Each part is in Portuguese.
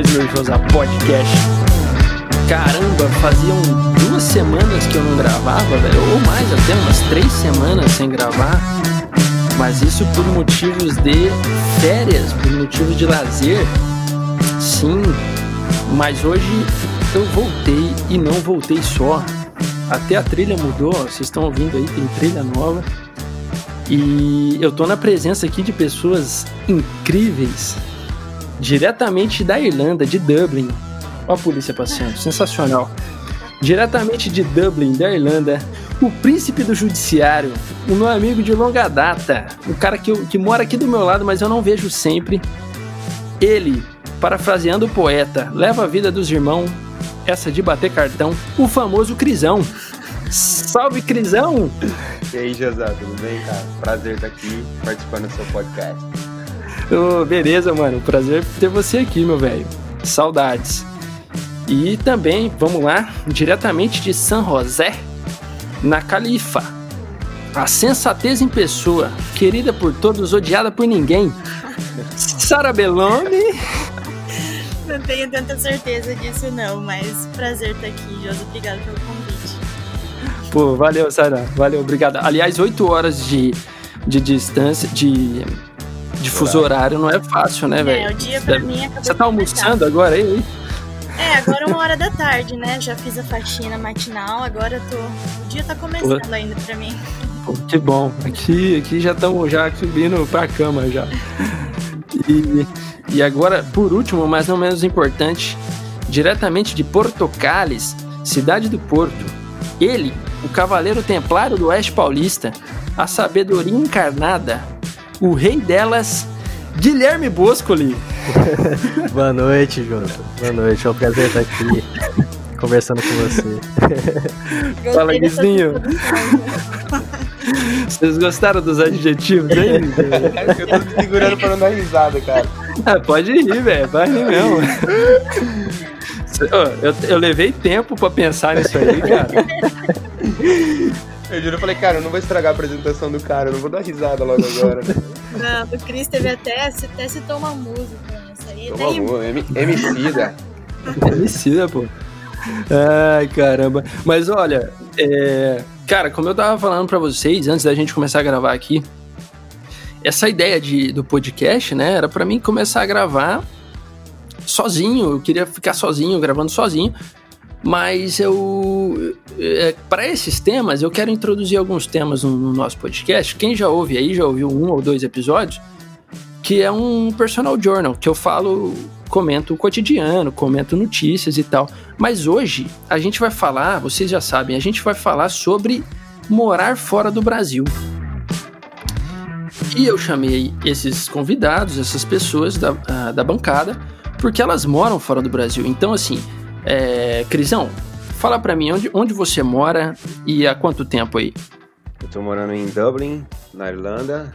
começando mais um Eu Mesmo Josa Podcast. Caramba, faziam duas semanas que eu não gravava, velho, ou mais até, umas três semanas sem gravar. Mas isso por motivos de férias, por motivos de lazer. Sim, mas hoje eu voltei e não voltei só. Até a trilha mudou, vocês estão ouvindo aí, tem trilha nova. E eu tô na presença aqui de pessoas incríveis, diretamente da Irlanda, de Dublin. Ó a polícia passando, sensacional. Diretamente de Dublin, da Irlanda, o príncipe do judiciário, o meu amigo de longa data, o cara que, que mora aqui do meu lado, mas eu não vejo sempre. Ele, parafraseando o poeta, leva a vida dos irmãos, essa de bater cartão, o famoso Crisão. Salve, Crisão! E aí, José, tudo bem, cara? Prazer estar aqui participando do seu podcast. Oh, beleza, mano. Prazer ter você aqui, meu velho. Saudades. E também, vamos lá, diretamente de San José, na Califa. A sensatez em pessoa, querida por todos, odiada por ninguém. Sara Belloni. Não tenho tanta certeza disso, não, mas prazer estar aqui, Josi. Obrigado pelo convite. Pô, valeu, Sara. Valeu, obrigado. Aliás, 8 horas de, de distância, de, de fuso horário não é fácil, né, velho? É, o dia pra mim acabou Você tá almoçando agora aí? É, agora uma hora da tarde, né? Já fiz a faxina matinal, agora tô. O dia tá começando Pô. ainda pra mim. Pô, que bom. Aqui, aqui já estamos já subindo pra cama já. E, e agora, por último, mas não menos importante, diretamente de Porto Cales, cidade do Porto, ele, o Cavaleiro Templário do Oeste Paulista, a sabedoria encarnada, o rei delas, Guilherme Boscoli. Boa noite, Jota. Boa noite, é um prazer estar aqui conversando com você. Fala, Guizinho. Vocês gostaram dos adjetivos aí? eu tô me segurando pra não dar risada, cara. Ah, pode rir, velho. Vai rir mesmo. Eu, eu levei tempo pra pensar nisso aí, cara. Eu juro, eu falei, cara, eu não vou estragar a apresentação do cara, eu não vou dar risada logo agora. Não, o Cris teve até, até citou uma música nessa aí. Toma música, Emicida. Emicida, pô. Ai, caramba. Mas olha, é... cara, como eu tava falando para vocês antes da gente começar a gravar aqui, essa ideia de, do podcast, né, era para mim começar a gravar sozinho, eu queria ficar sozinho, gravando sozinho. Mas eu. É, para esses temas, eu quero introduzir alguns temas no, no, nosso podcast. Quem já ouve aí, já ouviu um ou dois episódios, que é um personal journal, que eu falo, comento o cotidiano, comento notícias e tal. Mas hoje a gente vai falar, vocês já sabem, a gente vai falar sobre morar fora do Brasil. E eu chamei esses convidados, essas pessoas da, uh, da bancada porque elas moram fora do Brasil. Então, assim, é, Crisão, fala para mim onde, onde você mora e há quanto tempo aí? Eu tô morando em Dublin, na Irlanda,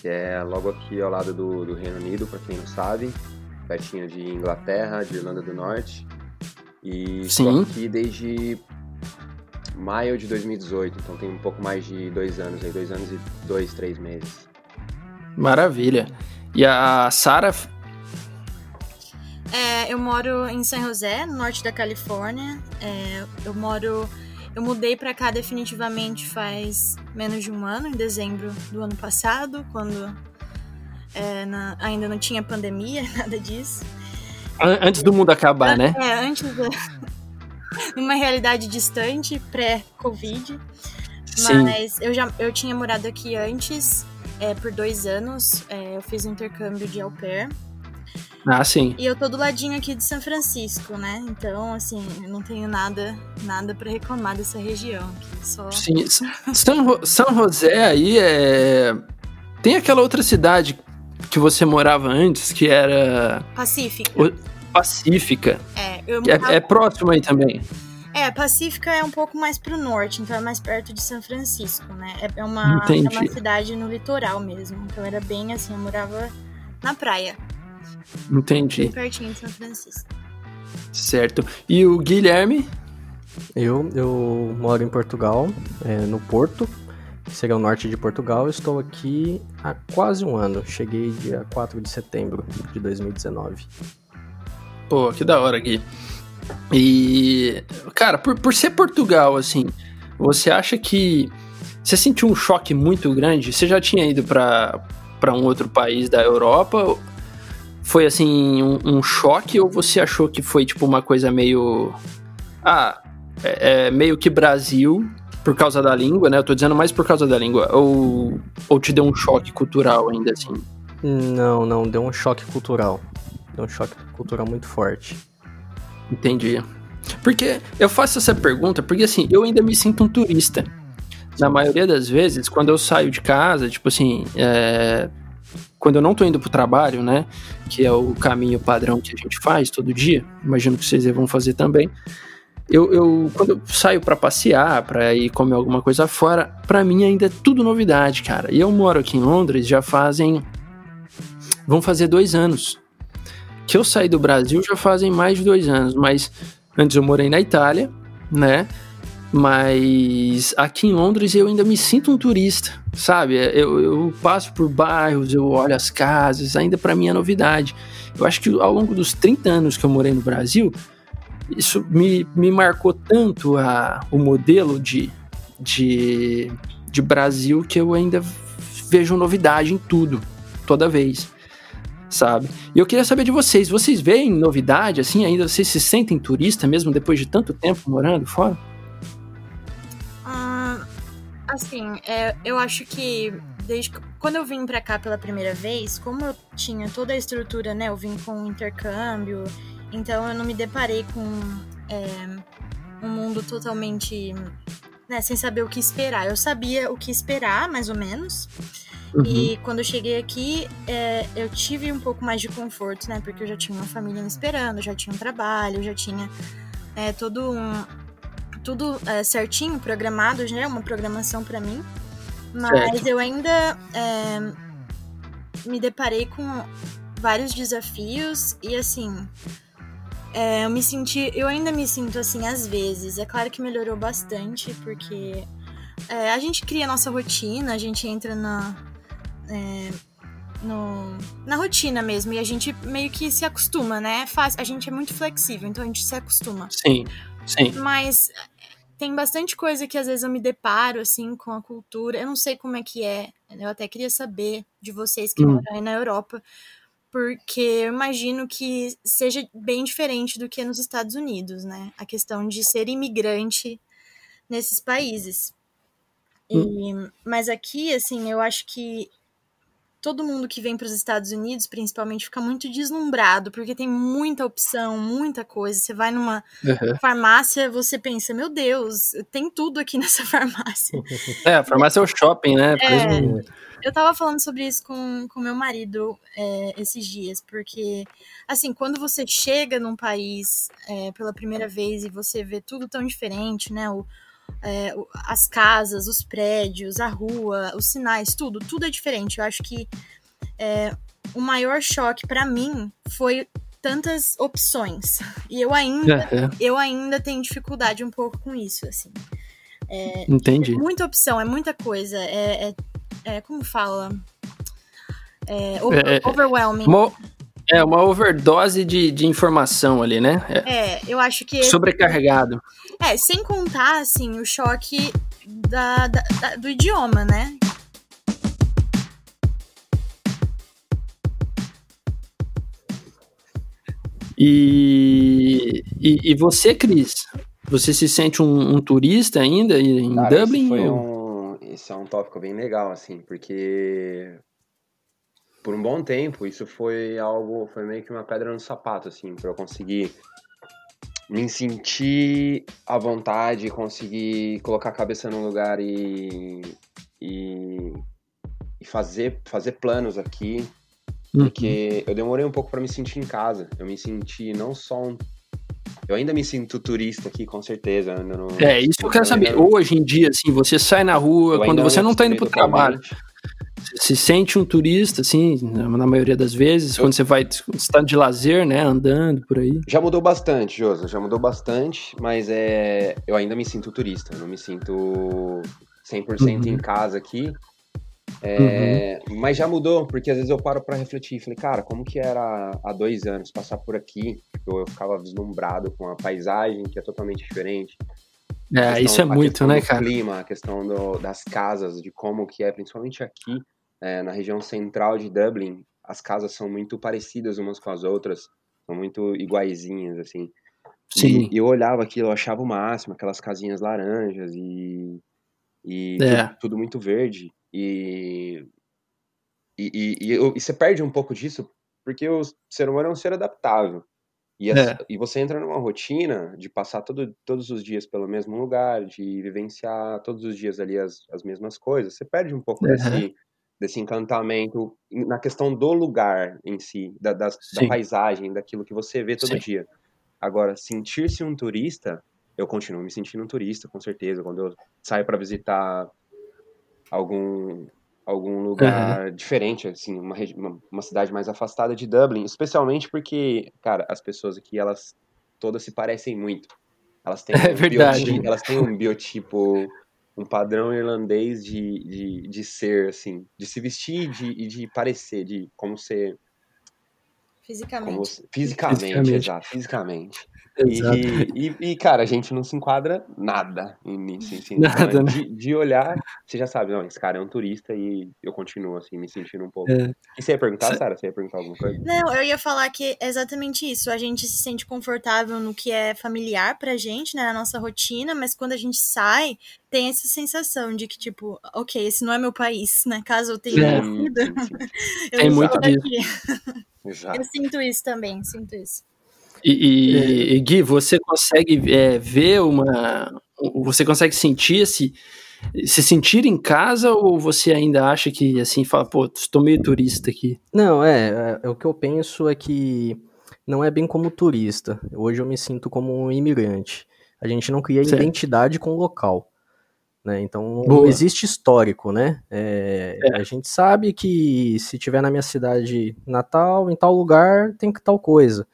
que é logo aqui ao lado do, do Reino Unido, para quem não sabe, pertinho de Inglaterra, de Irlanda do Norte. E Sim. aqui desde maio de 2018, então tem um pouco mais de dois anos aí, dois anos e dois, três meses. Maravilha. E a Sara é, eu moro em San José, no norte da Califórnia. É, eu moro. Eu mudei para cá definitivamente faz menos de um ano, em dezembro do ano passado, quando é, na, ainda não tinha pandemia, nada disso. Antes do mundo acabar, né? É, antes da. numa realidade distante, pré-Covid. Mas eu já eu tinha morado aqui antes, é, por dois anos. É, eu fiz um intercâmbio de au pair. Ah, sim. E eu tô do ladinho aqui de São Francisco, né? Então, assim, eu não tenho nada, nada para reclamar dessa região. Aqui, só... Sim, São, São José aí é... Tem aquela outra cidade que você morava antes, que era... Pacífica. O... Pacífica. É, eu é, morava... é, é próximo aí também. É, Pacífica é um pouco mais pro norte, então é mais perto de São Francisco, né? É, é uma, é uma cidade no litoral mesmo. Então era bem assim, eu morava na praia. Entendi. Bem pertinho de São Francisco. Certo. E o Guilherme? Eu, eu moro em Portugal, é, no Porto. seria o norte de Portugal. Estou aqui há quase um ano. Cheguei dia 4 de setembro de 2019. Pô, que da hora aqui. E, cara, por, por ser Portugal, assim, você acha que você sentiu um choque muito grande? Você já tinha ido para um outro país da Europa? Foi assim, um, um, choque ou você achou que foi tipo uma coisa meio. Ah, é, é, meio que Brasil por causa da língua, né? Eu tô dizendo mais por causa da língua. Ou, ou te deu um choque cultural ainda assim? Não, não, deu um choque cultural. Deu um choque cultural muito forte. Entendi. Porque eu faço essa pergunta porque assim, eu ainda me sinto um turista. Na maioria das vezes, quando eu saio de casa, tipo assim, é... quando eu não tô indo pro trabalho, né? Que é o caminho padrão que a gente faz todo dia, imagino que vocês vão fazer também. Eu, eu quando eu saio para passear, para ir comer alguma coisa fora, para mim ainda é tudo novidade, cara. E eu moro aqui em Londres já fazem. vão fazer dois anos que eu saí do Brasil já fazem mais de dois anos, mas antes eu morei na Itália, né? Mas aqui em Londres eu ainda me sinto um turista, sabe? Eu, eu passo por bairros, eu olho as casas, ainda para mim é novidade. Eu acho que ao longo dos 30 anos que eu morei no Brasil, isso me, me marcou tanto a, o modelo de, de, de Brasil que eu ainda vejo novidade em tudo, toda vez sabe? E eu queria saber de vocês, vocês veem novidade, assim, ainda vocês se sentem turista mesmo depois de tanto tempo morando fora? Assim, é, eu acho que desde quando eu vim para cá pela primeira vez, como eu tinha toda a estrutura, né, eu vim com intercâmbio, então eu não me deparei com é, um mundo totalmente, né, sem saber o que esperar. Eu sabia o que esperar, mais ou menos. Uhum. E quando eu cheguei aqui, é, eu tive um pouco mais de conforto, né? Porque eu já tinha uma família me esperando, já tinha um trabalho, já tinha é, todo um. Tudo é, certinho, programado, já é uma programação para mim. Mas certo. eu ainda é, me deparei com vários desafios e assim. É, eu me senti. Eu ainda me sinto assim às vezes. É claro que melhorou bastante, porque é, a gente cria a nossa rotina, a gente entra na, é, no, na rotina mesmo. E a gente meio que se acostuma, né? Faz, a gente é muito flexível, então a gente se acostuma. Sim, sim. Mas tem bastante coisa que às vezes eu me deparo, assim, com a cultura. Eu não sei como é que é. Eu até queria saber de vocês que hum. moram aí na Europa. Porque eu imagino que seja bem diferente do que nos Estados Unidos, né? A questão de ser imigrante nesses países. E, hum. Mas aqui, assim, eu acho que todo mundo que vem para os Estados Unidos, principalmente, fica muito deslumbrado, porque tem muita opção, muita coisa. Você vai numa uhum. farmácia, você pensa, meu Deus, tem tudo aqui nessa farmácia. É, a farmácia é o shopping, né? É, eu tava falando sobre isso com, com meu marido é, esses dias, porque, assim, quando você chega num país é, pela primeira vez e você vê tudo tão diferente, né? O, é, as casas, os prédios, a rua, os sinais, tudo, tudo é diferente. Eu acho que é, o maior choque para mim foi tantas opções. E eu ainda, é, é. eu ainda tenho dificuldade um pouco com isso, assim. É, Entendi. muita opção, é muita coisa. É, é, é como fala? É, over, overwhelming. Mo é, uma overdose de, de informação ali, né? É, é eu acho que. Sobrecarregado. É, sem contar, assim, o choque da, da, da do idioma, né? E, e, e, você, Cris? Você se sente um, um turista ainda em Cara, Dublin? Esse, ou... um, esse é um tópico bem legal, assim, porque por um bom tempo, isso foi algo, foi meio que uma pedra no sapato, assim, para eu conseguir me sentir à vontade, conseguir colocar a cabeça num lugar e, e, e fazer, fazer planos aqui, uhum. porque eu demorei um pouco para me sentir em casa. Eu me senti não só um eu ainda me sinto turista aqui, com certeza. Não, é, isso eu quero saber. Hoje em dia, assim, você sai na rua, quando você não tá indo pro trabalho, se sente um turista, assim, na maioria das vezes, eu... quando você vai, está de lazer, né, andando por aí? Já mudou bastante, Josa, já mudou bastante, mas é, eu ainda me sinto turista, não me sinto 100% uhum. em casa aqui. É, uhum. Mas já mudou, porque às vezes eu paro para refletir. Falei, cara, como que era há dois anos passar por aqui? Eu, eu ficava vislumbrado com a paisagem, que é totalmente diferente. É, questão, isso é muito, né, cara? O clima, a questão do, das casas, de como que é, principalmente aqui, é, na região central de Dublin, as casas são muito parecidas umas com as outras, são muito iguaizinhas, assim. Sim. E, eu olhava aquilo, eu achava o máximo, aquelas casinhas laranjas e, e é. tudo, tudo, muito verde. E, e, e, e, e, você perde um pouco disso porque o ser humano é um ser adaptável. E, as, é. e você entra numa rotina de passar todo, todos os dias pelo mesmo lugar, de vivenciar todos os dias ali as, as mesmas coisas. Você perde um pouco uhum. desse, desse encantamento na questão do lugar em si, da, da, da paisagem, daquilo que você vê todo Sim. dia. Agora, sentir-se um turista, eu continuo me sentindo um turista, com certeza. Quando eu saio para visitar algum algum lugar uhum. diferente, assim, uma, uma, uma, cidade mais afastada de Dublin, especialmente porque, cara, as pessoas aqui, elas todas se parecem muito. Elas têm, é um. Biotipo, elas têm um biotipo um padrão irlandês de, de, de ser, assim, de se vestir e de, de parecer, de como ser. Fisicamente. Como, fisicamente, fisicamente, exato, fisicamente. E, e, e, cara, a gente não se enquadra nada nisso. Assim, nada, né? de, de, olhar, você já sabe, não, esse cara é um turista e eu continuo, assim, me sentindo um pouco. É. E você ia perguntar, Sara? Você ia perguntar alguma coisa? Não, eu ia falar que é exatamente isso. A gente se sente confortável no que é familiar pra gente, né, na nossa rotina, mas quando a gente sai, tem essa sensação de que, tipo, ok, esse não é meu país, né? Caso eu tenha é. eu tem muito disso. Exato. Eu sinto isso também, sinto isso. E, e, e Gui, você consegue é, ver uma. Você consegue sentir esse. Se sentir em casa ou você ainda acha que assim, fala, pô, estou meio turista aqui? Não, é, é, é, O que eu penso é que não é bem como turista. Hoje eu me sinto como um imigrante. A gente não cria certo. identidade com o local. Né? Então Boa. não existe histórico, né? É, é. A gente sabe que se tiver na minha cidade natal, em tal lugar, tem que tal coisa.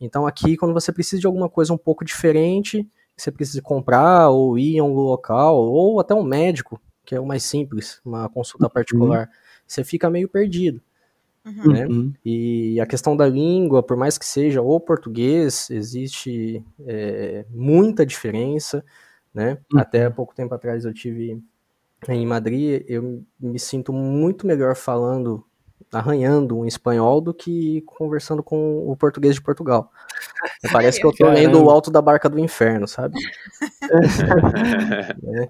Então aqui, quando você precisa de alguma coisa um pouco diferente, você precisa comprar ou ir em algum local, ou até um médico, que é o mais simples, uma consulta particular, uhum. você fica meio perdido. Uhum. Né? Uhum. E a questão da língua, por mais que seja o português, existe é, muita diferença. Né? Uhum. Até pouco tempo atrás eu tive em Madrid, eu me sinto muito melhor falando arranhando um espanhol do que conversando com o português de Portugal. Parece que eu tô lendo o alto da barca do inferno, sabe? é.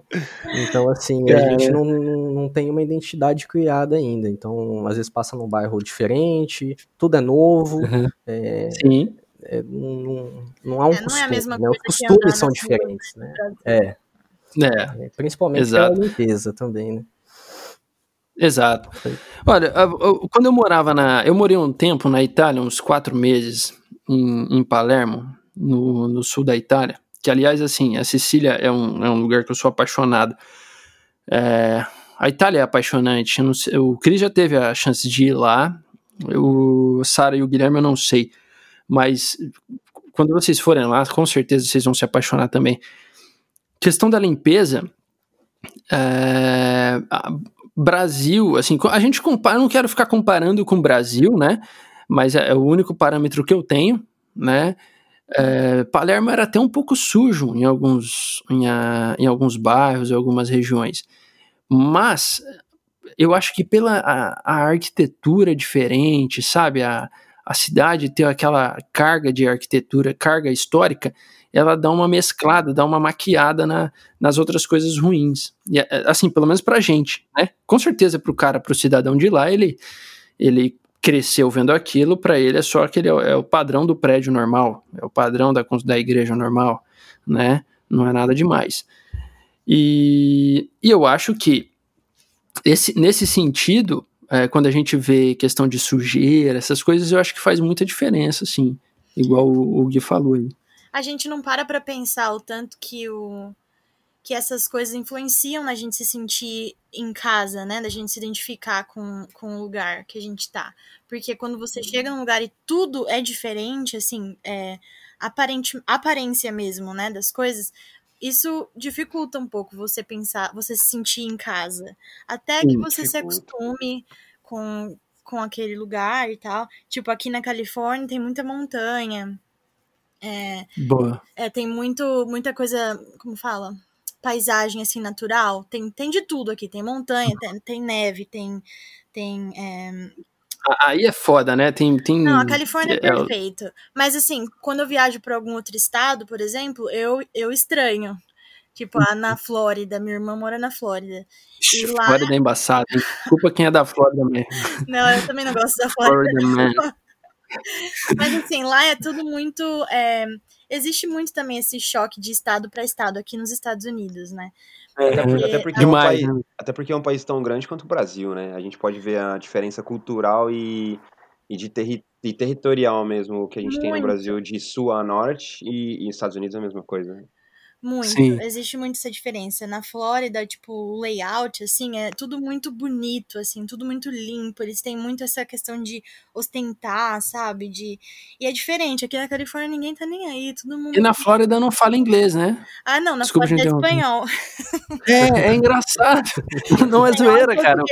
Então, assim, a gente não, não tem uma identidade criada ainda. Então, às vezes passa num bairro diferente, tudo é novo. Uhum. É, Sim. É, não, não há um é, costume, é né? Os costumes são diferentes, né? É. é. é principalmente Exato. a limpeza também, né? Exato. Olha, quando eu morava na. Eu morei um tempo na Itália, uns quatro meses, em, em Palermo, no, no, sul da Itália. Que, aliás, assim, a Sicília é um, é um lugar que eu sou apaixonado. É, a Itália é apaixonante. Sei, o Cris já teve a chance de ir lá. O Sara e o Guilherme eu não sei. Mas quando vocês forem lá, com certeza vocês vão se apaixonar também. Questão da limpeza. É, Brasil, assim, a gente compara, eu não quero ficar comparando com o Brasil, né? Mas é, é o único parâmetro que eu tenho, né? É, Palermo era até um pouco sujo em alguns, em, a, em alguns bairros, em algumas regiões. Mas eu acho que pela a, a arquitetura diferente, sabe? A, a cidade ter aquela carga de arquitetura, carga histórica, ela dá uma mesclada, dá uma maquiada na, nas outras coisas ruins. E, é, assim, pelo menos pra gente, né? Com certeza pro cara, pro cidadão de lá, ele, ele cresceu vendo aquilo, para ele é só aquele, é o padrão do prédio normal, é o padrão da, da igreja normal, né? Não é nada demais. E, e eu acho que esse, nesse sentido, é, quando a gente vê questão de sujeira, essas coisas, eu acho que faz muita diferença, assim, igual o, o Gui falou aí a gente não para para pensar o tanto que o que essas coisas influenciam na gente se sentir em casa, né? Da gente se identificar com, com o lugar que a gente tá. Porque quando você chega num lugar e tudo é diferente, assim, é, aparente, aparência mesmo, né? Das coisas, isso dificulta um pouco você pensar, você se sentir em casa. Até que você dificulta. se acostume com, com aquele lugar e tal. Tipo, aqui na Califórnia tem muita montanha. É, Boa. É, tem muito, muita coisa, como fala? Paisagem, assim, natural. Tem, tem de tudo aqui. Tem montanha, tem, tem neve, tem... tem é... Aí é foda, né? Tem, tem... Não, a Califórnia é, é perfeito. Mas, assim, quando eu viajo para algum outro estado, por exemplo, eu, eu estranho. Tipo, uhum. na Flórida, minha irmã mora na Flórida. E lá... Flórida é embaçada. Desculpa quem é da Flórida mesmo. Não, eu também não gosto da Flórida. Mas assim, lá é tudo muito. É... Existe muito também esse choque de estado para estado aqui nos Estados Unidos, né? É, até, porque, até, porque é um país, até porque é um país tão grande quanto o Brasil, né? A gente pode ver a diferença cultural e, e de, terri, de territorial mesmo que a gente muito. tem no Brasil de sul a norte e, e Estados Unidos é a mesma coisa. Muito. Sim. Existe muito essa diferença. Na Flórida, tipo, o layout, assim, é tudo muito bonito, assim, tudo muito limpo. Eles têm muito essa questão de ostentar, sabe? De... E é diferente. Aqui na Califórnia ninguém tá nem aí, todo mundo. E na Flórida não fala inglês, né? Ah, não, na Desculpa Flórida é espanhol. É, é engraçado. Não é zoeira, cara.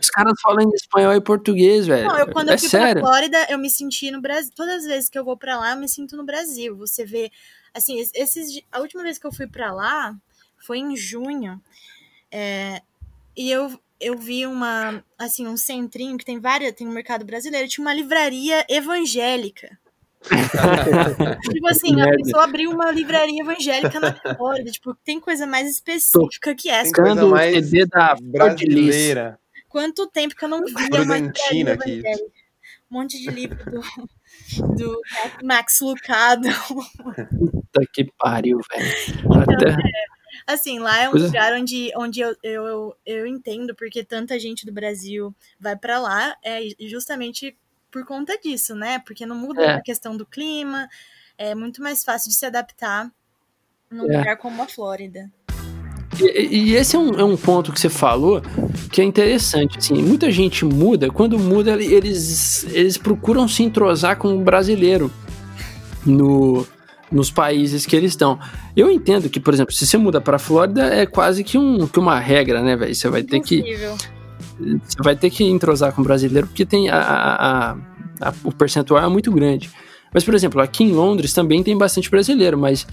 Os caras falam em espanhol e português, velho. Não, eu, quando é eu fui sério. pra Flórida, eu me senti no Brasil. Todas as vezes que eu vou pra lá, eu me sinto no Brasil. Você vê Assim, esses, a última vez que eu fui para lá foi em junho. É, e eu, eu vi uma, assim, um centrinho que tem várias, tem um mercado brasileiro, tinha uma livraria evangélica. tipo assim, a pessoa abriu uma livraria evangélica na Flórida. Tipo, tem coisa mais específica que essa. Tem coisa mais da brasileira. Quanto tempo que eu não via uma livraria evangélica. Um monte de livro do, do Max Lucado. Puta que pariu, velho. Então, Até... é, assim, lá é um Coisa... lugar onde, onde eu, eu, eu entendo porque tanta gente do Brasil vai para lá, é justamente por conta disso, né? Porque não muda é. a questão do clima, é muito mais fácil de se adaptar num é. lugar como a Flórida. E, e esse é um, é um, ponto que você falou que é interessante. Assim, muita gente muda, quando muda, eles, eles procuram se entrosar com o brasileiro no, nos países que eles estão. Eu entendo que, por exemplo, se você muda para a Flórida, é quase que, um, que uma regra, né, velho? Você vai ter que. Você vai ter que entrosar com o brasileiro, porque tem a, a, a, o percentual é muito grande. Mas, por exemplo, aqui em Londres também tem bastante brasileiro, mas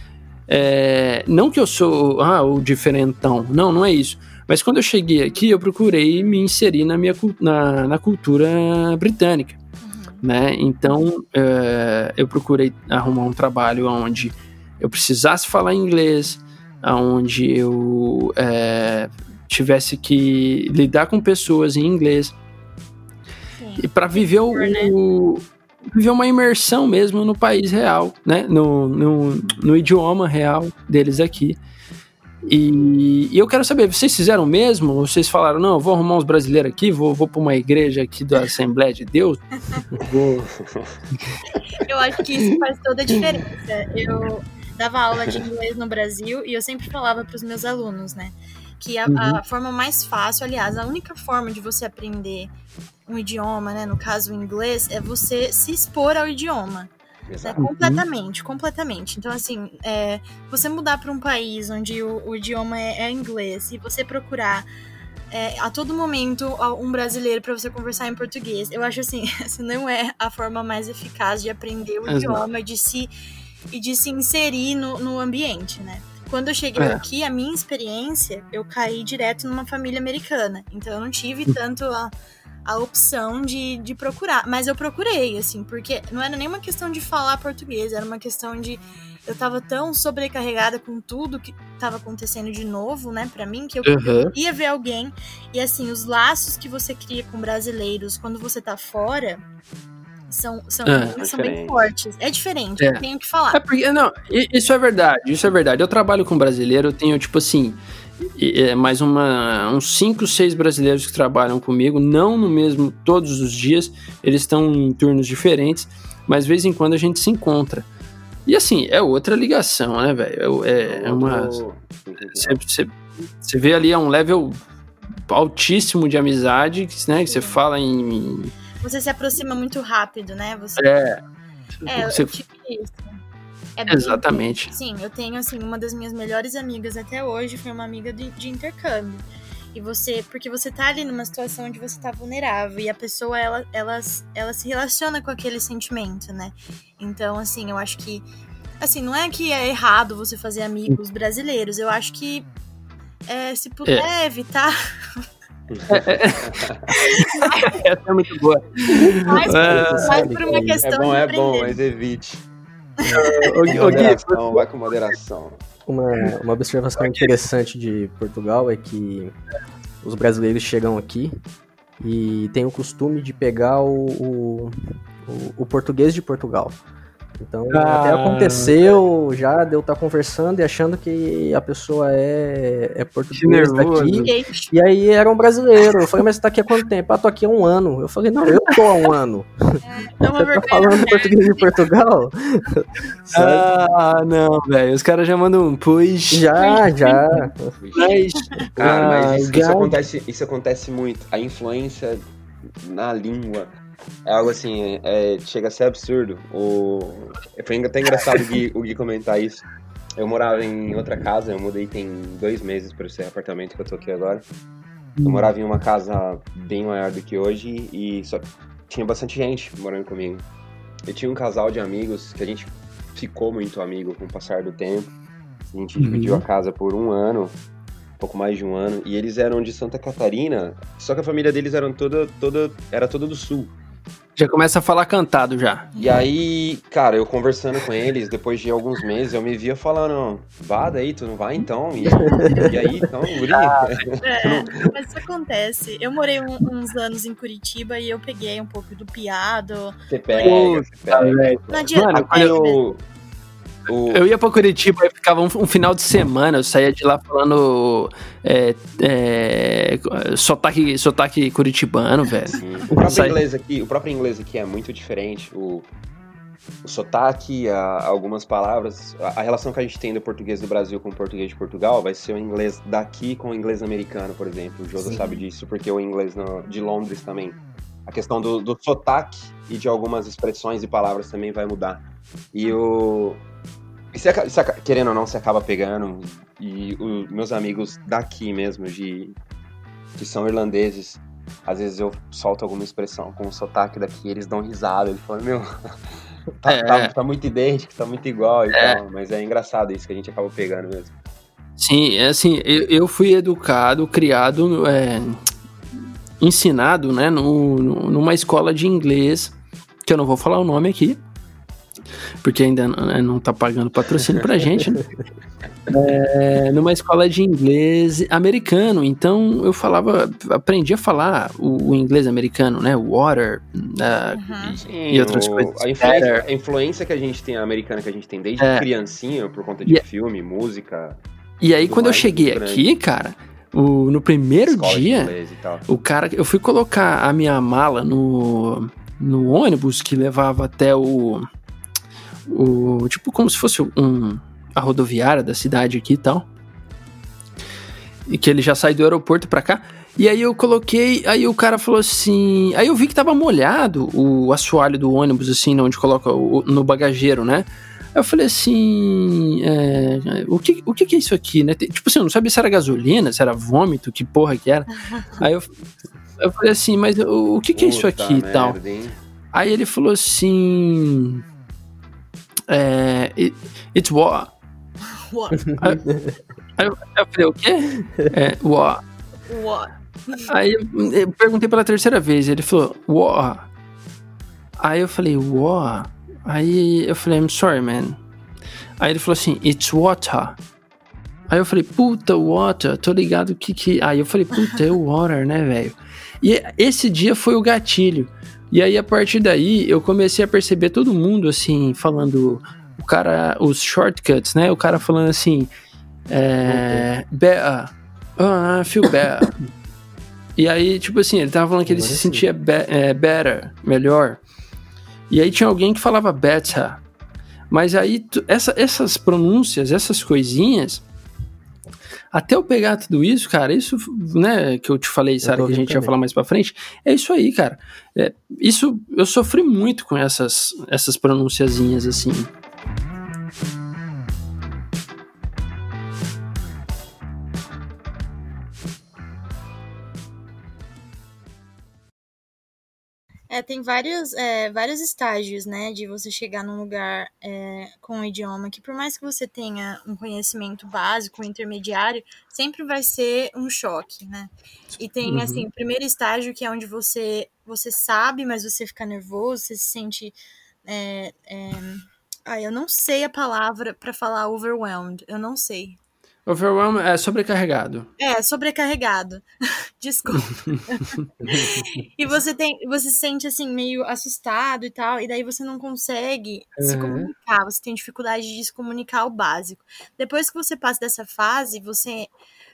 é, não que eu sou ah, o diferentão, não, não é isso. Mas quando eu cheguei aqui, eu procurei me inserir na, minha, na, na cultura britânica. Uhum. Né? Então, é, eu procurei arrumar um trabalho onde eu precisasse falar inglês, onde eu é, tivesse que lidar com pessoas em inglês. Sim. E para viver o, o, viver uma imersão mesmo no país real, né? No, no, no idioma real deles aqui. E, e, eu quero saber, vocês fizeram mesmo? Ou vocês falaram, não, eu vou arrumar uns brasileiros aqui, vou, vou para uma igreja aqui da Assembleia de Deus? vou... Eu acho que isso faz toda a diferença. Eu dava aula de inglês no Brasil e eu sempre falava para os meus alunos, né? Que a, uhum. a, forma mais fácil, aliás, a única forma de você aprender um idioma, né, no caso o inglês, é você se expor ao idioma. Né, completamente, completamente. Então, assim, é, você mudar para um país onde o, o idioma é, é, inglês e você procurar é, a todo momento um brasileiro para você conversar em português, eu acho assim, essa não é a forma mais eficaz de aprender o Exato. idioma de se, e de se inserir no, no ambiente, né? Quando eu cheguei é. aqui, a minha experiência, eu caí direto numa família americana. Então eu não tive hum. tanto a, a opção de, de procurar. Mas eu procurei, assim, porque não era nem uma questão de falar português, era uma questão de. Eu tava tão sobrecarregada com tudo que tava acontecendo de novo, né, para mim, que eu uhum. queria ver alguém. E assim, os laços que você cria com brasileiros quando você tá fora são, são, é, são bem fortes. É diferente, é. eu tenho que falar. É porque, não, isso é verdade, isso é verdade. Eu trabalho com brasileiro, eu tenho, tipo assim, é, mais uma, uns 5, 6 brasileiros que trabalham comigo, não no mesmo, todos os dias, eles estão em turnos diferentes, mas de vez em quando a gente se encontra. E assim, é outra ligação, né, velho? É, é uma. Você vê ali, é um level altíssimo de amizade, né? Que você fala em você se aproxima muito rápido, né? Você... É. É, você... eu tive isso. É bem Exatamente. Sim, eu tenho assim uma das minhas melhores amigas até hoje foi uma amiga de, de intercâmbio. E você, porque você tá ali numa situação onde você tá vulnerável e a pessoa ela, ela, ela se relaciona com aquele sentimento, né? Então, assim, eu acho que assim, não é que é errado você fazer amigos brasileiros. Eu acho que é, se puder é. evitar Essa é muito boa. Mais, mais por uma questão é bom, de é bom, mas evite. Ô, Gui, Moderação, vai com moderação. Uma, uma observação interessante de Portugal é que os brasileiros chegam aqui e têm o costume de pegar o, o, o- o português de Portugal. Então, Ah. até aconteceu já de eu estar conversando e achando que a pessoa é, é português daqui. E aí era um brasileiro. Eu falei, mas você tá aqui há quanto tempo? Ah, tô aqui há um ano. Eu falei, não, eu tô há um ano. é uma Você tá falando português de Portugal? Ah, não, velho. Os caras já mandam um push. Já, já. Mas, Cara, mas Ah, isso, isso acontece, isso acontece muito. A influência na língua é algo assim, é, chega a ser absurdo. O, foi até engraçado o Gui, o Gui comentar isso. Eu morava em outra casa, eu mudei tem dois meses para esse apartamento que eu tô aqui agora. Eu morava em uma casa bem maior do que hoje e só tinha bastante gente morando comigo. Eu tinha um casal de amigos que a gente ficou muito amigo com o passar do tempo. A gente Uhum. dividiu a casa por um ano, um pouco mais de um ano, e eles eram de Santa Catarina, só que a família deles eram toda, toda, era toda do sul. Já começa a falar cantado já. E aí, cara, eu conversando com eles, depois de alguns meses, eu me via falando, vá daí, tu não vai então? E, e aí, então, guri? É, mas isso acontece. Eu morei um- uns anos em Curitiba e eu peguei um pouco do piado. Você pega, você pega. Não adianta. Mano, Aqui né? O, Eu ia pra Curitiba e ficava um, um final de semana, eu saía de lá falando é, é, sotaque, sotaque curitibano, velho. Sim. O próprio Sai. inglês aqui, o próprio inglês aqui é muito diferente. O, o sotaque, a- algumas palavras, a, a relação que a gente tem do português do Brasil com o português de Portugal vai ser o inglês daqui com o inglês americano, por exemplo. O Josa Sim. sabe disso, porque o inglês no- de Londres também. A questão do, do sotaque e de algumas expressões e palavras também vai mudar. E o. E você aca- querendo ou não, você acaba pegando. E os meus amigos daqui mesmo, de que são irlandeses, às vezes eu solto alguma expressão com o sotaque daqui, eles dão risada, eles falam, meu, tá, É. tá- tá muito idêntico, tá muito igual e tal. Mas é engraçado isso que a gente acaba pegando mesmo. Sim, é assim, eu, eu fui educado, criado, é, ensinado, né, no, no- numa escola de inglês, que eu não vou falar o nome aqui, porque ainda não, não tá pagando patrocínio pra gente, né? É, numa escola de inglês americano, então eu falava, aprendi a falar o, o inglês americano, né, water, ah, Uhum. e outras o- coisas. A influência, Better. a influência que a gente tem, a americana que a gente tem desde É. criancinha, por conta de E- filme, música, E aí quando eu cheguei aqui, cara, o, no primeiro escola dia. O cara, eu fui colocar a minha mala no, no ônibus que levava até o, o tipo como se fosse um a rodoviária da cidade aqui e tal. E que ele já sai do aeroporto pra cá. E aí eu coloquei, aí o cara falou assim, aí eu vi que tava molhado o assoalho do ônibus assim, onde coloca o- no bagageiro, né? Aí eu falei assim, é, o, que, o que que é isso aqui, né? Tem- Tipo assim, eu não sabia se era gasolina, se era vômito, que porra que era. Aí eu, eu falei assim, mas o, o que, que é isso aqui e tal? Aí ele falou assim. É, it- it's what? What? Aí eu, eu falei, o quê? É, what? What? Aí eu, eu perguntei pela terceira vez, ele falou, what? Aí eu falei, what? Aí eu falei, I'm sorry, man. Aí ele falou assim, it's water. Aí eu falei, puta, water, tô ligado que que... Aí eu falei, puta, é water, né, velho? E esse dia foi o gatilho. E aí, a partir daí, eu comecei a perceber todo mundo, assim, falando... O cara, os shortcuts, né? O cara falando assim... É... Better. Ah, I feel better. E aí, tipo assim, ele tava falando que ele se sentia be é, better, melhor. E aí tinha alguém que falava better. Mas aí, essa- essas pronúncias, essas coisinhas, até eu pegar tudo isso, cara, isso, né, que eu te falei, Sara, que a gente ouvindo ia falar mais pra frente, é isso aí, cara. É, isso, eu sofri muito com essas, essas pronunciazinhas, assim. Tem vários, é, vários estágios, né, de você chegar num lugar é, com um idioma que, por mais que você tenha um conhecimento básico, intermediário, sempre vai ser um choque, né? E tem, uhum. assim, o primeiro estágio que é onde você, você sabe, mas você fica nervoso, você se sente. É, é... Ah, eu não sei a palavra para falar overwhelmed, eu não sei. Overwhelm é sobrecarregado. É, sobrecarregado. Desculpa. e você tem, você se sente assim meio assustado e tal, e daí você não consegue uhum. se comunicar, você tem dificuldade de se comunicar o básico. Depois que você passa dessa fase, você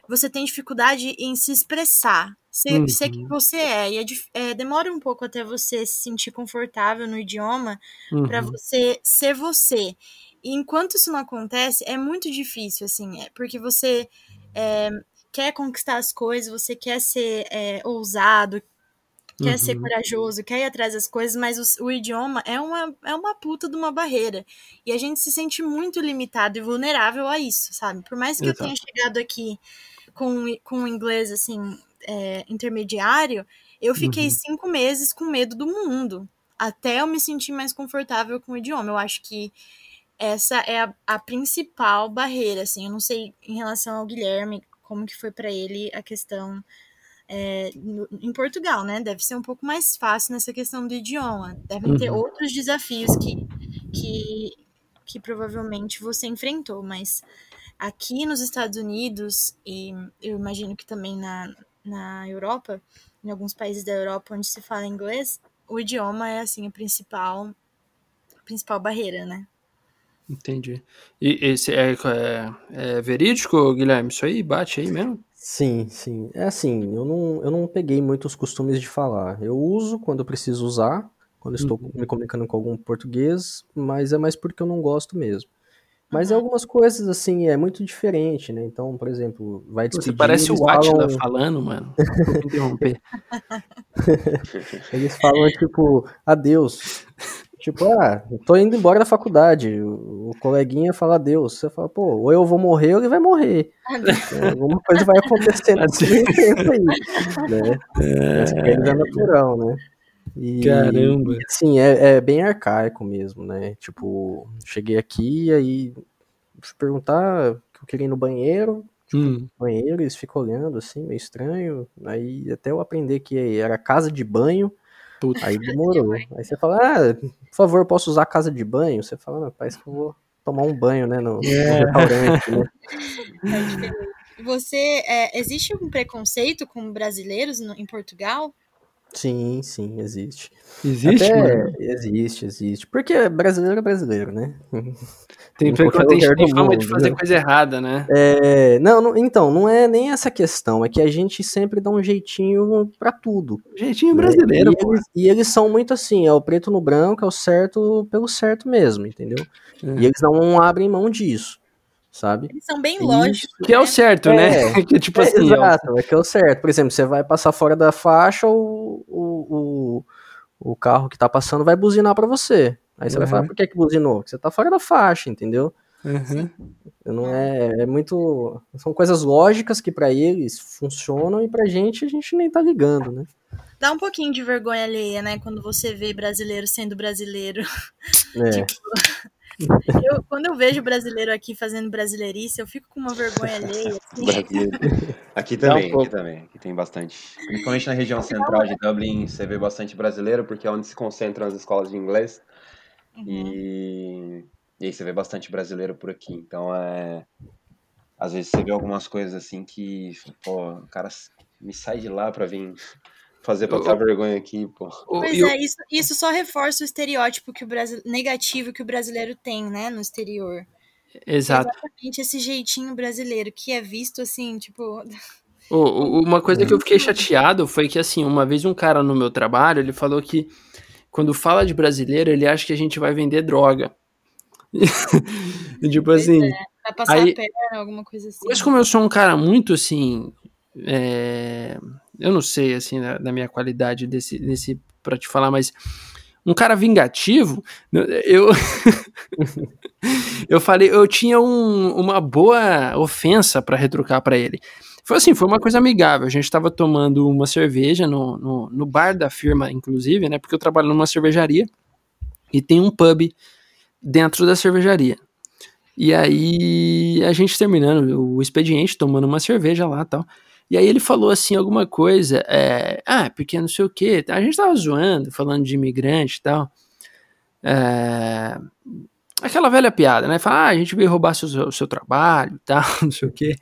você tem dificuldade em se expressar, ser, uhum. ser quem você é. E é, é, demora um pouco até você se sentir confortável no idioma uhum. para você ser você. E enquanto isso não acontece, é muito difícil, assim, é porque você é, quer conquistar as coisas, você quer ser é, ousado, quer uhum. ser corajoso, quer ir atrás das coisas, mas o, o, idioma é uma, é uma puta de uma barreira. E a gente se sente muito limitado e vulnerável a isso, sabe? Por mais que Exato. eu tenha chegado aqui com, com o inglês, assim, é, intermediário, eu fiquei uhum. cinco meses com medo do mundo. Até eu me sentir mais confortável com o idioma. Eu acho que essa é a, a principal barreira, assim. Eu não sei em relação ao Guilherme como que foi para ele a questão é, no, em Portugal, né? Deve ser um pouco mais fácil nessa questão do idioma. Devem uhum. ter outros desafios que, que, que provavelmente você enfrentou, mas aqui nos Estados Unidos, e eu imagino que também na, na Europa, em alguns países da Europa onde se fala inglês, o idioma é assim a principal, a principal barreira, né? Entendi. E esse é, é, é, verídico, Guilherme? Isso aí bate aí mesmo? Sim, sim. É assim, eu não, eu não peguei muitos costumes de falar. Eu uso quando eu preciso usar, quando estou uhum. me comunicando com algum português, mas é mais porque eu não gosto mesmo. Mas uhum. algumas coisas, assim, é muito diferente, né? Então, por exemplo, vai despedir... Você parece o Atila falam... falando, mano. Vou interromper. eles falam, tipo, adeus. Tipo, ah, tô indo embora da faculdade. O, o coleguinha fala Deus. Você fala, pô, ou eu vou morrer ou ele vai morrer. Então, alguma coisa vai acontecer nesse tempo aí. Né? É... é natural, né? E, Caramba! Sim, é, é, bem arcaico mesmo, né? Tipo, cheguei aqui e aí fui perguntar que eu queria ir no banheiro. Tipo, hum. banheiro, eles ficam olhando assim, meio estranho. Aí até eu aprender que era casa de banho Puta. Aí demorou. Aí você fala, ah, por favor, posso usar a casa de banho? Você fala, parece que eu vou tomar um banho, né, no, é. no restaurante, né? Você, é, existe um preconceito com brasileiros no, em Portugal? Sim, sim, existe. Existe? Até, existe, existe. Porque brasileiro é brasileiro, né? Tem, tem, tem fama de fazer né? coisa errada, né? É, não, não, então, não é nem essa questão, é que a gente sempre dá um jeitinho para tudo. Jeitinho brasileiro, né? e, eles, e, eles, são muito assim, é o preto no branco, é o certo pelo certo mesmo, entendeu? É. E eles não abrem mão disso sabe? Eles são bem lógicos. Que é o certo, né? é, né? que, tipo é, assim, exato, é que é o certo. Por exemplo, você vai passar fora da faixa, o, o, o, o carro que tá passando vai buzinar para você. Aí você uhum. vai falar, por que que buzinou? Porque você tá fora da faixa, entendeu? Uhum. Não é, é muito. São coisas lógicas que para eles funcionam e pra gente a gente nem tá ligando, né? Dá um pouquinho de vergonha alheia, né? Quando você vê brasileiro sendo brasileiro. É. tipo, eu, quando eu vejo brasileiro aqui fazendo brasileirice, eu fico com uma vergonha alheia. Assim. Aqui também, um aqui também. Aqui tem bastante. Principalmente na região central de Dublin, você vê bastante brasileiro, porque é onde se concentram as escolas de inglês. Uhum. E, e aí você vê bastante brasileiro por aqui. Então é. Às vezes você vê algumas coisas assim que, pô, o cara me sai de lá pra vir fazer passar vergonha aqui, pô. Pois é, isso, isso só reforça o estereótipo que o Brasil, negativo que o brasileiro tem, né, no exterior. Exato. Exatamente esse jeitinho brasileiro, que é visto assim, tipo. uma coisa que eu fiquei chateado foi que, assim, uma vez um cara no meu trabalho, ele falou que quando fala de brasileiro, ele acha que a gente vai vender droga. tipo assim. É, vai passar aí, a perna, alguma coisa assim. Mas como eu sou um cara muito assim. É, eu não sei, assim, da, da minha qualidade desse, desse para te falar, mas um cara vingativo, eu eu falei, eu tinha um, uma boa ofensa para retrucar para ele. Foi assim, foi uma coisa amigável. A gente estava tomando uma cerveja no, no, no, bar da firma, inclusive, né? Porque eu trabalho numa cervejaria e tem um pub dentro da cervejaria. E aí a gente terminando o expediente, tomando uma cerveja lá tal. E aí ele falou assim alguma coisa, é, ah, porque não sei o que. A gente tava zoando, falando de imigrante e tal. É, aquela velha piada, né? Fala, ah, a gente veio roubar seu, seu trabalho e tal, não sei o quê.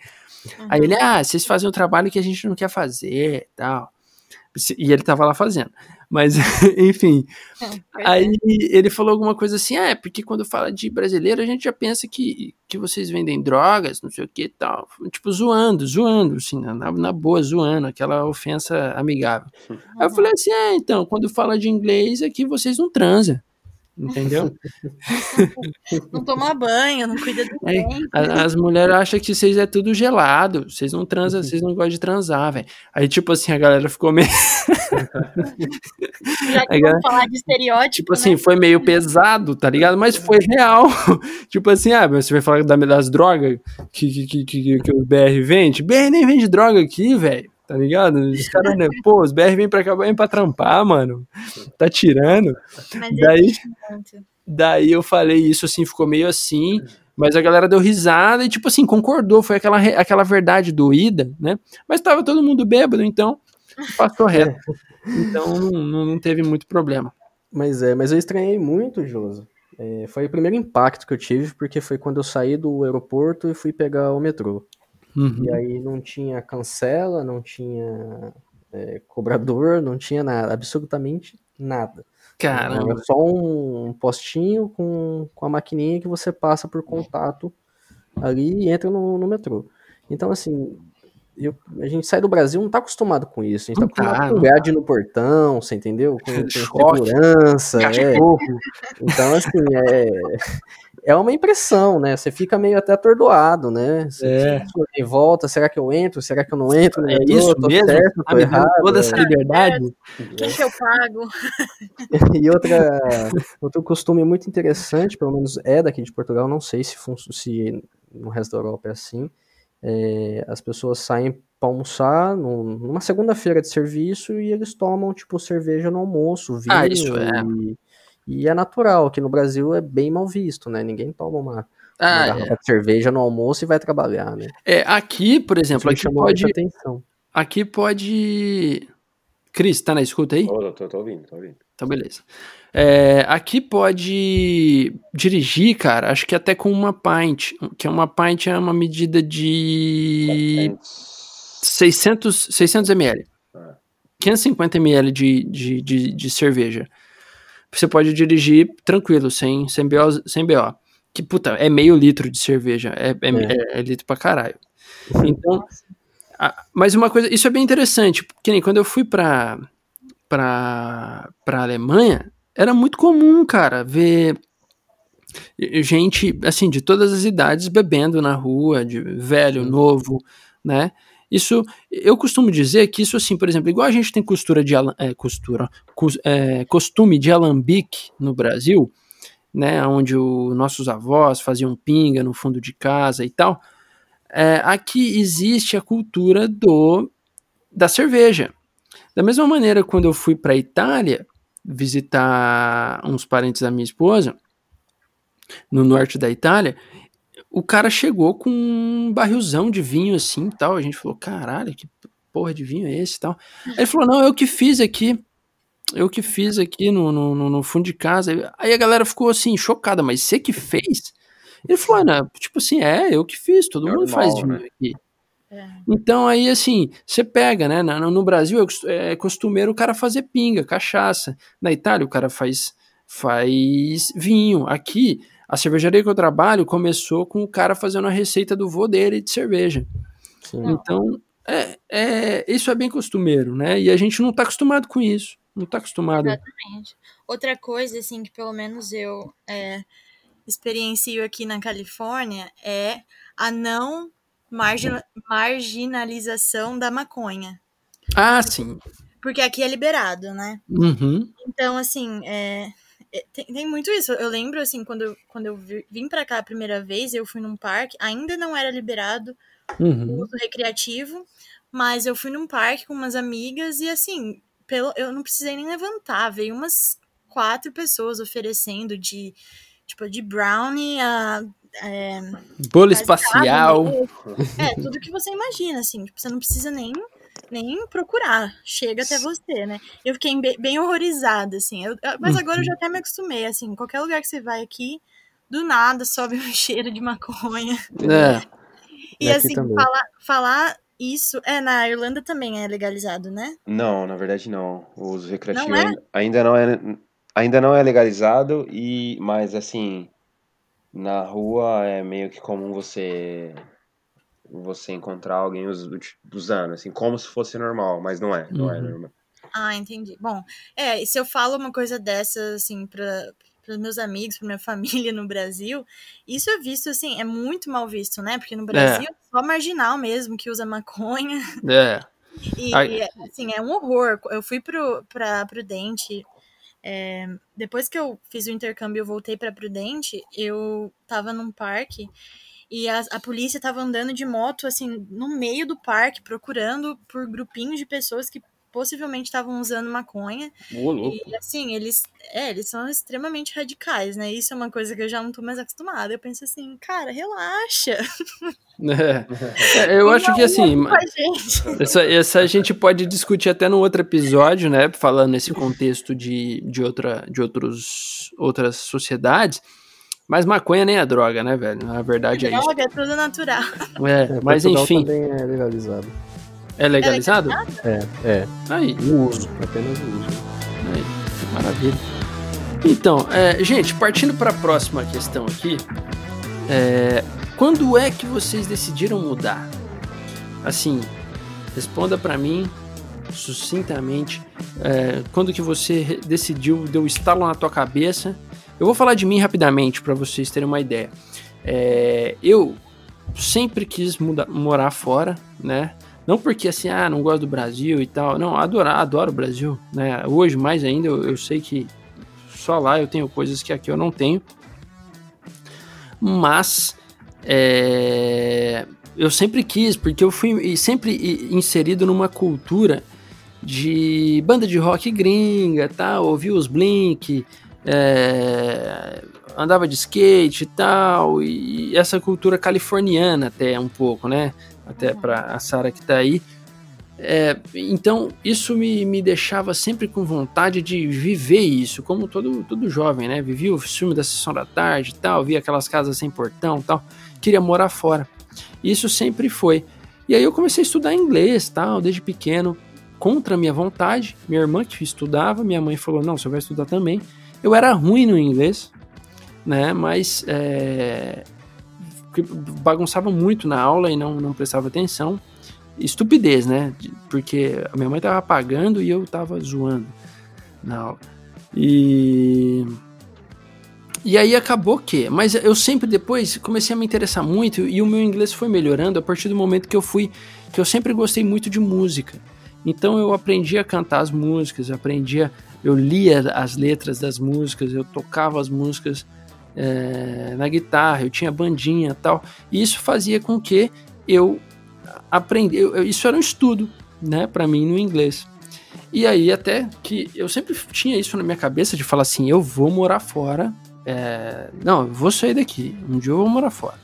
Uhum. Aí ele, ah, vocês fazem um trabalho que a gente não quer fazer e tal. E ele tava lá fazendo. Mas, enfim. É, aí ele falou alguma coisa assim: ah, é porque quando fala de brasileiro, a gente já pensa que, que vocês vendem drogas, não sei o que e tal. Tipo, zoando, zoando, assim, na, na boa, zoando, aquela ofensa amigável. Uhum. Aí eu falei assim: é, então, quando fala de inglês, aqui vocês não transam entendeu? não toma banho, não cuida do é, As mulheres acham que vocês é tudo gelado, vocês não transam, vocês não gostam de transar, velho. Aí, tipo assim, a galera ficou meio. Já que galera... falar de estereótipo. Tipo assim, né? assim, foi meio pesado, tá ligado? Mas foi real. tipo assim, ah, você vai falar das drogas que, que, que, que, o BR vende? BR nem vende droga aqui, velho tá ligado? Os caras, né? Pô, os BR vêm pra cá, vêm pra trampar, mano. Tá tirando. Mas daí, daí eu falei isso assim, ficou meio assim. Mas a galera deu risada e, tipo assim, concordou. Foi aquela, aquela verdade doída, né? Mas tava todo mundo bêbado, então passou reto. Então não, não teve muito problema. Mas é, mas eu estranhei muito, Joso. É, foi o primeiro impacto que eu tive, porque foi quando eu saí do aeroporto e fui pegar o metrô. Uhum. E aí não tinha cancela, não tinha é, cobrador, não tinha nada, absolutamente nada. Caramba. Era só um postinho com, com a maquininha que você passa por contato ali e entra no, no metrô. Então, assim, eu, a gente sai do Brasil não tá acostumado com isso. A gente tá acostumado tá, com grade no portão, você entendeu? Com, com segurança. É. Então, assim, é, é uma impressão, né? Você fica meio até atordoado, né? Você é. em volta, será que eu entro? Será que eu não entro? É isso tô mesmo? Certo, tô errado, toda essa é. liberdade. O que eu pago? e outra, outro costume muito interessante, pelo menos é daqui de Portugal, não sei se, se no resto da Europa é assim, é, as pessoas saem para almoçar numa segunda-feira de serviço e eles tomam, tipo, cerveja no almoço, vinho ah, isso é. e e é natural, que no Brasil é bem mal visto, né? Ninguém toma uma, ah, uma é. de cerveja no almoço e vai trabalhar, né? É, aqui, por exemplo, aqui pode. Atenção. Aqui pode. Cris, tá na escuta aí? Tô, tô, tô ouvindo, tô ouvindo. Então, beleza. É, aqui pode dirigir, cara, acho que até com uma pint, que é uma pint é uma medida de 600, 600 ml. Ah. 550 ml de, de, de, de cerveja você pode dirigir tranquilo, sem, sem, BO, sem BO. Que, puta, é meio litro de cerveja. É, é, é. é, é litro pra caralho. Então, a, mas uma coisa, isso é bem interessante, porque nem quando eu fui pra, pra, pra Alemanha, era muito comum, cara, ver gente, assim, de todas as idades bebendo na rua, de velho, novo, né? Isso, eu costumo dizer que isso assim, por exemplo, igual a gente tem costura de é, costura, cos, é, costume de alambique no Brasil, né, onde os nossos avós faziam pinga no fundo de casa e tal, é, aqui existe a cultura do da cerveja. Da mesma maneira, quando eu fui para a Itália visitar uns parentes da minha esposa, no norte da Itália, o cara chegou com um barrilzão de vinho assim tal. A gente falou, caralho, que porra de vinho é esse tal. Aí ele falou, não, eu que fiz aqui. Eu que fiz aqui no, no, no fundo de casa. Aí a galera ficou assim, chocada, mas você que fez? Ele falou, não, tipo assim, é, eu que fiz, todo Normal, mundo faz vinho né? aqui. É. Então aí assim, você pega, né? No, no Brasil é costumeiro o cara fazer pinga, cachaça. Na Itália o cara faz faz vinho. Aqui a cervejaria que eu trabalho começou com o cara fazendo a receita do vô dele de cerveja. Sim. Então, é, é, isso é bem costumeiro, né? E a gente não está acostumado com isso. Não está acostumado. Exatamente. Outra coisa, assim, que pelo menos eu é, experiencio aqui na Califórnia é a não margin marginalização da maconha. Ah, sim. Porque aqui é liberado, né? Uhum. Então, assim, é, tem, tem, muito isso. Eu lembro, assim, quando eu, quando eu vim para cá a primeira vez, eu fui num parque, ainda não era liberado uhum. o uso recreativo, mas eu fui num parque com umas amigas e, assim, pelo, eu não precisei nem levantar, veio umas quatro pessoas oferecendo de, tipo, de brownie a... É, Bolo espacial. É, tudo que você imagina, assim, tipo, você não precisa nem nem procurar, chega até você, né? Eu fiquei bem, bem horrorizada, assim. Eu, mas agora eu já até me acostumei, assim. Qualquer lugar que você vai aqui, do nada sobe um cheiro de maconha. É. E, e assim, falar, falar isso. É, na Irlanda também é legalizado, né? Não, na verdade não. O uso recreativo não é? ainda não é. Ainda não é legalizado, e mas assim, na rua é meio que comum você você encontrar alguém usando, assim, como se fosse normal, mas não é, não é uhum. é normal. Ah, entendi. Bom, é, se eu falo uma coisa dessa, assim, para os meus amigos, para minha família no Brasil, isso é visto, assim, é muito mal visto, né? Porque no Brasil é, só marginal mesmo que usa maconha. É. E, Ai. assim, é um horror. Eu fui pro, pra Prudente, é, depois que eu fiz o intercâmbio e voltei para Prudente, eu tava num parque e a, a polícia estava andando de moto, assim, no meio do parque, procurando por grupinhos de pessoas que possivelmente estavam usando maconha. e assim, eles, é, eles são extremamente radicais, né? Isso é uma coisa que eu já não tô mais acostumada. Eu penso assim, cara, relaxa. É. Eu acho que assim, essa, essa a gente pode discutir até no outro episódio, né? Falando nesse contexto de, de, outra, de outros, outras sociedades. Mas maconha nem é droga, né, velho? Na verdade é, é isso. Droga, é tudo natural. É, é mas enfim. também é legalizado. É legalizado? É, é. Aí. O uso, apenas o uso. Aí, maravilha. Então, é, gente, partindo para a próxima questão aqui, é, quando é que vocês decidiram mudar? Assim, responda para mim sucintamente. É, quando que você decidiu, deu estalo na tua cabeça eu vou falar de mim rapidamente para vocês terem uma ideia. É, eu sempre quis mudar, morar fora, né? Não porque assim, ah, não gosto do Brasil e tal. Não, adoro, adoro o Brasil, né? Hoje, mais ainda, eu, eu sei que só lá eu tenho coisas que aqui eu não tenho. Mas é, eu sempre quis, porque eu fui sempre inserido numa cultura de banda de rock gringa, tá? Ouvi os Blink, é, andava de skate e tal, e essa cultura californiana até um pouco, né? Até para a Sara que tá aí. É, então, isso me, me deixava sempre com vontade de viver isso, como todo, todo jovem, né? Vivia o filme da sessão da tarde e tal, via aquelas casas sem portão tal, queria morar fora. Isso sempre foi. E aí eu comecei a estudar inglês tal, desde pequeno, contra a minha vontade. Minha irmã que estudava, minha mãe falou: não, você vai estudar também. Eu era ruim no inglês, né? Mas é, bagunçava muito na aula e não, não prestava atenção. Estupidez, né? Porque a minha mãe tava pagando e eu tava zoando na aula. E. E aí acabou que, mas eu sempre depois comecei a me interessar muito e o meu inglês foi melhorando a partir do momento que eu fui, que eu sempre gostei muito de música. Então eu aprendi a cantar as músicas, aprendi a, eu lia as letras das músicas, eu tocava as músicas é, na guitarra, eu tinha bandinha tal. E isso fazia com que eu aprendi. Eu, isso era um estudo, né, para mim no inglês. E aí até que eu sempre tinha isso na minha cabeça de falar assim, eu vou morar fora. É, não, eu vou sair daqui. Um dia eu vou morar fora.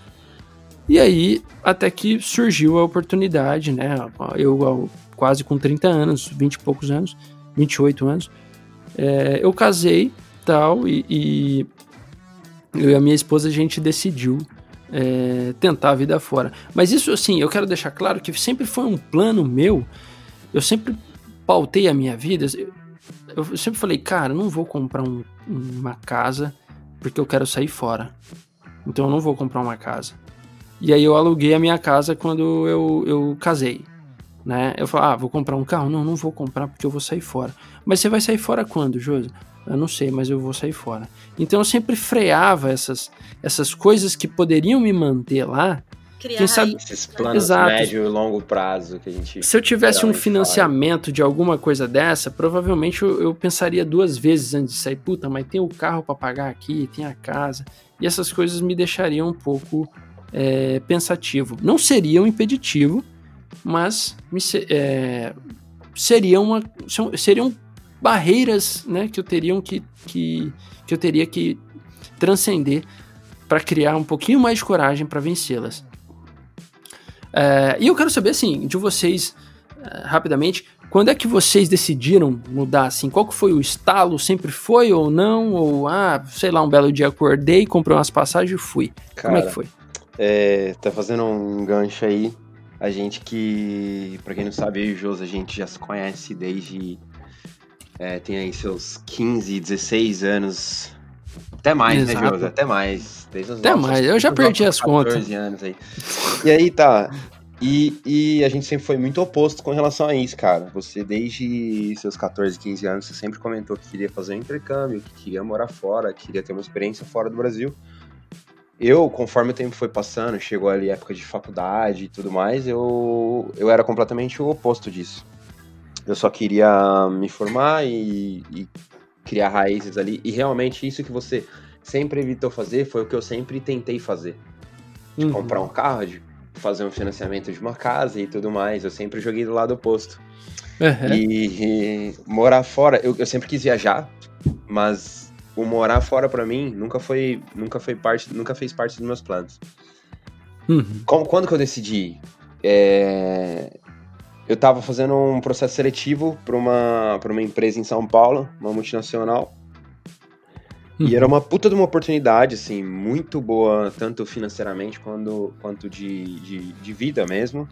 E aí até que surgiu a oportunidade, né? Eu quase com 30 anos, 20 e poucos anos, 28 anos, é, eu casei tal, e, e, eu e a minha esposa a gente decidiu é, tentar a vida fora. Mas isso, assim, eu quero deixar claro que sempre foi um plano meu. Eu sempre pautei a minha vida. Eu sempre falei, cara, não vou comprar um, uma casa porque eu quero sair fora. Então eu não vou comprar uma casa. E aí eu aluguei a minha casa quando eu, eu casei né? Eu falo, ah, vou comprar um carro? Não, não vou comprar porque eu vou sair fora. Mas você vai sair fora quando, Josi? Eu não sei, mas eu vou sair fora. Então eu sempre freava essas, essas coisas que poderiam me manter lá criar Quem sabe esses planos Exato. médio e longo prazo que a gente Se eu tivesse um financiamento fala. de alguma coisa dessa, provavelmente eu, eu, pensaria duas vezes antes de sair, puta, mas tem o carro para pagar aqui, tem a casa. E essas coisas me deixariam um pouco é, pensativo. Não seria um impeditivo, mas é, seria uma, seriam barreiras né, que eu teriam que, que, que eu teria que transcender para criar um pouquinho mais de coragem para vencê-las. É, e eu quero saber, assim, de vocês, é, rapidamente, quando é que vocês decidiram mudar, assim? Qual que foi o estalo? Sempre foi ou não? Ou, ah, sei lá, um belo dia acordei, comprei umas passagens e fui. Cara, Como é que foi? É, tá fazendo um gancho aí. A gente que, pra quem não sabe, eu e o Jos, a gente já se conhece desde... É, tem aí seus 15, 16 anos até mais, né, Exato. né, Josi? Até mais. Desde os Até nossos, mais, eu já perdi as contas. anos aí. E aí, tá. E, e a gente sempre foi muito oposto com relação a isso, cara. Você, desde seus 14, 15 anos, você sempre comentou que queria fazer um intercâmbio, que queria morar fora, que queria ter uma experiência fora do Brasil. Eu, conforme o tempo foi passando, chegou ali época de faculdade e tudo mais, eu, eu era completamente o oposto disso. Eu só queria me formar e, e criar raízes ali. E realmente isso que você sempre evitou fazer foi o que eu sempre tentei fazer. De uhum. comprar um carro, de fazer um financiamento de uma casa e tudo mais. Eu sempre joguei do lado oposto. Uhum. E, e, morar fora, eu, eu sempre quis viajar, mas o morar fora para mim nunca foi, nunca foi parte, nunca fez parte dos meus planos. Uhum. Como, quando que eu decidi? É, eu estava fazendo um processo seletivo para uma, uma empresa em São Paulo, uma multinacional. Uhum. E era uma puta de uma oportunidade, assim, muito boa, tanto financeiramente quanto, quanto de, de, de vida mesmo.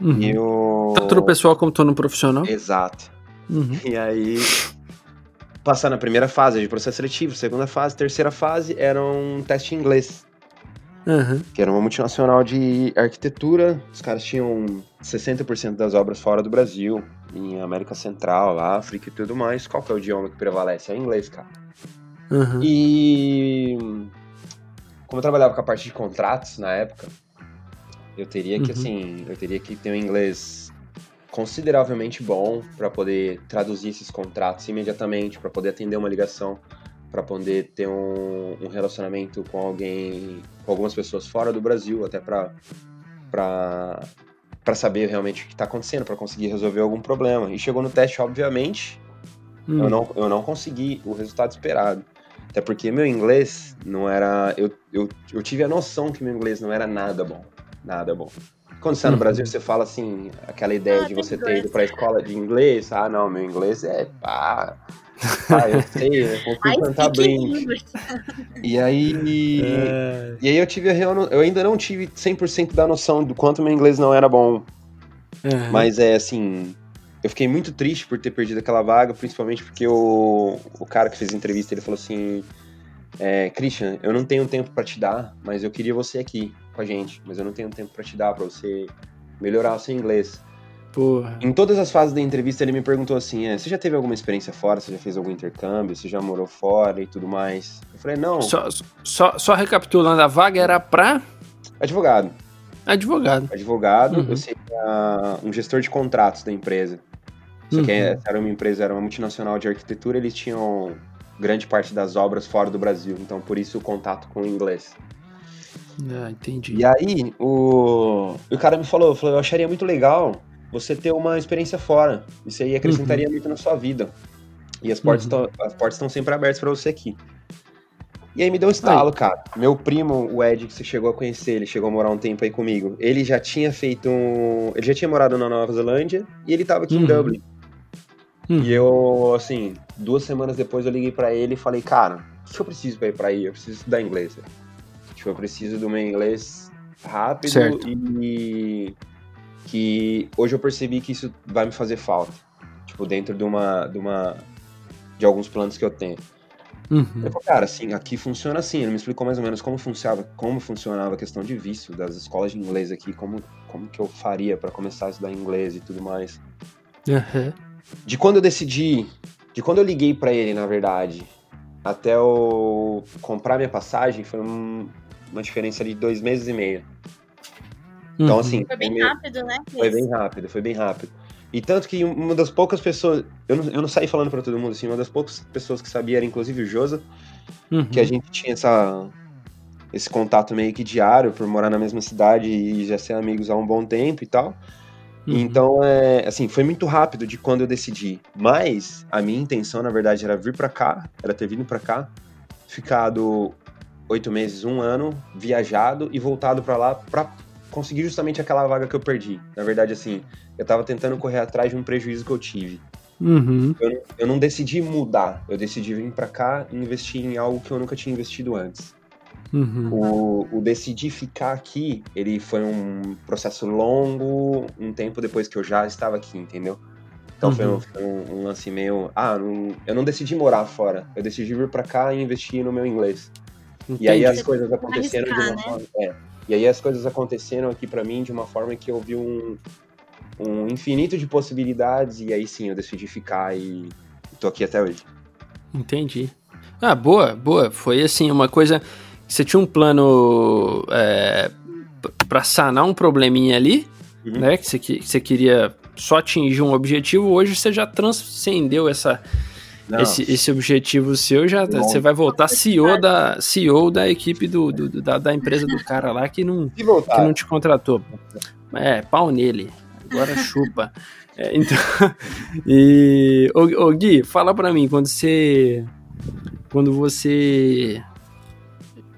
Uhum. E eu... Tanto no pessoal como no profissional. Exato. Uhum. E aí, passar na primeira fase de processo seletivo, segunda fase, terceira fase, era um teste em inglês. Uhum. Que era uma multinacional de arquitetura. Os caras tinham 60% das obras fora do Brasil, em América Central, África e tudo mais. Qual que é o idioma que prevalece? É inglês, cara. Uhum. E como eu trabalhava com a parte de contratos na época, eu teria que, uhum. assim, eu teria que ter um inglês consideravelmente bom para poder traduzir esses contratos imediatamente, para poder atender uma ligação para poder ter um, um, relacionamento com alguém, com algumas pessoas fora do Brasil, até para para saber realmente o que está acontecendo, para conseguir resolver algum problema. E chegou no teste, obviamente, hum. eu, não, eu não consegui o resultado esperado. Até porque meu inglês não era. Eu, eu, eu tive a noção que meu inglês não era nada bom. Nada bom. Quando você está no uhum. Brasil, você fala assim, aquela ideia ah, de você ter ido para a escola de inglês. Ah, não, meu inglês é pá. Ah, eu sei, eu consigo cantar Blink. E aí. É... E aí eu tive a real. Eu ainda não tive 100% da noção do quanto meu inglês não era bom. Uhum. Mas é assim. Eu fiquei muito triste por ter perdido aquela vaga, principalmente porque o, o cara que fez a entrevista ele falou assim: é, Christian, eu não tenho tempo para te dar, mas eu queria você aqui com a gente, mas eu não tenho tempo para te dar, para você melhorar o seu inglês. Porra. Em todas as fases da entrevista ele me perguntou assim: é, você já teve alguma experiência fora? Você já fez algum intercâmbio? Você já morou fora e tudo mais? Eu falei, não. Só, só, só recapitulando, a vaga era pra. Advogado. Advogado. Advogado, uhum. eu seria um gestor de contratos da empresa. Só que uhum. era uma empresa, era uma multinacional de arquitetura, eles tinham grande parte das obras fora do Brasil, então por isso o contato com o inglês. Ah, entendi. E aí, o, o cara me falou, falou, eu acharia muito legal você ter uma experiência fora. Isso aí acrescentaria uhum. muito na sua vida. E as portas uhum. estão sempre abertas para você aqui. E aí me deu um estalo, aí. cara. Meu primo, o Ed, que você chegou a conhecer, ele chegou a morar um tempo aí comigo. Ele já tinha feito um. Ele já tinha morado na Nova Zelândia e ele tava aqui uhum. em Dublin. Uhum. E eu, assim, duas semanas depois eu liguei para ele e falei, cara, o que eu preciso pra ir pra aí? Eu preciso estudar inglês. Tipo, eu preciso do meu inglês rápido certo. e que hoje eu percebi que isso vai me fazer falta. Tipo, dentro de uma. de, uma, de alguns planos que eu tenho. Uhum. Eu falei, cara, assim, aqui funciona assim. Ele me explicou mais ou menos como funcionava, como funcionava a questão de visto das escolas de inglês aqui, como, como que eu faria para começar a estudar inglês e tudo mais. Uhum. De quando eu decidi, de quando eu liguei para ele, na verdade, até eu comprar minha passagem, foi um, uma diferença de dois meses e meio. Então, assim. Foi bem rápido, né? Foi bem rápido, foi bem rápido. E tanto que uma das poucas pessoas. Eu não, eu não saí falando para todo mundo assim, uma das poucas pessoas que sabia era inclusive o Josa, uhum. que a gente tinha essa, esse contato meio que diário por morar na mesma cidade e já ser amigos há um bom tempo e tal. Uhum. Então, é, assim, foi muito rápido de quando eu decidi. Mas a minha intenção, na verdade, era vir para cá, era ter vindo para cá, ficado oito meses, um ano, viajado e voltado para lá para conseguir justamente aquela vaga que eu perdi. Na verdade, assim, eu tava tentando correr atrás de um prejuízo que eu tive. Uhum. Eu, eu, não decidi mudar, eu decidi vir para cá e investir em algo que eu nunca tinha investido antes. Uhum. O, o decidir ficar aqui, ele foi um processo longo, um tempo depois que eu já estava aqui, entendeu? Então uhum. foi, um, foi um, um, lance meio. Ah, não, eu não decidi morar fora, eu decidi vir para cá e investir no meu inglês. Entendi. E aí as coisas aconteceram de uma né? forma. É, e aí as coisas aconteceram aqui para mim de uma forma que eu vi um, um infinito de possibilidades e aí sim eu decidi ficar e tô aqui até hoje. Entendi. Ah, boa, boa. Foi assim, uma coisa. Você tinha um plano é, para sanar um probleminha ali, uhum. né? Que você, que você queria só atingir um objetivo. Hoje você já transcendeu essa, esse, esse objetivo seu. Já tá, você vai voltar CEO da, CEO da equipe do, do da, da, empresa do cara lá que não, que não te contratou. É, pau nele agora chupa. É, então, e ô, ô, Gui, fala pra mim, quando você quando você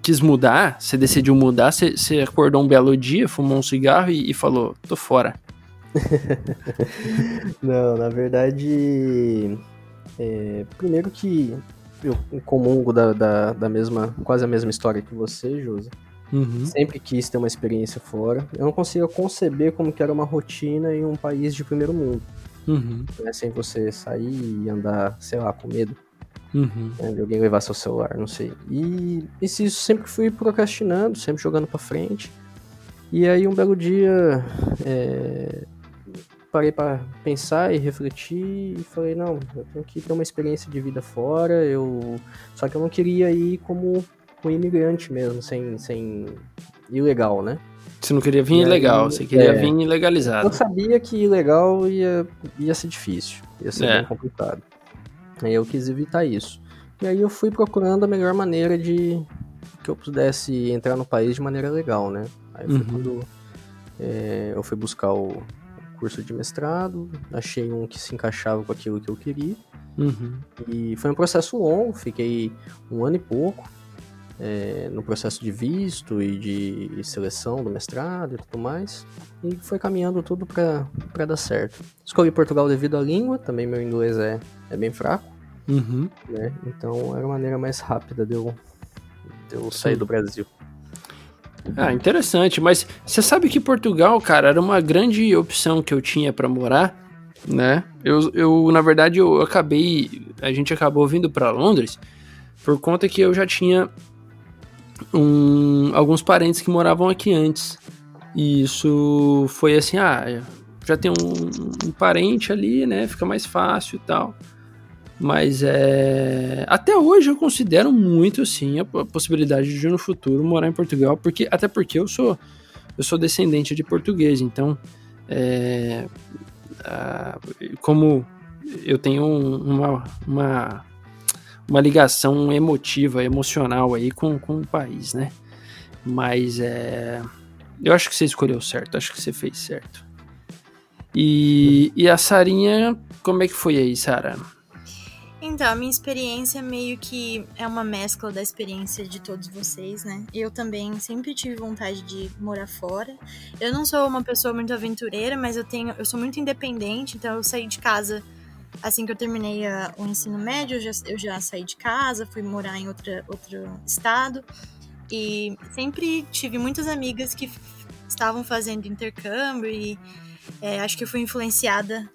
quis mudar, você decidiu mudar, você, você acordou um belo dia, fumou um cigarro e, e falou, tô fora. Não, na verdade, é, primeiro que eu comungo da, da, da, mesma, quase a mesma história que você, Josi. Uhum. Sempre quis ter uma experiência fora. Eu não consigo conceber como que era uma rotina em um país de primeiro mundo. Uhum. Né? Sem você sair e andar, sei lá, com medo. Uhum. Né? De alguém levar seu celular, não sei. E, e isso sempre fui procrastinando, sempre jogando para frente. E aí um belo dia é, parei para pensar e refletir e falei, não, eu tenho que ter uma experiência de vida fora, eu só que eu não queria ir como com imigrante mesmo, sem, sem ilegal, né? Você não queria vir e ilegal, aí, você queria é, vir ilegalizado. Eu sabia que ilegal ia, ia ser difícil, ia ser é. bem complicado. Aí eu quis evitar isso. E aí eu fui procurando a melhor maneira de que eu pudesse entrar no país de maneira legal, né? Aí foi uhum. quando é, eu fui buscar o curso de mestrado, achei um que se encaixava com aquilo que eu queria. Uhum. E foi um processo longo, fiquei um ano e pouco é, no processo de visto e de seleção do mestrado e tudo mais. E foi caminhando tudo para dar certo. Escolhi Portugal devido à língua, também meu inglês é, é bem fraco. Uhum. Né? Então era a maneira mais rápida de eu, de eu sair do Brasil. Ah, interessante. Mas você sabe que Portugal, cara, era uma grande opção que eu tinha para morar, né? Eu, eu, na verdade, eu acabei. A gente acabou vindo para Londres por conta que eu já tinha um, alguns parentes que moravam aqui antes. E isso foi assim, ah, já tem um, um, parente ali, né? Fica mais fácil e tal. Mas é. Até hoje eu considero muito assim a, possibilidade de no futuro morar em Portugal, porque até porque eu sou eu sou descendente de português, então é, como eu tenho uma, uma uma ligação emotiva, emocional aí com, com o país, né? Mas é. Eu acho que você escolheu certo, acho que você fez certo. E, e a Sarinha, como é que foi aí, Sara? Então, a minha experiência meio que é uma mescla da experiência de todos vocês, né? Eu também sempre tive vontade de morar fora. Eu não sou uma pessoa muito aventureira, mas eu tenho, eu sou muito independente, então eu saí de casa assim que eu terminei a, o ensino médio, eu já, eu já saí de casa, fui morar em outra, outro estado. E sempre tive muitas amigas que estavam fazendo intercâmbio e é, acho que eu fui influenciada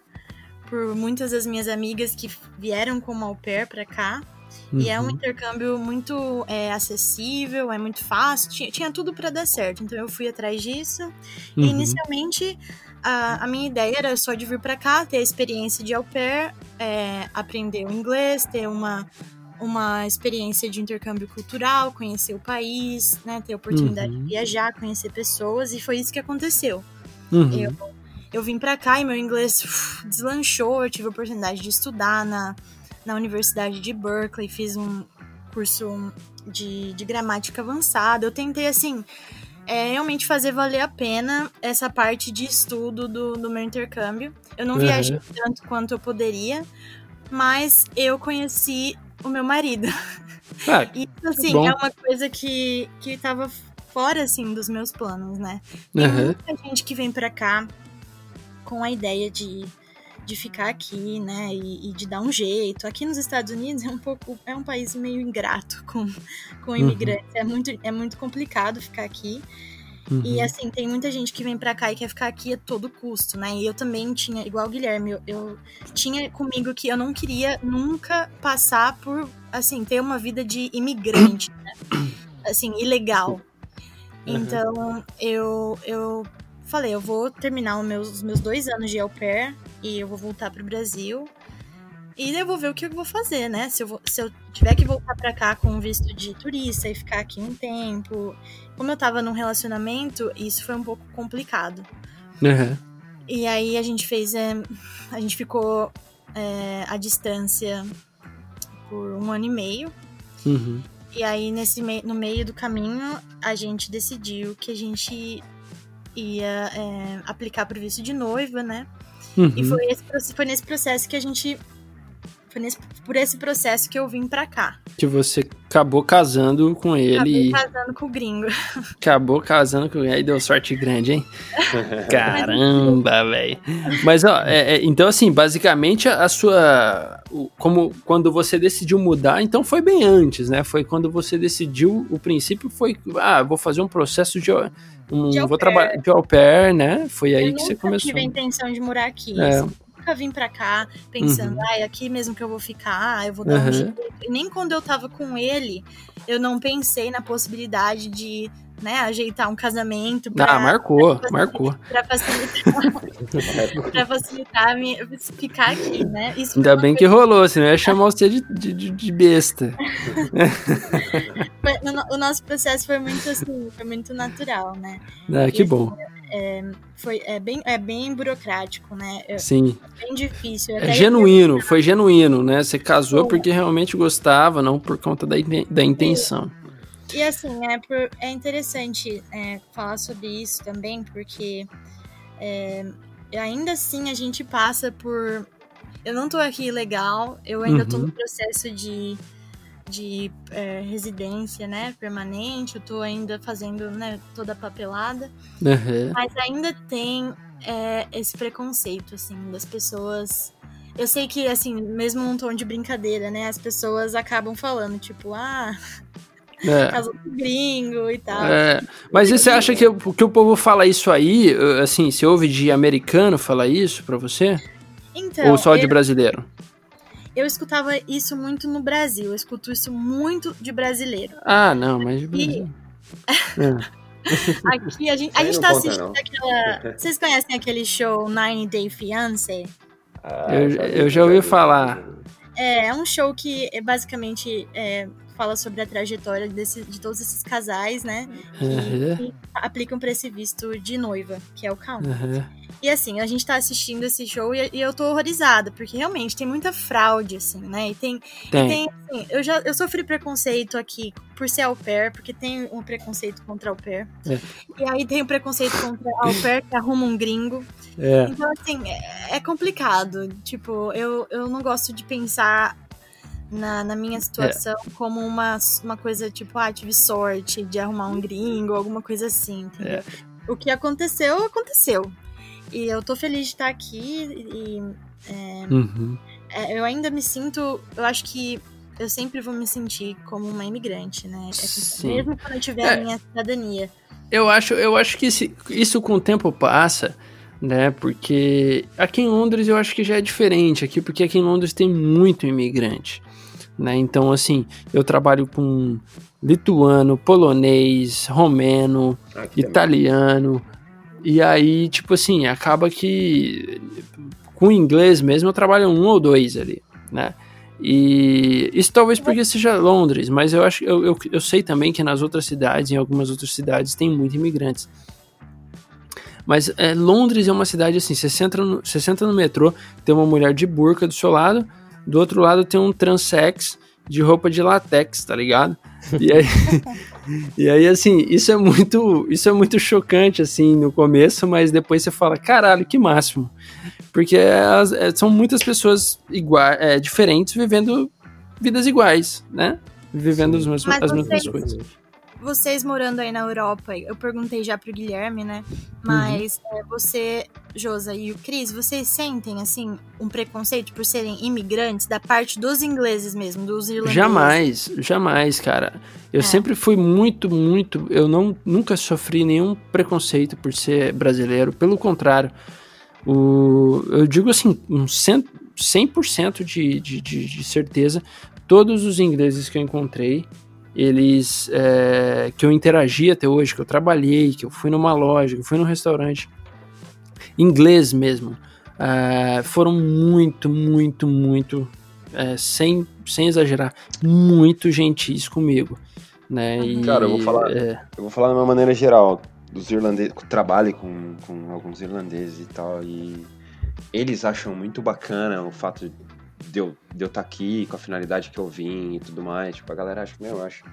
por muitas das minhas amigas que vieram como au pair para cá. Uhum. E é um uhum. intercâmbio muito é, acessível, é muito fácil, tinha, tinha tudo para dar certo. Então eu fui atrás disso. Uhum. E inicialmente a, a, minha ideia era só de vir para cá, ter a experiência de au pair, é, aprender o inglês, ter uma, uma experiência de intercâmbio cultural, conhecer o país, né, ter a oportunidade uhum. de viajar, conhecer pessoas, e foi isso que aconteceu. Uhum. Eu, eu vim para cá e meu inglês uf, deslanchou, eu tive a oportunidade de estudar na, na Universidade de Berkeley, fiz um curso de, de gramática avançada. Eu tentei, assim, é, realmente fazer valer a pena essa parte de estudo do, do meu intercâmbio. Eu não uhum. viajei tanto quanto eu poderia, mas eu conheci o meu marido. Ah, e assim, bom. é uma coisa que, que tava fora, assim, dos meus planos, né? Tem uhum. muita gente que vem pra cá com a ideia de, de ficar aqui, né? E, e, de dar um jeito. Aqui nos Estados Unidos é um pouco é um país meio ingrato com, com imigrantes. Uhum. É, muito, é muito complicado ficar aqui. Uhum. E assim, tem muita gente que vem pra cá e quer ficar aqui a todo custo, né? E eu também tinha, igual o Guilherme, eu, eu tinha comigo que eu não queria nunca passar por, assim, ter uma vida de imigrante, né? Assim, ilegal. Uhum. Então, eu, eu falei, eu vou terminar os meus, os meus dois anos de au pair e eu vou voltar pro Brasil. E eu vou ver o que eu vou fazer, né? Se eu, vou, se eu tiver que voltar para cá com visto de turista e ficar aqui um tempo. Como eu tava num relacionamento, isso foi um pouco complicado. Uhum. E aí a gente fez. É, a gente ficou é, à distância por um ano e meio. Uhum. E aí, nesse no meio do caminho, a gente decidiu que a gente ia é, aplicar pro visto de noiva, né? Uhum. E foi, esse, foi nesse processo que a gente foi nesse, por esse processo que eu vim pra cá. Que você acabou casando com ele. Acabei casando com o gringo. Acabou casando com ele. Aí deu sorte grande, hein? Caramba, velho. Mas, ó, é, é, então, assim, basicamente a, a sua. O, como quando você decidiu mudar, então foi bem antes, né? Foi quando você decidiu. O princípio foi. Ah, vou fazer um processo de. Um, de vou trabalhar de au pair, né? Foi aí eu que você começou. Eu tive a intenção de morar aqui. É. Assim nunca vim pra cá pensando, uhum. ah, é aqui mesmo que eu vou ficar, eu vou dar uhum. um jeito. E nem quando eu tava com ele, eu não pensei na possibilidade de né, ajeitar um casamento. Pra, ah, marcou, pra marcou. Pra facilitar, pra facilitar me, ficar aqui, né? Isso Ainda bem que rolou, senão ia chamar você de, de, de besta. o nosso processo foi muito assim, foi muito natural, né? Ah, que e, bom. Assim, é, foi, é, bem, é bem burocrático, né? Sim. É bem difícil. É genuíno, foi genuíno, né? Você casou porque realmente gostava, não por conta da, da intenção. E, e assim, é, por, é interessante é, falar sobre isso também, porque é, ainda assim a gente passa por. Eu não tô aqui legal, eu ainda uhum. tô no processo de de é, residência, né, permanente. Eu tô ainda fazendo, né, toda a papelada. Uhum. Mas ainda tem é, esse preconceito, assim, das pessoas. Eu sei que, assim, mesmo num tom de brincadeira, né, as pessoas acabam falando, tipo, ah. É. Casou com gringo e tal. É. Mas e você acha que, que o povo fala isso aí? Assim, você ouve de americano falar isso pra você? Então, Ou só de brasileiro? eu escutava isso muito no Brasil. Eu escuto isso muito de brasileiro. Ah, não, mas de Brasil. é. Aqui a gente, a gente tá assistindo não. aquela. Vocês conhecem aquele show Nine Day Fiancé? Ah, eu, eu já ouvi falar. É, é um show que é basicamente é, fala sobre a trajetória desse, de todos esses casais, né? Uhum. Que, aplicam para esse visto de noiva, que é o count. Uhum. E assim, a gente tá assistindo esse show e, e, eu tô horrorizada, porque realmente tem muita fraude, assim, né? E tem. tem. E tem assim, eu já eu sofri preconceito aqui por ser au pair, porque tem um preconceito contra au pair. É. E aí tem o um preconceito contra au pair que arruma um gringo. É. Então, assim, é, é complicado. Tipo, eu, eu não gosto de pensar na, na minha situação é. como uma, uma coisa tipo, ah, tive sorte de arrumar um gringo, alguma coisa assim, entendeu? É. O que aconteceu, aconteceu. E eu tô feliz de estar aqui e. É, uhum. é, eu ainda me sinto. Eu acho que eu sempre vou me sentir como uma imigrante, né? É mesmo quando eu tiver a é. minha cidadania. Eu acho, eu acho que esse, isso com o tempo passa, né? Porque aqui em Londres eu acho que já é diferente aqui, porque aqui em Londres tem muito imigrante né? Então, assim, eu trabalho com lituano, polonês, romeno, italiano. E aí, tipo assim, acaba que com inglês mesmo eu trabalho um ou dois ali, né? E isso talvez porque seja Londres, mas eu acho eu, eu, eu sei também que nas outras cidades, em algumas outras cidades, tem muito imigrantes. Mas é, Londres é uma cidade assim, você senta, no, você senta no metrô, tem uma mulher de burca do seu lado, do outro lado tem um transex de roupa de latex, tá ligado? E aí, e aí assim, isso é muito, isso é muito chocante assim no começo, mas depois você fala, caralho, que máximo. Porque as, é, são muitas pessoas iguais, é, diferentes vivendo vidas iguais, né? Vivendo as mesmas, as mesmas coisas vocês morando aí na Europa, eu perguntei já pro Guilherme, né? Mas uhum. é, você, Josa e o Cris, vocês sentem, assim, um preconceito por serem imigrantes da parte dos ingleses mesmo, dos irlandeses? Jamais, jamais, cara. Eu é. sempre fui muito, muito. Eu não, nunca sofri nenhum preconceito por ser brasileiro. Pelo contrário, o, eu digo assim, um 100%, 100 de, de, de, de certeza, todos os ingleses que eu encontrei eles é, que eu interagi até hoje, que eu trabalhei, que eu fui numa loja, que eu fui num restaurante, inglês mesmo, é, foram muito, muito, muito, é, sem, sem exagerar, muito gentis comigo. Né? E, Cara, eu vou falar, é, eu vou falar de uma maneira geral dos irlandeses, trabalho com, com alguns irlandeses e tal, e eles acham muito bacana o fato de eu estar de eu tá aqui com a finalidade que eu vim e tudo mais. Tipo, a galera acha, meu, eu acho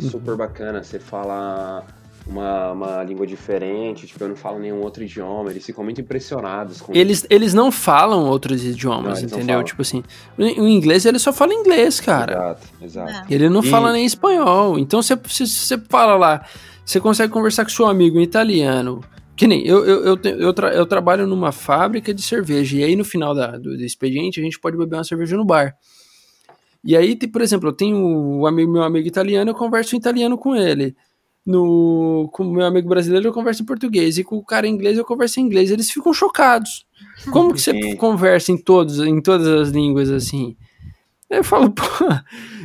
uhum. super bacana você fala uma, uma língua diferente, tipo, eu não falo nenhum outro idioma, eles ficam muito impressionados com eles, isso. Eles não falam outros idiomas, não, entendeu? Tipo assim, o inglês ele só fala inglês, cara. Exato, exato. Ele não e... fala nem espanhol. Então você, você, você fala lá, você consegue conversar com seu amigo em italiano, que nem, eu, eu, eu, eu, tra eu, trabalho numa fábrica de cerveja, e aí no final da, do, do, expediente a gente pode beber uma cerveja no bar. E aí, por exemplo, eu tenho o amigo, meu amigo italiano, eu converso em italiano com ele. No, com o meu amigo brasileiro eu converso em português, e com o cara inglês eu converso em inglês. Eles ficam chocados. Como que você conversa em, todos, em todas as línguas assim? Eu falo, pô,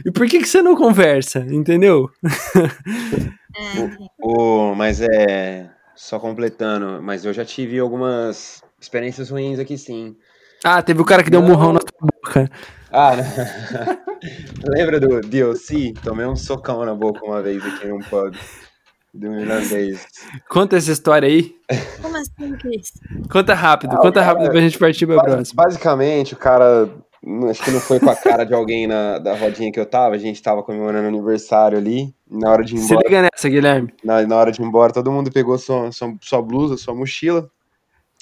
e por que, que você não conversa? Entendeu? É. o, o, mas é só completando, mas eu já tive algumas experiências ruins aqui sim. Ah, teve o cara que deu um murrão na tua boca. Ah, lembra do DLC? Tomei um socão na boca uma vez aqui em um pub do irlandês. Conta essa história aí. Como assim, Cris? Conta rápido, ah, conta rápido pra gente partir pra próxima. Basicamente, o cara acho que não foi com a cara de alguém na, da rodinha que eu tava, a gente tava comemorando aniversário ali, na hora de ir embora. Se liga nessa, Guilherme. Na, na hora de ir embora, todo mundo pegou sua, sua, sua blusa, sua mochila,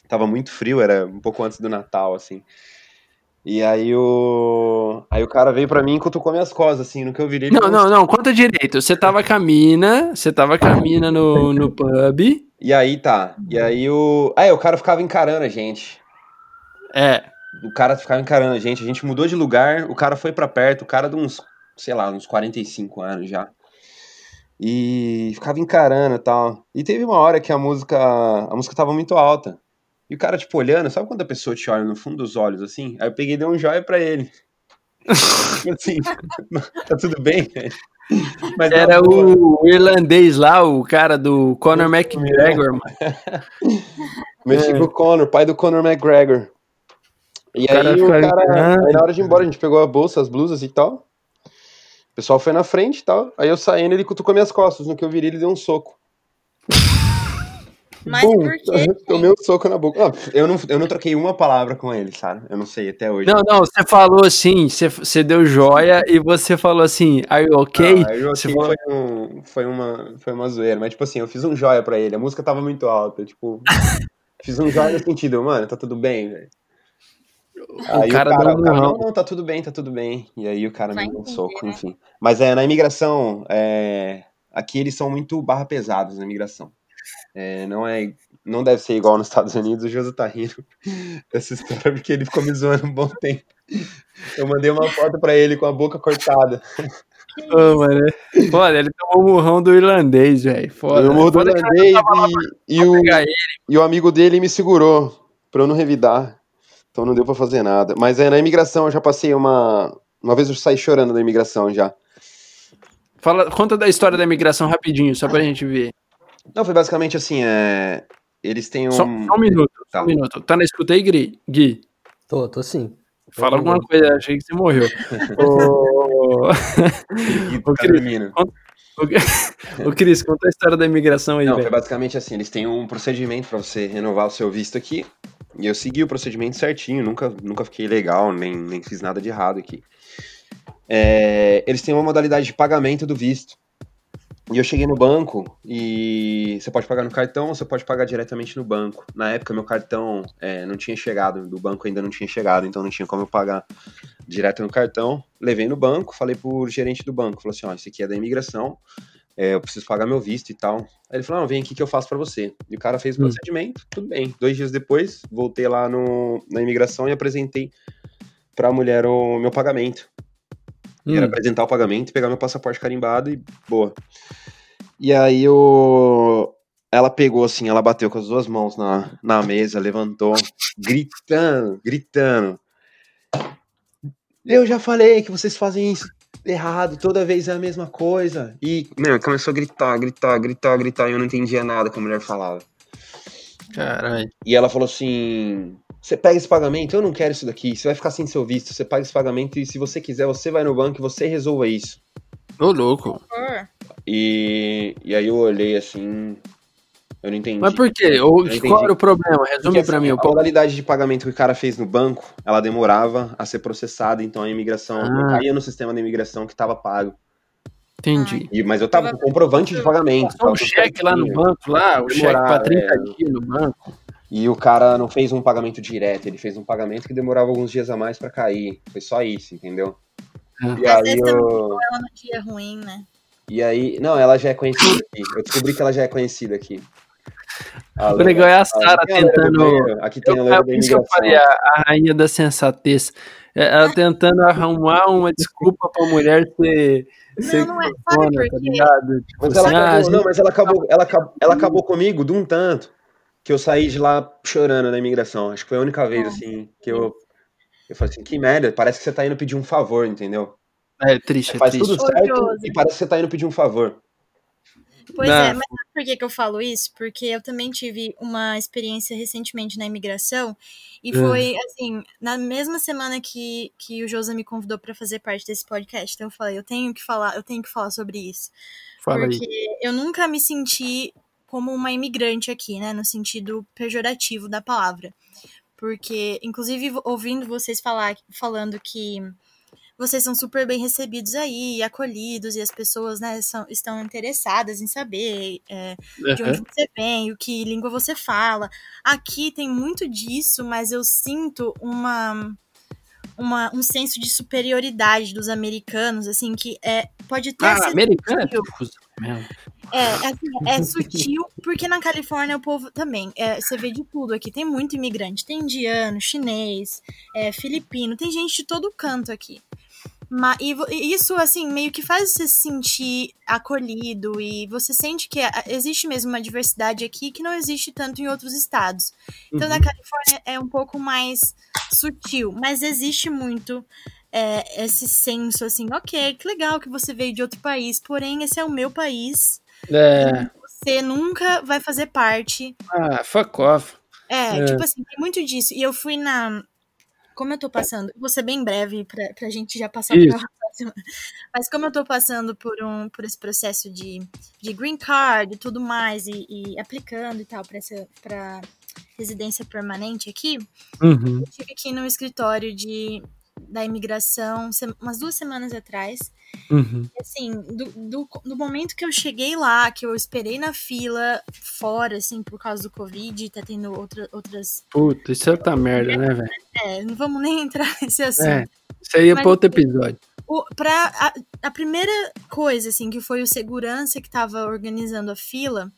tava muito frio, era um pouco antes do Natal, assim. E aí o. Aí o cara veio pra mim e cutucou minhas costas, assim, no que eu virei. Não, não, não, conta direito. Você tava camina, você tava camina no, no pub. E aí tá. E aí o. Aí o cara ficava encarando a gente. É o cara ficava encarando a gente, a gente mudou de lugar, o cara foi para perto, o cara de uns, sei lá, uns 45 anos já. E ficava encarando e tal. E teve uma hora que a música, a música tava muito alta. E o cara, tipo, olhando, sabe quando a pessoa te olha no fundo dos olhos, assim? Aí eu peguei e dei um joia pra ele. assim, tá tudo bem, Mas Era o irlandês lá, o cara do Conor McGregor, mano. Mexi com o Conor, pai do Conor McGregor. E o aí cara o cara, aí na hora de ir embora, a gente pegou a bolsa, as blusas e tal. O pessoal foi na frente e tal. Aí eu saindo, ele cutucou minhas costas. No que eu virei, ele deu um soco. Mas Bum, por quê? Tomei um soco na boca. Não, eu, não, eu não troquei uma palavra com ele, sabe? Eu não sei até hoje. Não, não, você falou assim, você, você deu joia e você falou assim, are you okay? Ah, are you okay falou... foi, um, foi, uma, foi uma zoeira, mas tipo assim, eu fiz um joia pra ele, a música tava muito alta, tipo, fiz um joia no sentido, mano, tá tudo bem, velho. Aí o cara, o cara, o cara não, não, tá tudo bem, tá tudo bem. E aí o cara Vai me deu um soco, né? enfim. Mas é, na imigração, é, aqui eles são muito barra pesados na imigração. É, não é não deve ser igual nos Estados Unidos, o Josu tá rindo dessa história porque ele ficou me zoando um bom tempo. Eu mandei uma foto pra ele com a boca cortada. Ô, mano. Foda, ele tomou o murrão do irlandês, velho. Foda. O murrão do irlandês e, e, o, e o amigo dele me segurou pra eu não revidar. Então não deu para fazer nada. Mas é, na imigração eu já passei uma. Uma vez eu saí chorando da imigração já. Fala, conta da história da imigração rapidinho, só pra gente ver. Não, foi basicamente assim, é... eles têm um... Só, só um minuto, tá. só um minuto. Tá na escuta aí, Gui? Gui? Tô, tô sim. Fala alguma coisa, achei que você morreu. o... o, Cris, o, Cris, conta a história da imigração aí. Não, véio. foi basicamente assim: eles têm um procedimento para você renovar o seu visto aqui. E eu segui o procedimento certinho, nunca, nunca fiquei legal, nem, nem fiz nada de errado aqui. É, eles têm uma modalidade de pagamento do visto. E eu cheguei no banco e você pode pagar no cartão ou você pode pagar diretamente no banco. Na época, meu cartão é, não tinha chegado, do banco ainda não tinha chegado, então não tinha como eu pagar direto no cartão. Levei no banco, falei pro gerente do banco, falou assim, ó, isso aqui é da imigração, é, eu preciso pagar meu visto e tal. Aí ele falou, não, vem aqui que eu faço para você. E o cara fez o hum. procedimento, tudo bem. Dois dias depois, voltei lá no, na imigração e apresentei pra mulher o meu pagamento. Hum. Era apresentar o pagamento, pegar meu passaporte carimbado e boa. E aí o... ela pegou assim, ela bateu com as duas mãos na, na mesa, levantou, gritando, gritando. Eu já falei que vocês fazem isso errado, toda vez é a mesma coisa. E, meu, começou a gritar, gritar, gritar, gritar, e eu não entendia nada que a mulher falava. Caralho. E ela falou assim: você pega esse pagamento, eu não quero isso daqui, você vai ficar sem seu visto, você paga esse pagamento e se você quiser, você vai no banco e você resolva isso. Ô, louco. E, e aí eu olhei assim, eu não entendi. Mas por quê? Ou, qual era o problema? Resume para mim. A modalidade de pagamento que o cara fez no banco, ela demorava a ser processada, então a imigração ah. não caía no sistema da imigração que estava pago. Entendi. E, mas eu tava com comprovante de pagamento. Passou um cheque lá no banco, lá, o cheque para 30 é... dias no banco. E o cara não fez um pagamento direto, ele fez um pagamento que demorava alguns dias a mais para cair. Foi só isso, entendeu? Ah. E aí eu... ela no dia ruim, né? E aí, não, ela já é conhecida aqui. Eu descobri que ela já é conhecida aqui. O legal é a Sara tentando. Aqui tem a eu, é isso que eu falei, a, a, rainha da sensatez. É, ela tentando arrumar uma desculpa pra mulher ser. ser não, não é, sabe tá ligado? Tipo mas assim, ela acabou, ah, não, mas ela acabou, ela, ela acabou comigo de um tanto que eu saí de lá chorando na imigração. Acho que foi a única vez, assim, que eu. Eu falei assim, que merda, parece que você tá indo pedir um favor, entendeu? É triste, você é faz triste. tudo certo e parece que você tá indo pedir um favor. Pois Não. é, mas sabe por que, que eu falo isso? Porque eu também tive uma experiência recentemente na imigração e foi, assim, na mesma semana que, que o Josa me convidou para fazer parte desse podcast. Então eu falei, eu tenho que falar, eu tenho que falar sobre isso. Fala porque aí. eu nunca me senti como uma imigrante aqui, né, no sentido pejorativo da palavra. Porque, inclusive, ouvindo vocês falar, falando que vocês são super bem recebidos aí, acolhidos, e as pessoas, né, são, estão interessadas em saber é, uhum. de onde você vem, o que língua você fala. Aqui tem muito disso, mas eu sinto uma, uma um senso de superioridade dos americanos, assim, que é, pode ter... Ah, americano é, assim, é sutil, porque na Califórnia o povo também, é, você vê de tudo aqui, tem muito imigrante, tem indiano, chinês, é, filipino, tem gente de todo canto aqui. Mas, e isso, assim, meio que faz você se sentir acolhido e você sente que existe mesmo uma diversidade aqui que não existe tanto em outros estados. Então, uhum. na Califórnia é um pouco mais sutil, mas existe muito é, esse senso, assim, ok, que legal que você veio de outro país, porém, esse é o meu país. É. Você nunca vai fazer parte. Ah, fuck off. É, é, tipo assim, tem muito disso. E eu fui na, como eu tô passando, vou ser bem breve pra, pra gente já passar Isso. pra próxima. Mas como eu tô passando por um por esse processo de, de green card e tudo mais, e, e aplicando e tal pra, essa, pra residência permanente aqui, uhum. eu tive que ir no escritório de da imigração umas duas semanas atrás. Uhum. Assim, do, do, do, momento que eu cheguei lá, que eu esperei na fila fora, assim, por causa do Covid, tá tendo outra, outras. Puta, isso é outra merda, né, velho? É, não vamos nem entrar nesse assunto. É, isso aí é Mas, pra outro episódio. O, pra, a, a primeira coisa, assim, que foi o segurança que tava organizando a fila,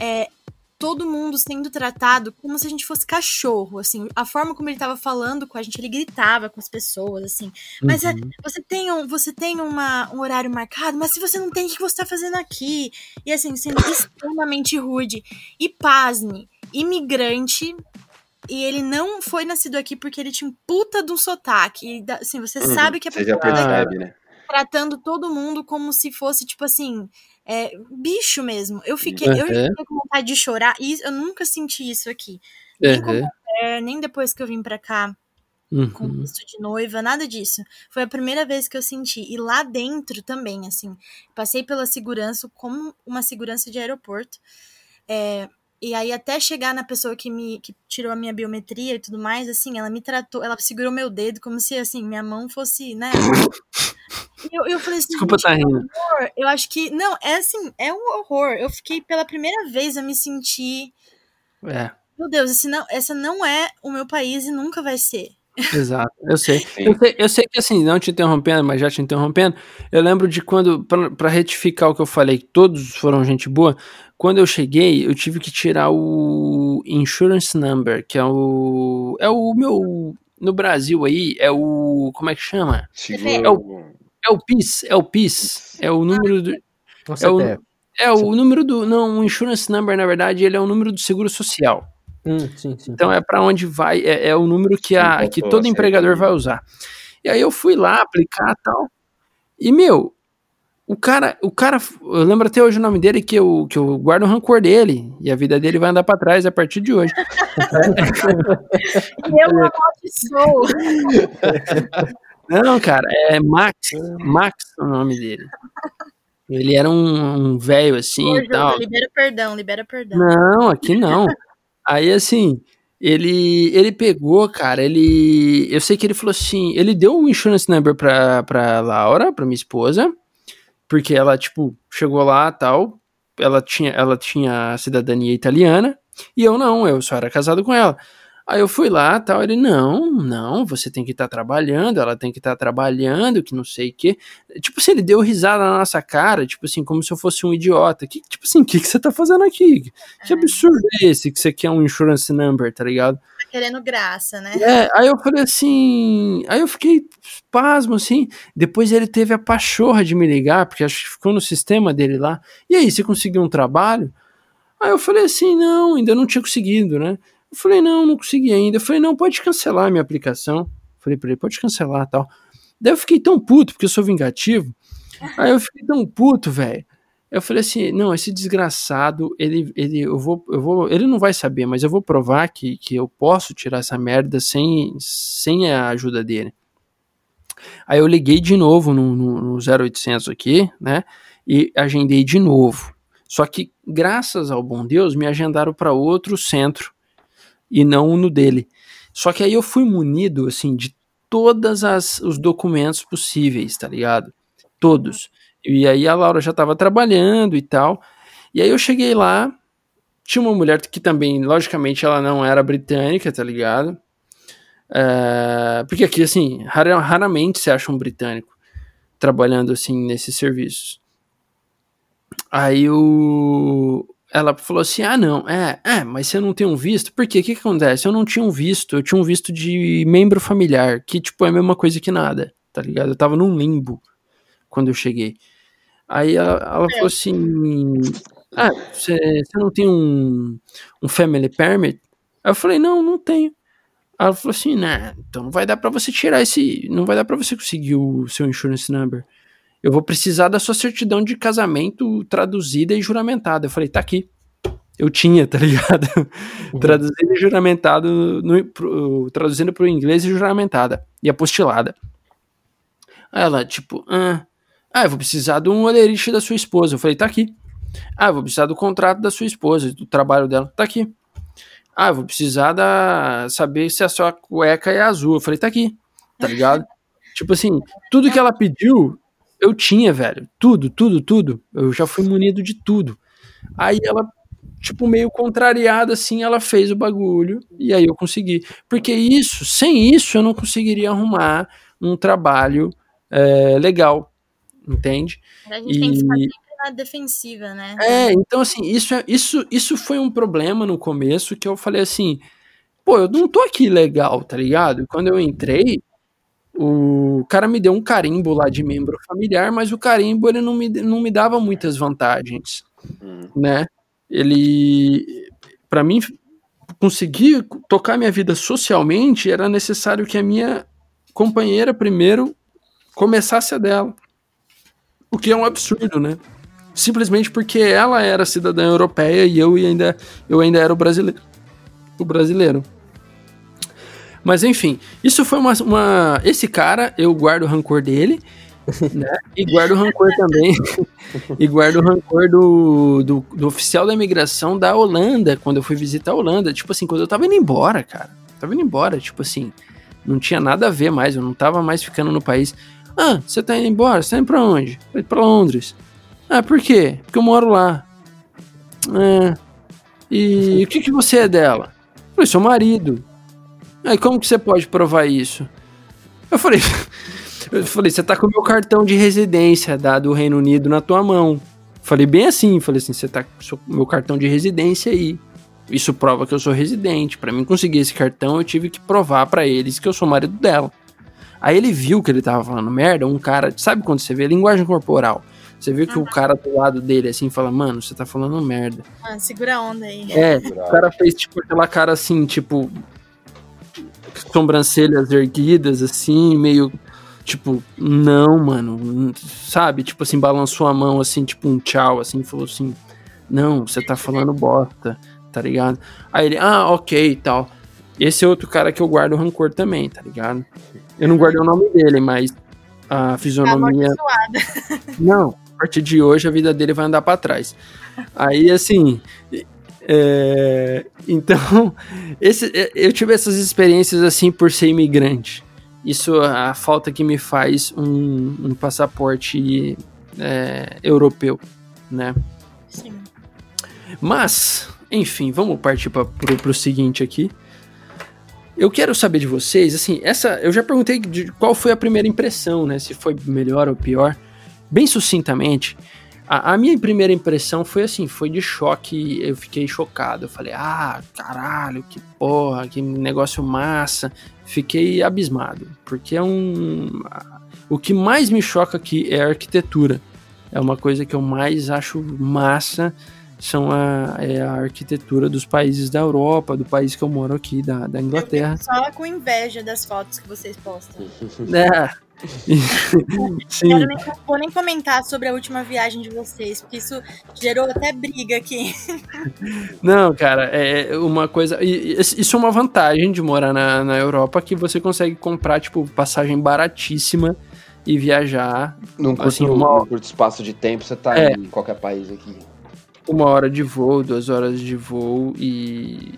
é, todo mundo sendo tratado como se a gente fosse cachorro, assim, a forma como ele tava falando com a gente, ele gritava com as pessoas, assim, mas é, uhum. é, você tem, um, você tem uma, um horário marcado, mas se você não tem, o que você tá fazendo aqui? E assim, sendo extremamente rude. E pasme, imigrante, e ele não foi nascido aqui porque ele tinha um puta de um sotaque, e, assim, você uhum. sabe que é Você já percebe, né? Tratando todo mundo como se fosse, tipo assim, é, bicho mesmo. Eu fiquei, uhum. eu fiquei com vontade de chorar. E eu nunca senti isso aqui. Nem uhum. mulher, nem depois que eu vim pra cá uhum. com visto de noiva, nada disso. Foi a primeira vez que eu senti. E lá dentro também, assim, passei pela segurança como uma segurança de aeroporto. É, e aí, até chegar na pessoa que me que tirou a minha biometria e tudo mais, assim, ela me tratou, ela segurou meu dedo como se, assim, minha mão fosse, né? eu, eu falei assim, Desculpa tá rindo. Horror. Eu acho que, não, é assim, é um horror. Eu fiquei, pela primeira vez, eu me senti... É. Meu Deus, esse não, essa não é o meu país e nunca vai ser. Exato, eu sei. eu sei. Eu sei que assim, não te interrompendo, mas já te interrompendo, eu lembro de quando, para retificar o que eu falei, que todos foram gente boa, quando eu cheguei, eu tive que tirar o insurance number, que é o é o meu no Brasil aí, é o como é que chama? É o, é o PIS, é o PIS, é o número do é o, é o número do não, o insurance number na verdade, ele é o número do seguro social. Hum, sim, sim. Então é para onde vai, é, é, o número que, a, que todo empregador vai usar. E aí eu fui lá aplicar tal. E, meu, o cara, o cara, eu lembro até hoje o nome dele, que eu, que eu guardo o rancor dele, e a vida dele vai andar para trás a partir de hoje. eu amaldiçoo. Não, cara, é Max, Max é o nome dele. Ele era um, um velho assim e tal. Libera perdão, libera perdão. Não, aqui não. Aí assim, ele, ele pegou, cara, ele. Eu sei que ele falou assim: ele deu um insurance number pra, pra Laura, pra minha esposa porque ela, tipo, chegou lá tal, ela tinha, ela tinha cidadania italiana, e eu não, eu só era casado com ela. Aí eu fui lá, tal, ele, não, não, você tem que estar tá trabalhando, ela tem que estar tá trabalhando, que não sei o quê. Tipo assim, ele deu risada na nossa cara, tipo assim, como se eu fosse um idiota. Que, tipo assim, o que, que você tá fazendo aqui? Que é. absurdo é esse que você quer um insurance number, tá ligado? Querendo graça, né? É, aí eu falei assim, aí eu fiquei pasmo, assim. Depois ele teve a pachorra de me ligar, porque acho que ficou no sistema dele lá. E aí, você conseguiu um trabalho? Aí eu falei assim, não, ainda não tinha conseguido, né? Eu falei, não, não consegui ainda. Eu falei, não, pode cancelar a minha aplicação. Falei pra ele, pode cancelar tal. Daí eu fiquei tão puto, porque eu sou vingativo. Aí eu fiquei tão puto, velho. Eu falei assim, não, esse desgraçado, ele, ele, eu vou, eu vou, ele não vai saber, mas eu vou provar que, que eu posso tirar essa merda sem, sem a ajuda dele. Aí eu liguei de novo no, no, no 0800 aqui, né, e agendei de novo. Só que, graças ao bom Deus, me agendaram para outro centro e não no dele. Só que aí eu fui munido, assim, de todos os documentos possíveis, tá ligado? Todos. E aí a Laura já estava trabalhando e tal. E aí eu cheguei lá, tinha uma mulher que também, logicamente, ela não era britânica, tá ligado? É, porque aqui, assim, raramente se acha um britânico trabalhando, assim, nesses serviços. Aí o, ela falou assim: ah, não, é, é, mas você não tem um visto? Por quê? O que, que acontece? Eu não tinha um visto, eu tinha um visto de membro familiar, que, tipo, é a mesma coisa que nada, tá ligado? Eu tava num limbo quando eu cheguei. Aí ela, ela falou assim: ah, você, não tem um, um family permit? Aí eu falei: não, não tenho. Ela falou assim: nah, então não vai dar para você tirar esse. Não vai dar para você conseguir o seu insurance number eu vou precisar da sua certidão de casamento traduzida e juramentada. Eu falei, tá aqui. Eu tinha, tá ligado? Uhum. Traduzido e juramentado, no, pro, traduzindo para o inglês e juramentada. E apostilada. Aí ela, tipo, ah, ah, eu vou precisar de um olerite da sua esposa. Eu falei, tá aqui. Ah, eu vou precisar do contrato da sua esposa, do trabalho dela. Tá aqui. Ah, eu vou precisar da saber se a sua cueca é azul. Eu falei, tá aqui. Tá ligado? tipo assim, tudo que ela pediu, eu tinha, velho. Tudo, tudo, tudo. Eu já fui munido de tudo. Aí ela, tipo, meio contrariada, assim, ela fez o bagulho. E aí eu consegui. Porque isso, sem isso, eu não conseguiria arrumar um trabalho é, legal. Entende? A gente e... tem que ficar sempre na defensiva, né? É, então, assim, isso, é, isso, isso foi um problema no começo que eu falei assim. Pô, eu não tô aqui legal, tá ligado? Quando eu entrei, o cara me deu um carimbo lá de membro familiar, mas o carimbo ele não me, não me dava muitas vantagens, hum. né? Ele, para mim, conseguir tocar minha vida socialmente, era necessário que a minha companheira primeiro começasse a dela. O que é um absurdo, né? Simplesmente porque ela era cidadã europeia e eu ainda, eu ainda era o brasileiro. O brasileiro. Mas enfim, isso foi uma, uma. Esse cara, eu guardo o rancor dele. Né? E guardo o rancor também. e guardo o rancor do, do, do, oficial da imigração da Holanda, quando eu fui visitar a Holanda. Tipo assim, quando eu tava indo embora, cara. Tava indo embora, tipo assim. Não tinha nada a ver mais, eu não tava mais ficando no país. Ah, você tá indo embora? Você tá indo pra onde? Pra Londres. Ah, por quê? Porque eu moro lá. É. E o que, que você é dela? Eu falei, seu marido. Aí como que você pode provar isso? Eu falei, eu falei, você tá com o meu cartão de residência da, do Reino Unido na tua mão. Falei bem assim, falei assim, você tá com o meu cartão de residência aí. Isso prova que eu sou residente. Para mim conseguir esse cartão, eu tive que provar para eles que eu sou marido dela. Aí ele viu que ele tava falando merda, um cara, sabe quando você vê linguagem corporal? Você viu que uhum. o cara do lado dele assim fala, mano, você tá falando merda. Ah, segura a onda aí. É, o cara fez tipo aquela cara assim, tipo sobrancelhas erguidas assim, meio tipo, não, mano, sabe? Tipo assim, balançou a mão assim, tipo um tchau assim, falou assim: "Não, você tá falando bosta", tá ligado? Aí ele: "Ah, OK e tal". Esse é outro cara que eu guardo rancor também, tá ligado? Eu não guardei o nome dele, mas a fisionomia. Não, a partir de hoje a vida dele vai andar para trás. Aí, assim. É... Então, esse, é, eu tive essas experiências assim por ser imigrante. Isso é a falta que me faz um, um passaporte é, europeu, né? Sim. Mas, enfim, vamos partir para o seguinte aqui. Eu quero saber de vocês, assim, essa. Eu já perguntei de qual foi a primeira impressão, né? Se foi melhor ou pior. Bem sucintamente, a, a, minha primeira impressão foi assim, foi de choque, eu fiquei chocado. Eu falei, ah, caralho, que porra, que negócio massa. Fiquei abismado, porque é um. O que mais me choca aqui é a arquitetura. É uma coisa que eu mais acho massa são a, é a arquitetura dos países da Europa, do país que eu moro aqui, da, da Inglaterra. Eu só com inveja das fotos que vocês postam. É. Sim. Eu nem vou nem comentar sobre a última viagem de vocês, porque isso gerou até briga aqui. Não, cara, é uma coisa. Isso é uma vantagem de morar na, na Europa que você consegue comprar, tipo, passagem baratíssima e viajar. Num curto, assim, uma... curto espaço de tempo, você tá é. em qualquer país aqui uma hora de voo, duas horas de voo e,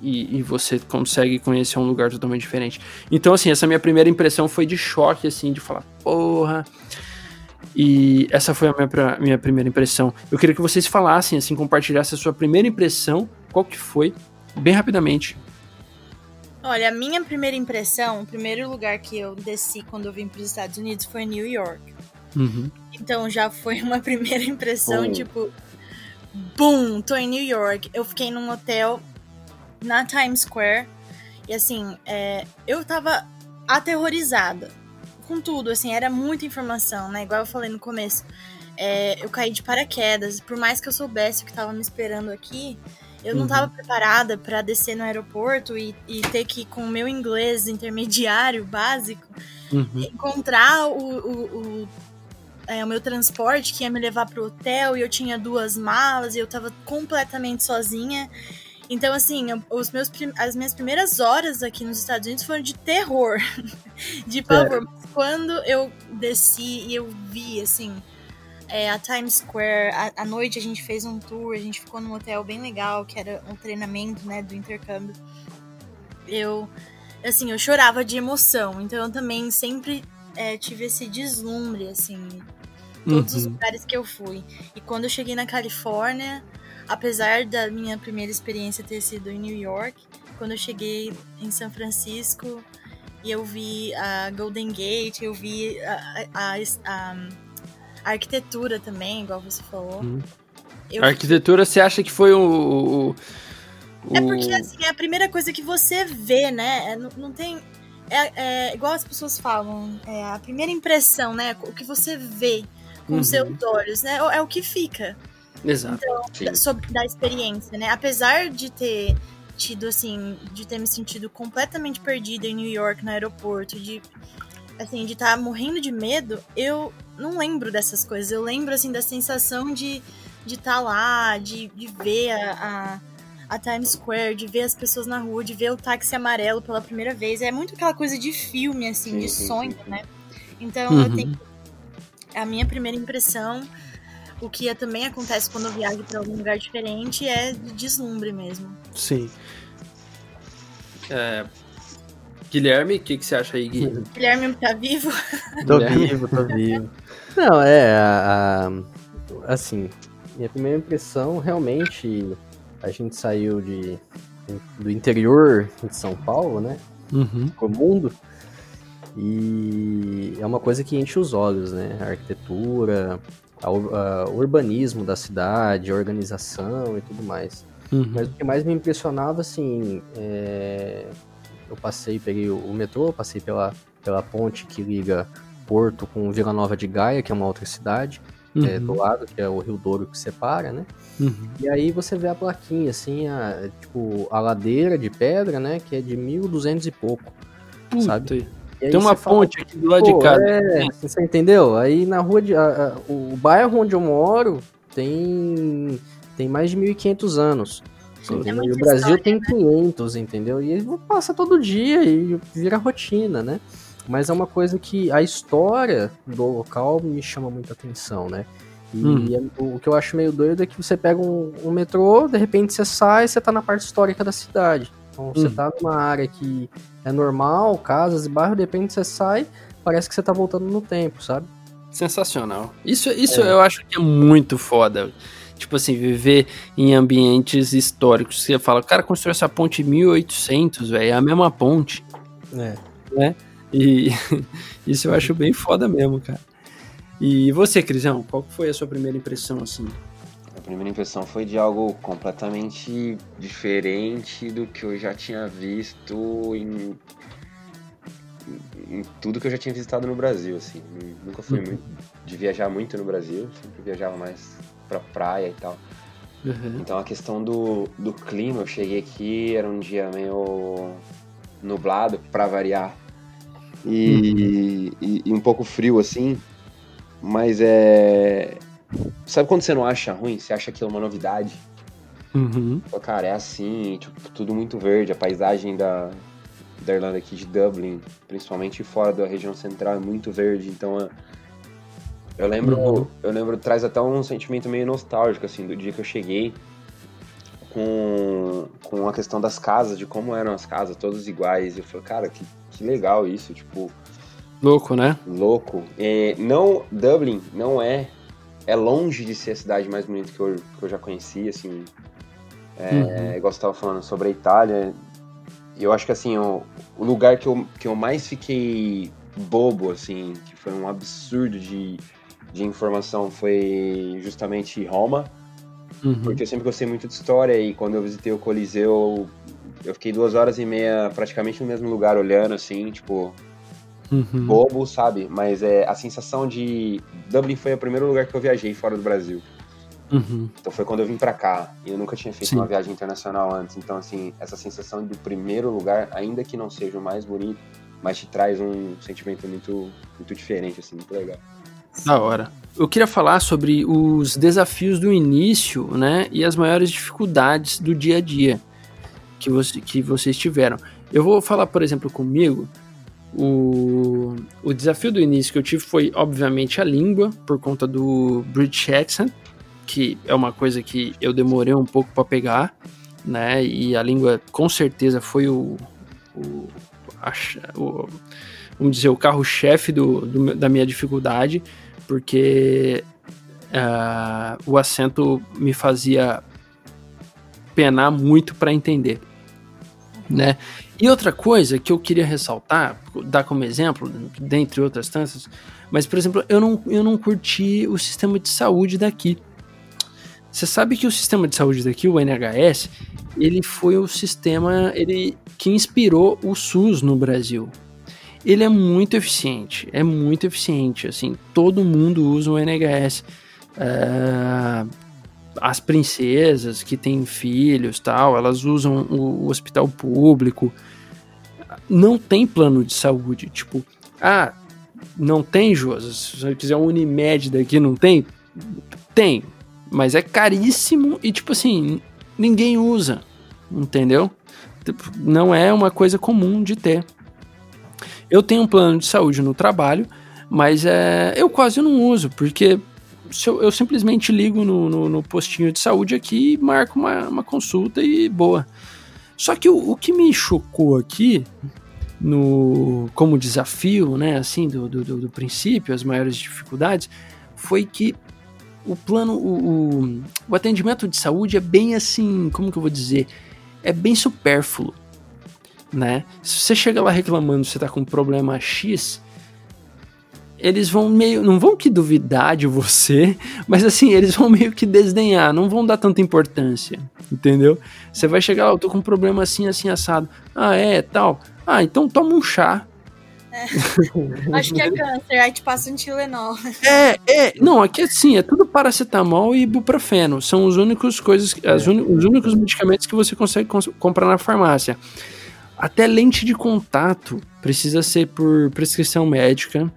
e, e, você consegue conhecer um lugar totalmente diferente. Então, assim, essa minha primeira impressão foi de choque, assim, de falar, porra. E essa foi a minha, minha primeira impressão. Eu queria que vocês falassem, assim, compartilhassem a sua primeira impressão, qual que foi, bem rapidamente. Olha, a minha primeira impressão, o primeiro lugar que eu desci quando eu vim para os Estados Unidos foi New York. Uhum. Então já foi uma primeira impressão, tipo, Boom! Tô em New York. Eu fiquei num hotel na Times Square. E assim, é, eu tava aterrorizada com tudo, assim, era muita informação, né? Igual eu falei no começo. É, eu caí de paraquedas. Por mais que eu soubesse o que tava me esperando aqui, eu não estava uhum. preparada para descer no aeroporto e, e, ter que, com o meu inglês intermediário básico, uhum. encontrar o, o, o é, o meu transporte que ia me levar pro hotel e eu tinha duas malas e eu tava completamente sozinha. Então, assim, os meus, as minhas primeiras horas aqui nos Estados Unidos foram de terror, de pavor. É. Quando eu desci e eu vi, assim, é, a Times Square, à noite a gente fez um tour, a gente ficou num hotel bem legal, que era um treinamento, né, do intercâmbio. Eu, assim, eu chorava de emoção. Então, eu também sempre é, tive esse deslumbre, assim, todos uhum. os lugares que eu fui. E quando eu cheguei na Califórnia, apesar da minha primeira experiência ter sido em New York, quando eu cheguei em São Francisco e eu vi a Golden Gate, eu vi a, a, a, a arquitetura também, igual você falou. Uhum. a arquitetura, você acha que foi o, o... É porque, assim, é a primeira coisa que você vê, né? É, não, não tem é, é, igual as pessoas falam, é a primeira impressão, né? O que você vê com uhum. seus olhos, né? É o que fica. Exato. Então, sobre da experiência, né? Apesar de ter tido, assim, de ter me sentido completamente perdida em New York, no aeroporto, de, assim, de estar tá morrendo de medo, eu não lembro dessas coisas. Eu lembro, assim, da sensação de de estar tá lá, de, de ver a, a a Times Square, de ver as pessoas na rua, de ver o táxi amarelo pela primeira vez. É muito aquela coisa de filme, assim, sim, de sim, sonho, sim. né? Então uhum. eu tenho. A minha primeira impressão, o que também acontece quando eu viajo para algum lugar diferente, é de deslumbre mesmo. Sim. É, Guilherme, o que, que você acha aí, Gui? Guilherme tá vivo? Tô vivo, tô vivo. Não, é, a, a, assim, minha primeira impressão, realmente, a gente saiu de, do interior de São Paulo, né? Uhum. O mundo. E é uma coisa que enche os olhos, né? A arquitetura, o urbanismo da cidade, a organização e tudo mais. Uhum. Mas o que mais me impressionava, assim, é eu passei, peguei o metrô, passei pela, pela ponte que liga Porto com Vila Nova de Gaia, que é uma outra cidade, uhum. é, do lado, que é o Rio Douro que separa, né? Uhum. E aí você vê a plaquinha, assim, a, tipo, a ladeira de pedra, né? Que é de 1200 e pouco, Puta. sabe? Tem uma ponte fala, aqui do lado de casa. É, você entendeu? Aí na rua de. A, a, o bairro onde eu moro tem, tem mais de 1500 anos. Sim, é e o Brasil história, tem 500, né? entendeu? E ele passa todo dia e vira rotina, né? Mas é uma coisa que a história do local me chama muita atenção, né? E hum. é, o que eu acho meio doido é que você pega um, um, metrô, de repente você sai e você tá na parte histórica da cidade. Então você hum. tá numa área que é normal, casas e bairro, de repente você sai, parece que você tá voltando no tempo, sabe? Sensacional. Isso, isso é. eu acho que é muito foda tipo assim, viver em ambientes históricos. Você fala, o cara construiu essa ponte em 1800, velho, é a mesma ponte. É. Né? E isso eu acho bem foda mesmo, cara. E você, Crisão, qual foi a sua primeira impressão, assim? A primeira impressão foi de algo completamente diferente do que eu já tinha visto em, em tudo que eu já tinha visitado no Brasil, assim. Nunca fui uhum. muito de viajar muito no Brasil, sempre viajava mais pra praia e tal. Uhum. Então a questão do, do clima, eu cheguei aqui, era um dia meio nublado, para variar. E, uhum. e, e, um pouco frio assim. Mas é. Sabe quando você não acha ruim? Você acha que é uma novidade? Uhum. Pô, cara, é assim, tipo, tudo muito verde. A paisagem da, da Irlanda aqui, de Dublin, principalmente fora da região central, é muito verde. Então eu lembro, uhum. eu lembro, traz até um sentimento meio nostálgico, assim, do dia que eu cheguei com, com a questão das casas, de como eram as casas, todas iguais. Eu falei, cara, que, que legal isso, tipo... Louco, né? Louco. É, não, Dublin não é, é longe de ser a cidade mais bonita que eu, que eu já conheci, assim. É, uhum. Igual você falando sobre a Itália. Eu acho que, assim, o, o lugar que eu, que eu mais fiquei bobo, assim, que foi um absurdo de de informação foi justamente Roma, uhum. porque eu sempre gostei muito de história e quando eu visitei o Coliseu, eu fiquei duas horas e meia praticamente no mesmo lugar olhando, assim, tipo, uhum. bobo, sabe? Mas é a sensação de. Dublin foi o primeiro lugar que eu viajei fora do Brasil. Uhum. Então foi quando eu vim para cá e eu nunca tinha feito Sim. uma viagem internacional antes. Então, assim, essa sensação do primeiro lugar, ainda que não seja o mais bonito, mas te traz um sentimento muito, muito diferente, assim, muito legal. Da hora. Eu queria falar sobre os desafios do início, né, e as maiores dificuldades do dia a dia que, você, que vocês tiveram. Eu vou falar, por exemplo, comigo. O, o desafio do início que eu tive foi, obviamente, a língua, por conta do British accent, que é uma coisa que eu demorei um pouco para pegar, né? E a língua, com certeza, foi o, o, a, o vamos dizer, o carro-chefe do, do, da minha dificuldade porque uh, o acento me fazia penar muito para entender, né? E outra coisa que eu queria ressaltar, dar como exemplo, dentre outras tantas, mas por exemplo, eu não, eu não curti o sistema de saúde daqui. Você sabe que o sistema de saúde daqui, o NHS, ele foi o sistema ele, que inspirou o SUS no Brasil ele é muito eficiente, é muito eficiente, assim, todo mundo usa o NHS. É, as princesas que têm filhos tal, elas usam o, o, hospital público. Não tem plano de saúde, tipo, ah, não tem, Josi, se você quiser um Unimed daqui, não tem? Tem, mas é caríssimo e, tipo assim, ninguém usa, entendeu? Não é uma coisa comum de ter. Eu tenho um plano de saúde no trabalho, mas é, eu quase não uso, porque eu, eu, simplesmente ligo no, no, no, postinho de saúde aqui e marco uma, uma consulta e boa. Só que o, o, que me chocou aqui, no como desafio, né, assim, do, do, do princípio, as maiores dificuldades, foi que o plano, o, o, o, atendimento de saúde é bem assim, como que eu vou dizer? É bem supérfluo, né? Se você chega lá reclamando você tá com um problema X, eles vão meio, não vão que duvidar de você, mas assim, eles vão meio que desdenhar, não vão dar tanta importância, entendeu? Você vai chegar lá, eu tô com um problema assim, assim, assado. Ah, é, tal. Ah, então toma um chá. É. Acho que é câncer, aí te passa um Tilenol. É, é. Não, aqui assim, é tudo paracetamol e ibuprofeno. São os únicos coisas, as un, os únicos medicamentos que você consegue comprar na farmácia. Até lente de contato precisa ser por prescrição médica.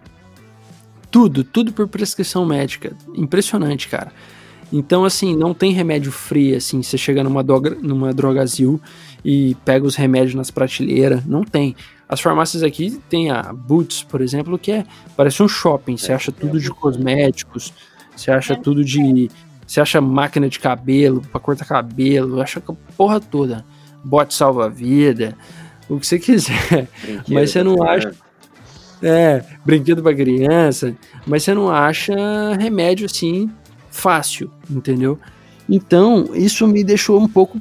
Tudo, tudo por prescrição médica. Impressionante, cara. Então, assim, não tem remédio free, assim, você chega numa, droga, numa drogazil e pega os remédios nas prateleiras. Não tem. As farmácias aqui tem a Boots, por exemplo, que é parece um shopping. Você é, acha tudo de cosméticos, você acha é. tudo de. Você acha máquina de cabelo para cortar cabelo, acha a porra toda. Bote salva-vida, o que você quiser. Brinquedo mas você não acha. É, brinquedo para criança, mas você não acha remédio assim fácil, entendeu? Então, isso me deixou um pouco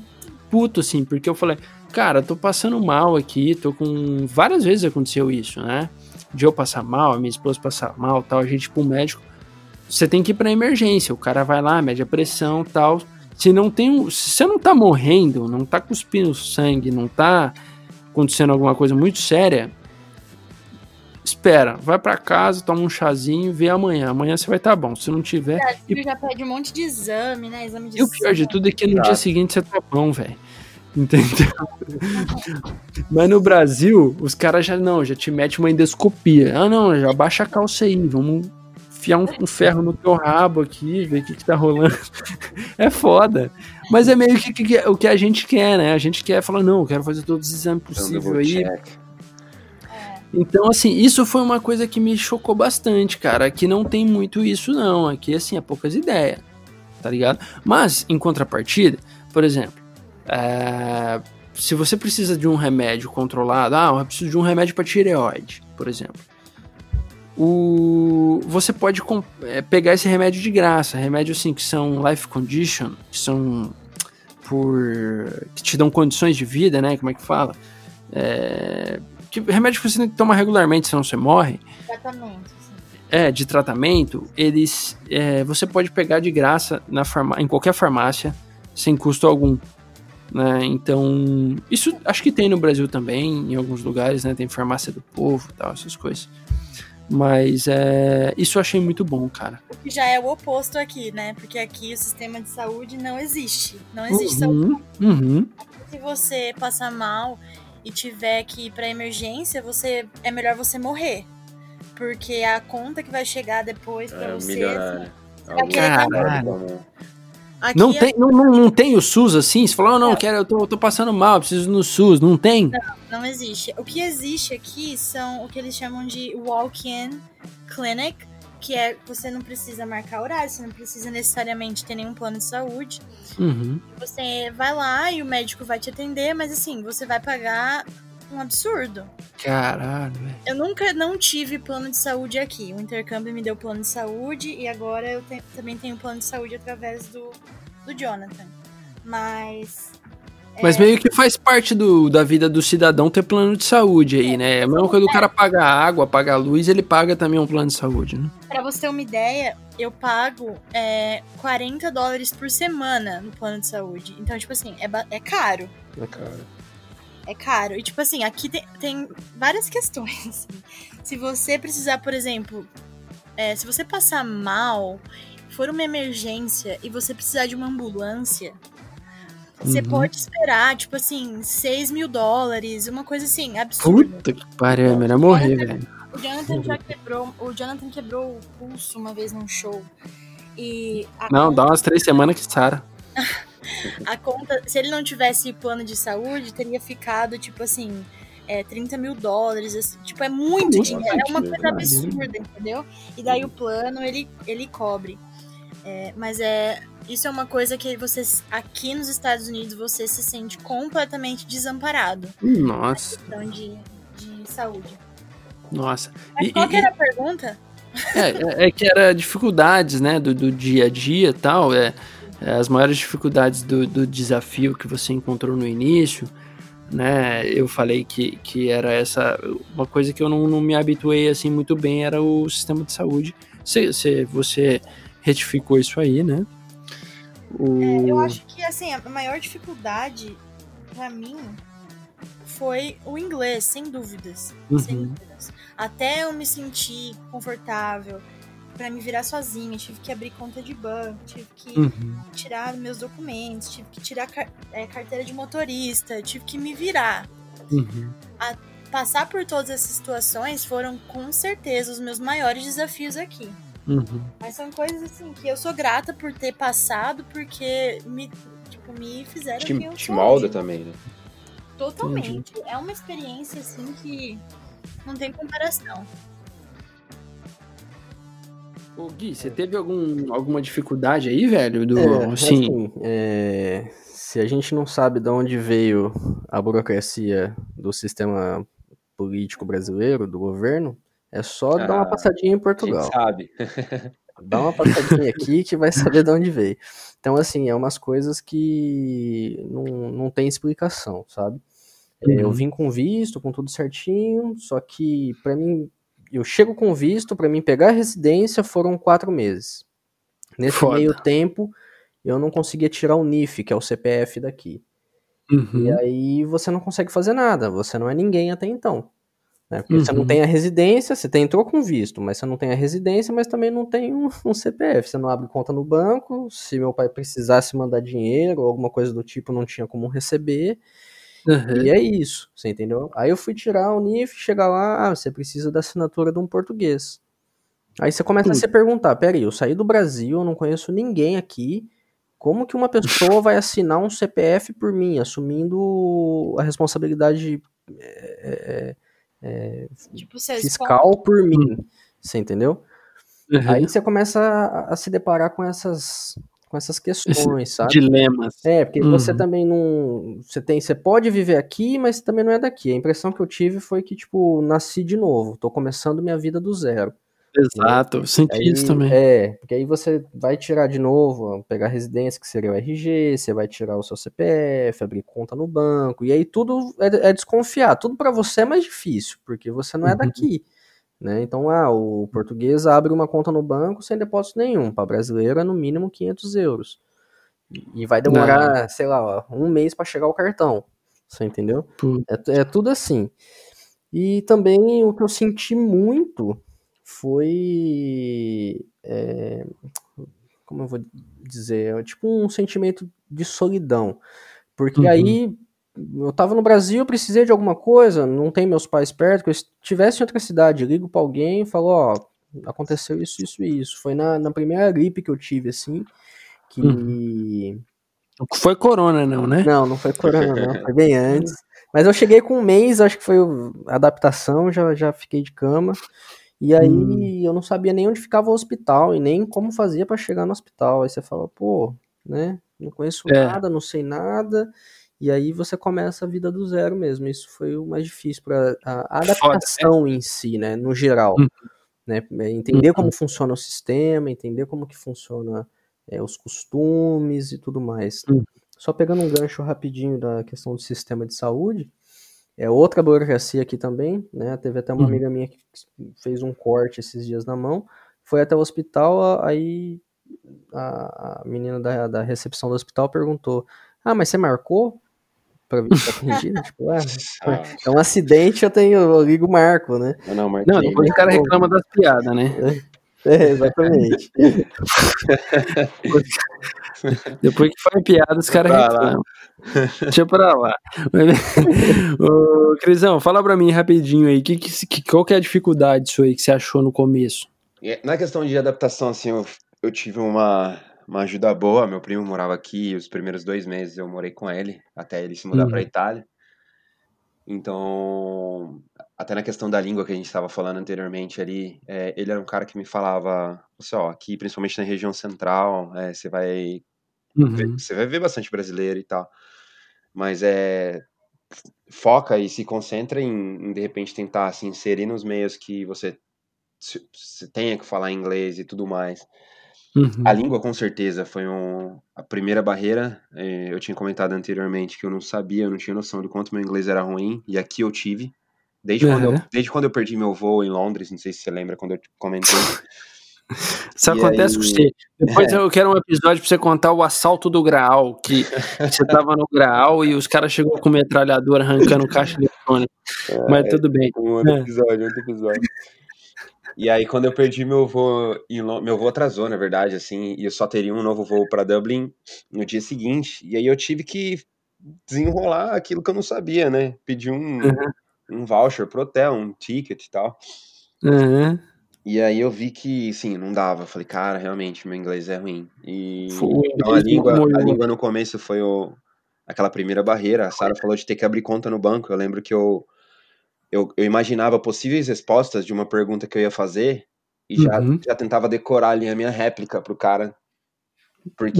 puto, assim, porque eu falei, cara, tô passando mal aqui, tô com. Várias vezes aconteceu isso, né? De eu passar mal, a minha esposa passar mal tal, a gente pro médico. Você tem que ir pra emergência, o cara vai lá, mede a pressão tal. Se não tem. Se você não tá morrendo, não tá cuspindo sangue, não tá acontecendo alguma coisa muito séria, espera, vai para casa, toma um chazinho, vê amanhã. Amanhã você vai estar tá bom. Se não tiver. É, e... já pede um monte de exame, né? Exame de e o pior de tudo é que no dia seguinte você tá bom, velho. Entendeu? Mas no Brasil, os caras já não, já te mete uma endoscopia. Ah, não, já baixa a calça aí, vamos enfiar um, um ferro no teu rabo aqui, ver o que, que tá rolando. é foda. Mas é meio que, que, que, o que a gente quer, né? A gente quer falar, não, eu quero fazer todos os exames possíveis aí. É. Então, assim, isso foi uma coisa que me chocou bastante, cara. Aqui não tem muito isso, não. Aqui, assim, é poucas ideias, tá ligado? Mas, em contrapartida, por exemplo, é, se você precisa de um remédio controlado, ah, eu preciso de um remédio para tireoide, por exemplo. O, você pode é, pegar esse remédio de graça, remédios assim que são life condition, que são por que te dão condições de vida, né? Como é que fala? É, que, remédio que você tem que tomar regularmente, senão você morre. Tratamento. Sim. É, de tratamento, eles é, você pode pegar de graça na farma, em qualquer farmácia, sem custo algum. Né? Então, isso acho que tem no Brasil também, em alguns lugares, né? Tem farmácia do povo tal, essas coisas. Mas é, isso eu achei muito bom, cara. O que já é o oposto aqui, né? Porque aqui o sistema de saúde não existe. Não existe uhum, saúde. Uhum. Se você passar mal e tiver que ir pra emergência, você é melhor você morrer. Porque a conta que vai chegar depois pra é, você. Milionário. Você vai querer Aqui não, é... tem, não, não, não tem o SUS assim? Você falou, oh, não, não. Quero, eu, tô, eu tô passando mal, preciso no SUS. Não tem? Não, não existe. O que existe aqui são o que eles chamam de walk-in clinic, que é você não precisa marcar horário, você não precisa necessariamente ter nenhum plano de saúde. Uhum. Você vai lá e o médico vai te atender, mas assim, você vai pagar um absurdo. Caralho, velho. Eu nunca não tive plano de saúde aqui. O intercâmbio me deu plano de saúde e agora eu te, também tenho plano de saúde através do, do Jonathan. Mas. Mas meio que faz parte do, da vida do cidadão ter plano de saúde aí, né? É a mesma coisa do cara pagar água, pagar luz, ele paga também um plano de saúde, né? Pra você ter uma ideia, eu pago é, 40 dólares por semana no plano de saúde. Então, tipo assim, é, é caro. É caro é caro. E, tipo assim, aqui tem, tem várias questões. Assim. Se você precisar, por exemplo, é, se você passar mal, for uma emergência e você precisar de uma ambulância, você uhum. pode esperar, tipo assim, 6 mil dólares, uma coisa assim, absurda. Puta que pariu, é melhor morrer, velho. O Jonathan já quebrou. O Jonathan quebrou o pulso uma vez num show. E Não, dá umas três semanas que sara. a conta, se ele não tivesse plano de saúde, teria ficado, tipo assim, é, 30 mil dólares, assim, tipo, é muito dinheiro, é uma coisa absurda, entendeu? E daí o plano, ele, ele cobre. É, mas é, isso é uma coisa que você, aqui nos Estados Unidos, você se sente completamente desamparado. Nossa. Questão de, de saúde. Nossa. Mas e, qual que era a pergunta? É, é, é, que era dificuldades, né, do, do dia a dia e tal, é, é, as maiores dificuldades do, do desafio que você encontrou no início, né, eu falei que, que era essa, uma coisa que eu não, não me habituei, assim, muito bem, era o sistema de saúde, você, você, você retificou isso aí, né? O... É, eu acho que, assim, a maior dificuldade para mim foi o inglês, sem dúvidas. Uhum. Sem dúvidas. Até eu me sentir confortável para me virar sozinha, tive que abrir conta de banco, tive que uhum. tirar meus documentos, tive que tirar car é, carteira de motorista, tive que me virar. Uhum. A passar por todas essas situações foram com certeza os meus maiores desafios aqui. Uhum. Mas são coisas assim que eu sou grata por ter passado, porque me, tipo, me fizeram te, que eu te molda também, né? Totalmente. Entendi. É uma experiência assim que não tem comparação. Ô Gui, você teve algum, alguma dificuldade aí, velho? Do, é, assim, assim é, se a gente não sabe de onde veio a burocracia do sistema político brasileiro, do governo, é só ah, dar uma ah, passadinha em Portugal. sabe. Dá uma passadinha aqui que vai saber de onde veio. Então, assim, é umas coisas que não, não tem explicação, sabe? É, uhum. Eu vim com visto, com tudo certinho, só que para mim, eu chego com visto, para mim pegar a residência foram quatro meses. Nesse Foda. meio tempo, eu não conseguia tirar o NIF, que é o CPF daqui. Uhum. E aí você não consegue fazer nada, você não é ninguém até então. Né? Porque uhum. você não uhum. tem a residência, você tem, entrou com visto, mas você não tem a residência, mas também não tem um, um, CPF. Você não abre conta no banco. Se meu pai precisasse mandar dinheiro ou alguma coisa do tipo, não tinha como receber. Uhum. E é isso, você entendeu? Aí eu fui tirar o NIF, chegar lá, ah, você precisa da assinatura de um português. Aí você começa a se perguntar, peraí, eu saí do Brasil, eu não conheço ninguém aqui, como que uma pessoa vai assinar um CPF por mim, assumindo a responsabilidade é, é, tipo, fiscal por mim. Você entendeu? Uhum. Aí você começa a, a, se deparar com essas com essas questões, Esse sabe? Dilemas. É, porque uhum. você também não. Você tem. Você pode viver aqui, mas também não é daqui. A impressão que eu tive foi que, tipo, nasci de novo, tô começando minha vida do zero. Exato, eu senti aí, isso também. É, porque aí você vai tirar de novo, pegar a residência, que seria o RG, você vai tirar o seu CPF, abrir conta no banco, e aí tudo é, é desconfiar, tudo para você é mais difícil, porque você não é uhum. daqui. Né? Então, ah, o português abre uma conta no banco sem depósito nenhum, para brasileiro é no mínimo 500 euros. E vai demorar, não. sei lá, um mês para chegar o cartão. Você entendeu? É, é tudo assim. E também o que eu senti muito foi. É, como eu vou dizer? É tipo um sentimento de solidão. Porque uhum. aí eu tava no Brasil, precisei de alguma coisa, não tem meus pais perto, que eu estivesse em outra cidade, ligo pra alguém e falo, ó, aconteceu isso, isso e isso. Foi na, na primeira gripe que eu tive, assim, que. Uhum. Foi corona, não, né? Não, não foi corona, não. Foi bem antes. Mas eu cheguei com um mês, acho que foi adaptação, já, já fiquei de cama. E aí hum. eu não sabia nem onde ficava o hospital e nem como fazia para chegar no hospital. Aí você fala, pô, né? Não conheço é. nada, não sei nada. E aí você começa a vida do zero mesmo. Isso foi o mais difícil para a adaptação Foda, né? em si, né? No geral. Hum. Né? É entender hum. como funciona o sistema, entender como que funciona é, os costumes e tudo mais. Hum. Só pegando um gancho rapidinho da questão do sistema de saúde, é outra burocracia aqui também, né? Teve até uma uhum. amiga minha que fez um corte esses dias na mão, foi até o hospital, aí a, a menina da, da recepção do hospital perguntou: Ah, mas você marcou? Pra vir pra tipo, ah, é um acidente, eu tenho, eu ligo o Marco, né? Não, não, Marquinhos. não depois o cara reclama das piadas, né? É, exatamente. Depois que foi piada, os caras reclamam. Deixa pra lá. Ô, Crisão, fala pra mim rapidinho aí, que, que, qual que é a dificuldade disso aí que você achou no começo? Na questão de adaptação, assim, eu, eu tive uma, uma ajuda boa. Meu primo morava aqui, os primeiros dois meses eu morei com ele, até ele se mudar uhum. para Itália. Então, até na questão da língua que a gente estava falando anteriormente ali, é, ele era um cara que me falava, assim, ó, aqui, principalmente na região central, é, você vai uhum. ver, você vai ver bastante brasileiro e tal, mas é foca e se concentra em, em de repente tentar se inserir nos meios que você, você tenha que falar inglês e tudo mais. Uhum. A língua, com certeza, foi um, a primeira barreira. É, eu tinha comentado anteriormente que eu não sabia, eu não tinha noção do quanto meu inglês era ruim, e aqui eu tive. Desde, uhum. quando, eu, desde quando eu perdi meu voo em Londres, não sei se você lembra quando eu comentei. Isso e acontece aí... com você. Depois é. eu quero um episódio pra você contar o assalto do Graal, que você tava no Graal e os caras chegou com metralhadora arrancando caixa eletrônica. É, Mas tudo bem. Um outro é. episódio, outro episódio. E aí, quando eu perdi meu voo, meu voo atrasou, na verdade, assim, e eu só teria um novo voo para Dublin no dia seguinte. E aí eu tive que desenrolar aquilo que eu não sabia, né? Pedir um, uhum. Um voucher pro hotel, um ticket e tal. Uhum. E aí eu vi que, sim, não dava. Falei, cara, realmente, meu inglês é ruim. E então a língua, a língua no começo foi o, aquela primeira barreira. A Sara falou de ter que abrir conta no banco. Eu lembro que eu eu, eu imaginava possíveis respostas de uma pergunta que eu ia fazer e já, uhum. já tentava decorar ali a minha réplica pro cara, porque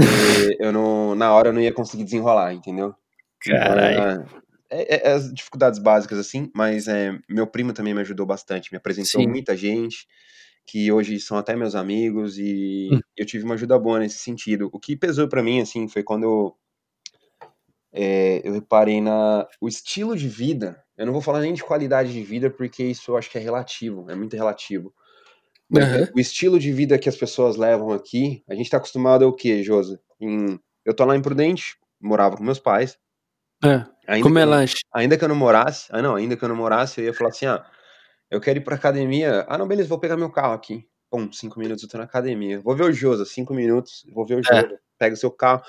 eu não, na hora eu não ia conseguir desenrolar, entendeu? Caralho. É, é, é, as dificuldades básicas, assim, mas é, meu primo também me ajudou bastante, me apresentou Sim. muita gente, que hoje são até meus amigos, e hum. eu tive uma ajuda boa nesse sentido. O que pesou para mim, assim, foi quando eu, é, eu reparei na o estilo de vida eu não vou falar nem de qualidade de vida, porque isso eu acho que é relativo, é muito relativo. Mas uhum. o estilo de vida que as pessoas levam aqui, a gente tá acostumado ao quê, Josa? Em, eu tô lá em Prudente, morava com meus pais. É, ainda comer lanche. Ainda que eu não morasse, ah não, ainda que eu não morasse, eu ia falar assim, ah, eu quero ir pra academia, ah não, beleza, vou pegar meu carro aqui. Pum, cinco minutos eu tô na academia. Vou ver o Josa, cinco minutos, vou ver o Josa, é. pega o seu carro.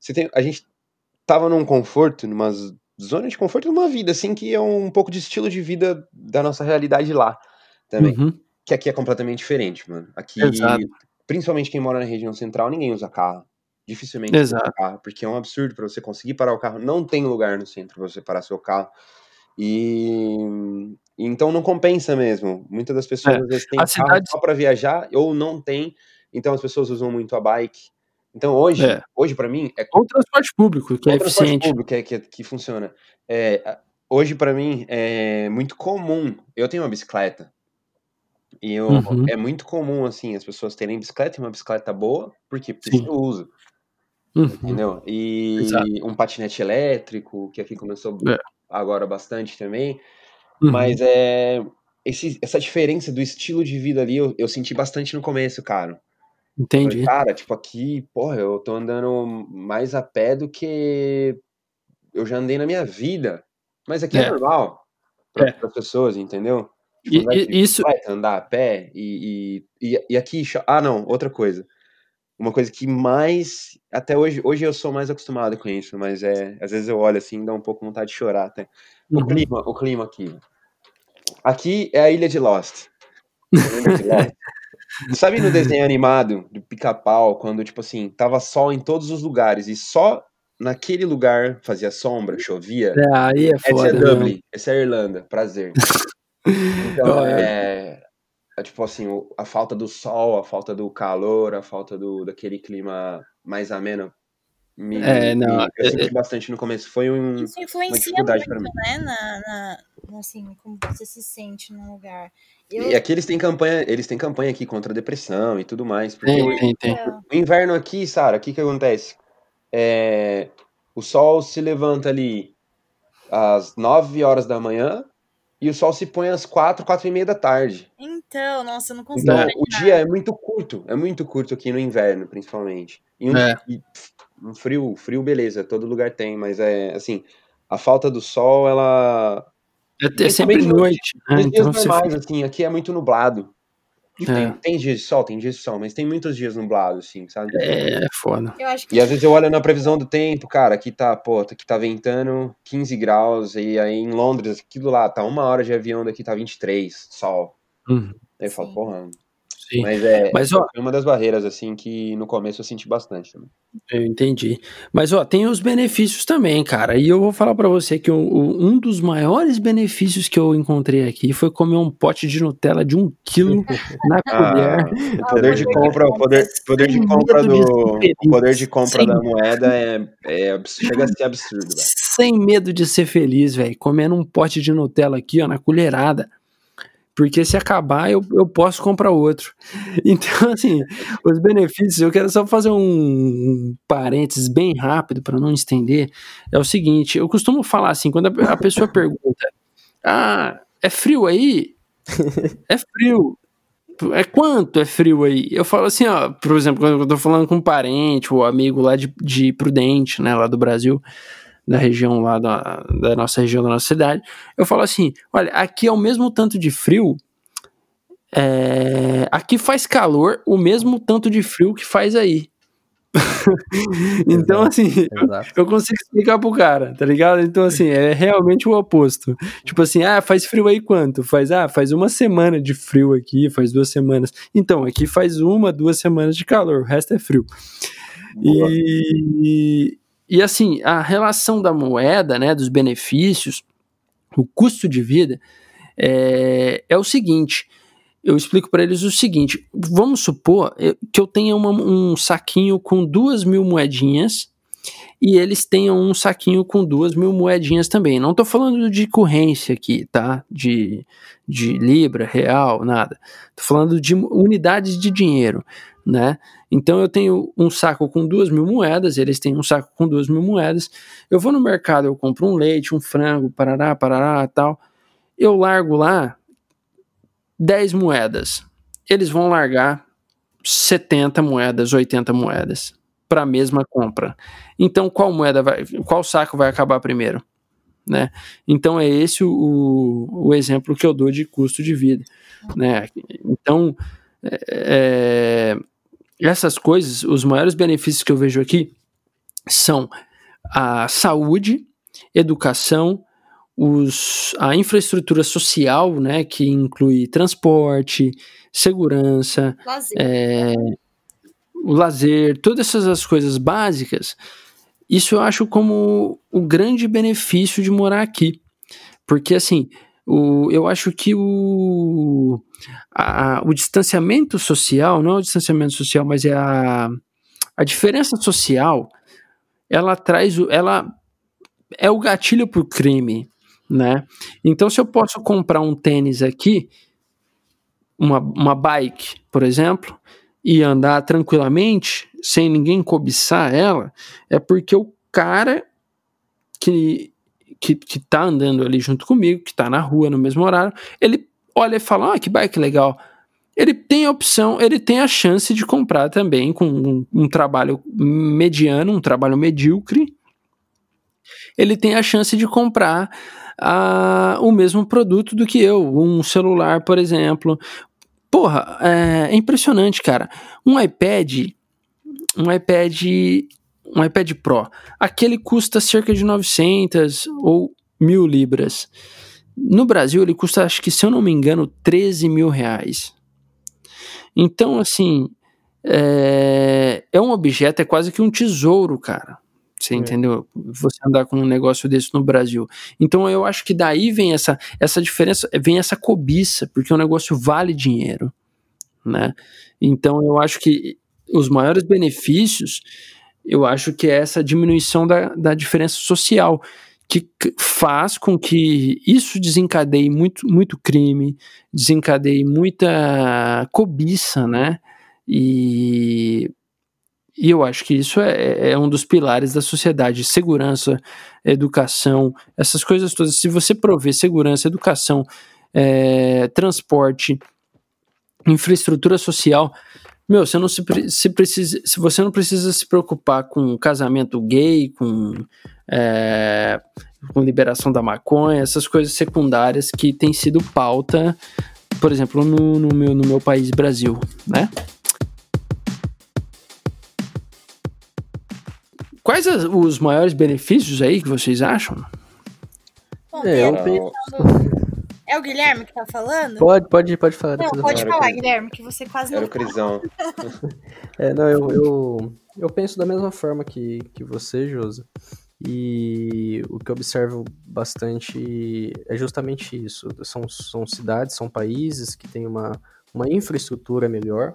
Você tem, a gente tava num conforto, numas zona de conforto numa vida, assim, que é um pouco de estilo de vida da nossa realidade lá também. Uhum. Que aqui é completamente diferente, mano. Aqui, Exato. principalmente quem mora na região central, ninguém usa carro. Dificilmente Exato. carro, porque é um absurdo para você conseguir parar o carro. Não tem lugar no centro pra você parar seu carro. E então não compensa mesmo. Muitas das pessoas é. às vezes têm carro cidade... só para viajar ou não tem. Então as pessoas usam muito a bike. Então hoje, é. hoje para mim é o transporte público que é eficiente, público é, que, que funciona. É, hoje para mim é muito comum. Eu tenho uma bicicleta e eu, uhum. é muito comum assim as pessoas terem bicicleta e uma bicicleta boa, porque porque eu uso. Uhum. Entendeu? E Exato. um patinete elétrico, que aqui começou é. agora bastante também. Uhum. Mas é esse, essa diferença do estilo de vida ali eu, eu senti bastante no começo, cara. Entendi. cara, tipo, aqui, porra, eu tô andando mais a pé do que eu já andei na minha vida. Mas aqui é, é normal para é. as pessoas, entendeu? Tipo, e, e isso... vai andar a pé e, e, e aqui... Ah, não, outra coisa. Uma coisa que mais... Até hoje, hoje eu sou mais acostumado com isso, mas é... Às vezes eu olho assim dá um pouco vontade de chorar até. O, uhum. clima, o clima aqui. Aqui é a Ilha de Lost. Ilha de Lost. Sabe no desenho animado do pica-pau, quando, tipo assim, tava sol em todos os lugares e só naquele lugar fazia sombra, chovia? É, aí é foda. Essa é Dublin, essa é a Irlanda, prazer. Então, é, é, tipo assim, a falta do sol, a falta do calor, a falta do, daquele clima mais ameno. Me, é, não, me, eu senti é, bastante no começo. Foi um, isso influencia muito, né, na, na, assim, como você se sente no lugar. Eu... E aqui eles têm campanha, eles têm campanha aqui contra a depressão e tudo mais. Porque tem, o, tem, tem. o inverno aqui, Sara, o que que acontece? É, o sol se levanta ali às 9 horas da manhã e o sol se põe às 4, 4 e meia da tarde. Então, nossa, eu não consigo. Então, o dia é muito curto, é muito curto aqui no inverno, principalmente. E um, é. e um frio, frio, beleza, todo lugar tem, mas é assim, a falta do sol, ela é, é sempre noite. Nos né? dias então, normais, assim, aqui é muito nublado. É. Tem, tem, dias de sol, tem dias de sol, mas tem muitos dias nublados, assim, sabe? É, é foda. Que... E às vezes eu olho na previsão do tempo, cara, aqui tá, pô, aqui tá ventando 15 graus, e aí em Londres, aquilo lá, tá uma hora de avião daqui, tá 23, sol. Uhum. Aí eu falo, porra, Sim. Mas é Mas, ó, uma das barreiras, assim, que no começo eu senti bastante também. Eu entendi. Mas, ó, tem os benefícios também, cara. E eu vou falar para você que o, o, um dos maiores benefícios que eu encontrei aqui foi comer um pote de Nutella de um quilo na ah, colher. O poder de compra, poder, poder de compra do. poder de compra da moeda é, é, chega a ser absurdo, velho. Sem medo de ser feliz, velho. Comendo um pote de Nutella aqui, ó, na colherada porque se acabar eu, eu posso comprar outro. Então, assim, os benefícios, eu quero só fazer um, parênteses bem rápido para não estender. É o seguinte: eu costumo falar assim, quando a, a pessoa pergunta, ah, é frio aí? é frio. É quanto é frio aí? Eu falo assim, ó, por exemplo, quando eu tô falando com um parente ou amigo lá de, de Prudente, né, lá do Brasil, da região lá da, da nossa região, da nossa cidade, eu falo assim: olha, aqui é o mesmo tanto de frio. É, aqui faz calor, o mesmo tanto de frio que faz aí. então, assim, Exato. eu consigo explicar pro cara, tá ligado? Então, assim, é realmente o oposto. Tipo assim, ah, faz frio aí quanto? Faz, ah, faz uma semana de frio aqui, faz duas semanas. Então, aqui faz uma, duas semanas de calor, o resto é frio. E, e assim, a relação da moeda, né, dos benefícios, o custo de vida, é, é o seguinte. Eu explico para eles o seguinte: vamos supor que eu tenha uma, um saquinho com duas mil moedinhas e eles tenham um saquinho com duas mil moedinhas também. Não estou falando de corrência aqui, tá? De, de libra, real, nada. Estou falando de unidades de dinheiro, né? Então eu tenho um saco com duas mil moedas, eles têm um saco com duas mil moedas. Eu vou no mercado, eu compro um leite, um frango, parará, parará, tal. Eu largo lá 10 moedas. Eles vão largar 70 moedas, 80 moedas para a mesma compra. Então qual moeda vai, qual saco vai acabar primeiro? Né? Então é esse o, o exemplo que eu dou de custo de vida, né? Então é, é essas coisas, os maiores benefícios que eu vejo aqui são a saúde, educação, os, a infraestrutura social, né, que inclui transporte, segurança, lazer. É, o lazer, todas essas coisas básicas, isso eu acho como o grande benefício de morar aqui. Porque, assim, o, eu acho que o, a, o distanciamento social, não é o distanciamento social, mas é a, a diferença social, ela traz, ela é o gatilho para o crime, né? Então, se eu posso comprar um tênis aqui, uma, uma bike, por exemplo, e andar tranquilamente, sem ninguém cobiçar ela, é porque o cara que que, que tá andando ali junto comigo, que tá na rua no mesmo horário, ele olha e fala: Ah, que bike legal. Ele tem a opção, ele tem a chance de comprar também com um, um trabalho mediano, um trabalho medíocre. Ele tem a chance de comprar a, o mesmo produto do que eu, um celular, por exemplo. Porra, é, é impressionante, cara. Um iPad, um iPad um iPad Pro, aquele custa cerca de 900 ou mil libras. No Brasil, ele custa, acho que se eu não me engano, 13 mil reais. Então, assim, é, é um objeto, é quase que um tesouro, cara. Você é. entendeu? Você andar com um negócio desse no Brasil. Então eu acho que daí vem essa, essa diferença, vem essa cobiça, porque o negócio vale dinheiro, né? Então eu acho que os maiores benefícios eu acho que é essa diminuição da, da diferença social que faz com que isso desencadeie muito, muito crime, desencadeie muita cobiça, né? E, e eu acho que isso é, é um dos pilares da sociedade: segurança, educação, essas coisas todas. Se você prover segurança, educação, é, transporte, infraestrutura social, meu, você não se, se precisa, se você não precisa se preocupar com casamento gay, com, é, com liberação da maconha, essas coisas secundárias que têm sido pauta, por exemplo, no, no, meu, no meu país, Brasil, né? Quais as, os maiores benefícios aí que vocês acham? Bom, é, eu penso... É o Guilherme que tá falando? Pode, pode, pode falar. Não, pode falar, Guilherme, que você quase não. Era o Crisão. é, não, eu, eu, eu penso da mesma forma que, que você, Josa. E o que eu observo bastante é justamente isso. São, são cidades, são países que têm uma, uma infraestrutura melhor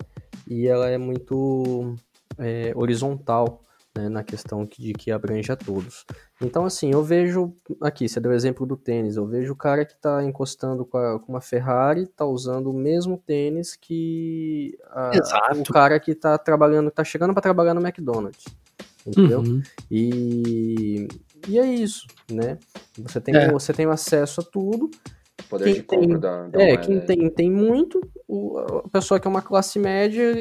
e ela é muito é, horizontal né, na questão de que abrange a todos. Então, assim, eu vejo aqui, você deu o exemplo do tênis, eu vejo o cara que está encostando com, a, com, uma Ferrari, está usando o mesmo tênis que a, o cara que está trabalhando, está chegando para trabalhar no McDonald's. Entendeu? Uhum. E, e é isso, né? Você tem, é. você tem acesso a tudo, poder quem de compra tem, da, da É, quem tem, tem muito, o, a pessoa que é uma classe média,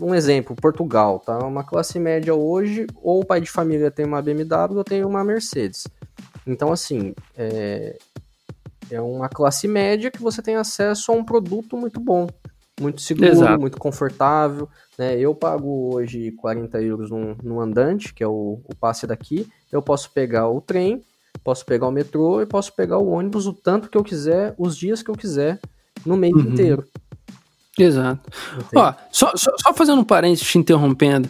um exemplo, Portugal, tá? Uma classe média hoje, ou o pai de família tem uma BMW ou tem uma Mercedes. Então, assim, é, é uma classe média que você tem acesso a um produto muito bom, muito seguro, Exato. muito confortável. Né? Eu pago hoje 40 euros num, num andante, que é o, o passe daqui. Eu posso pegar o trem Posso pegar o metrô e posso pegar o ônibus o tanto que eu quiser, os dias que eu quiser, no mês uhum. inteiro. Exato. Ó, só, só, só, fazendo um parênteses te interrompendo,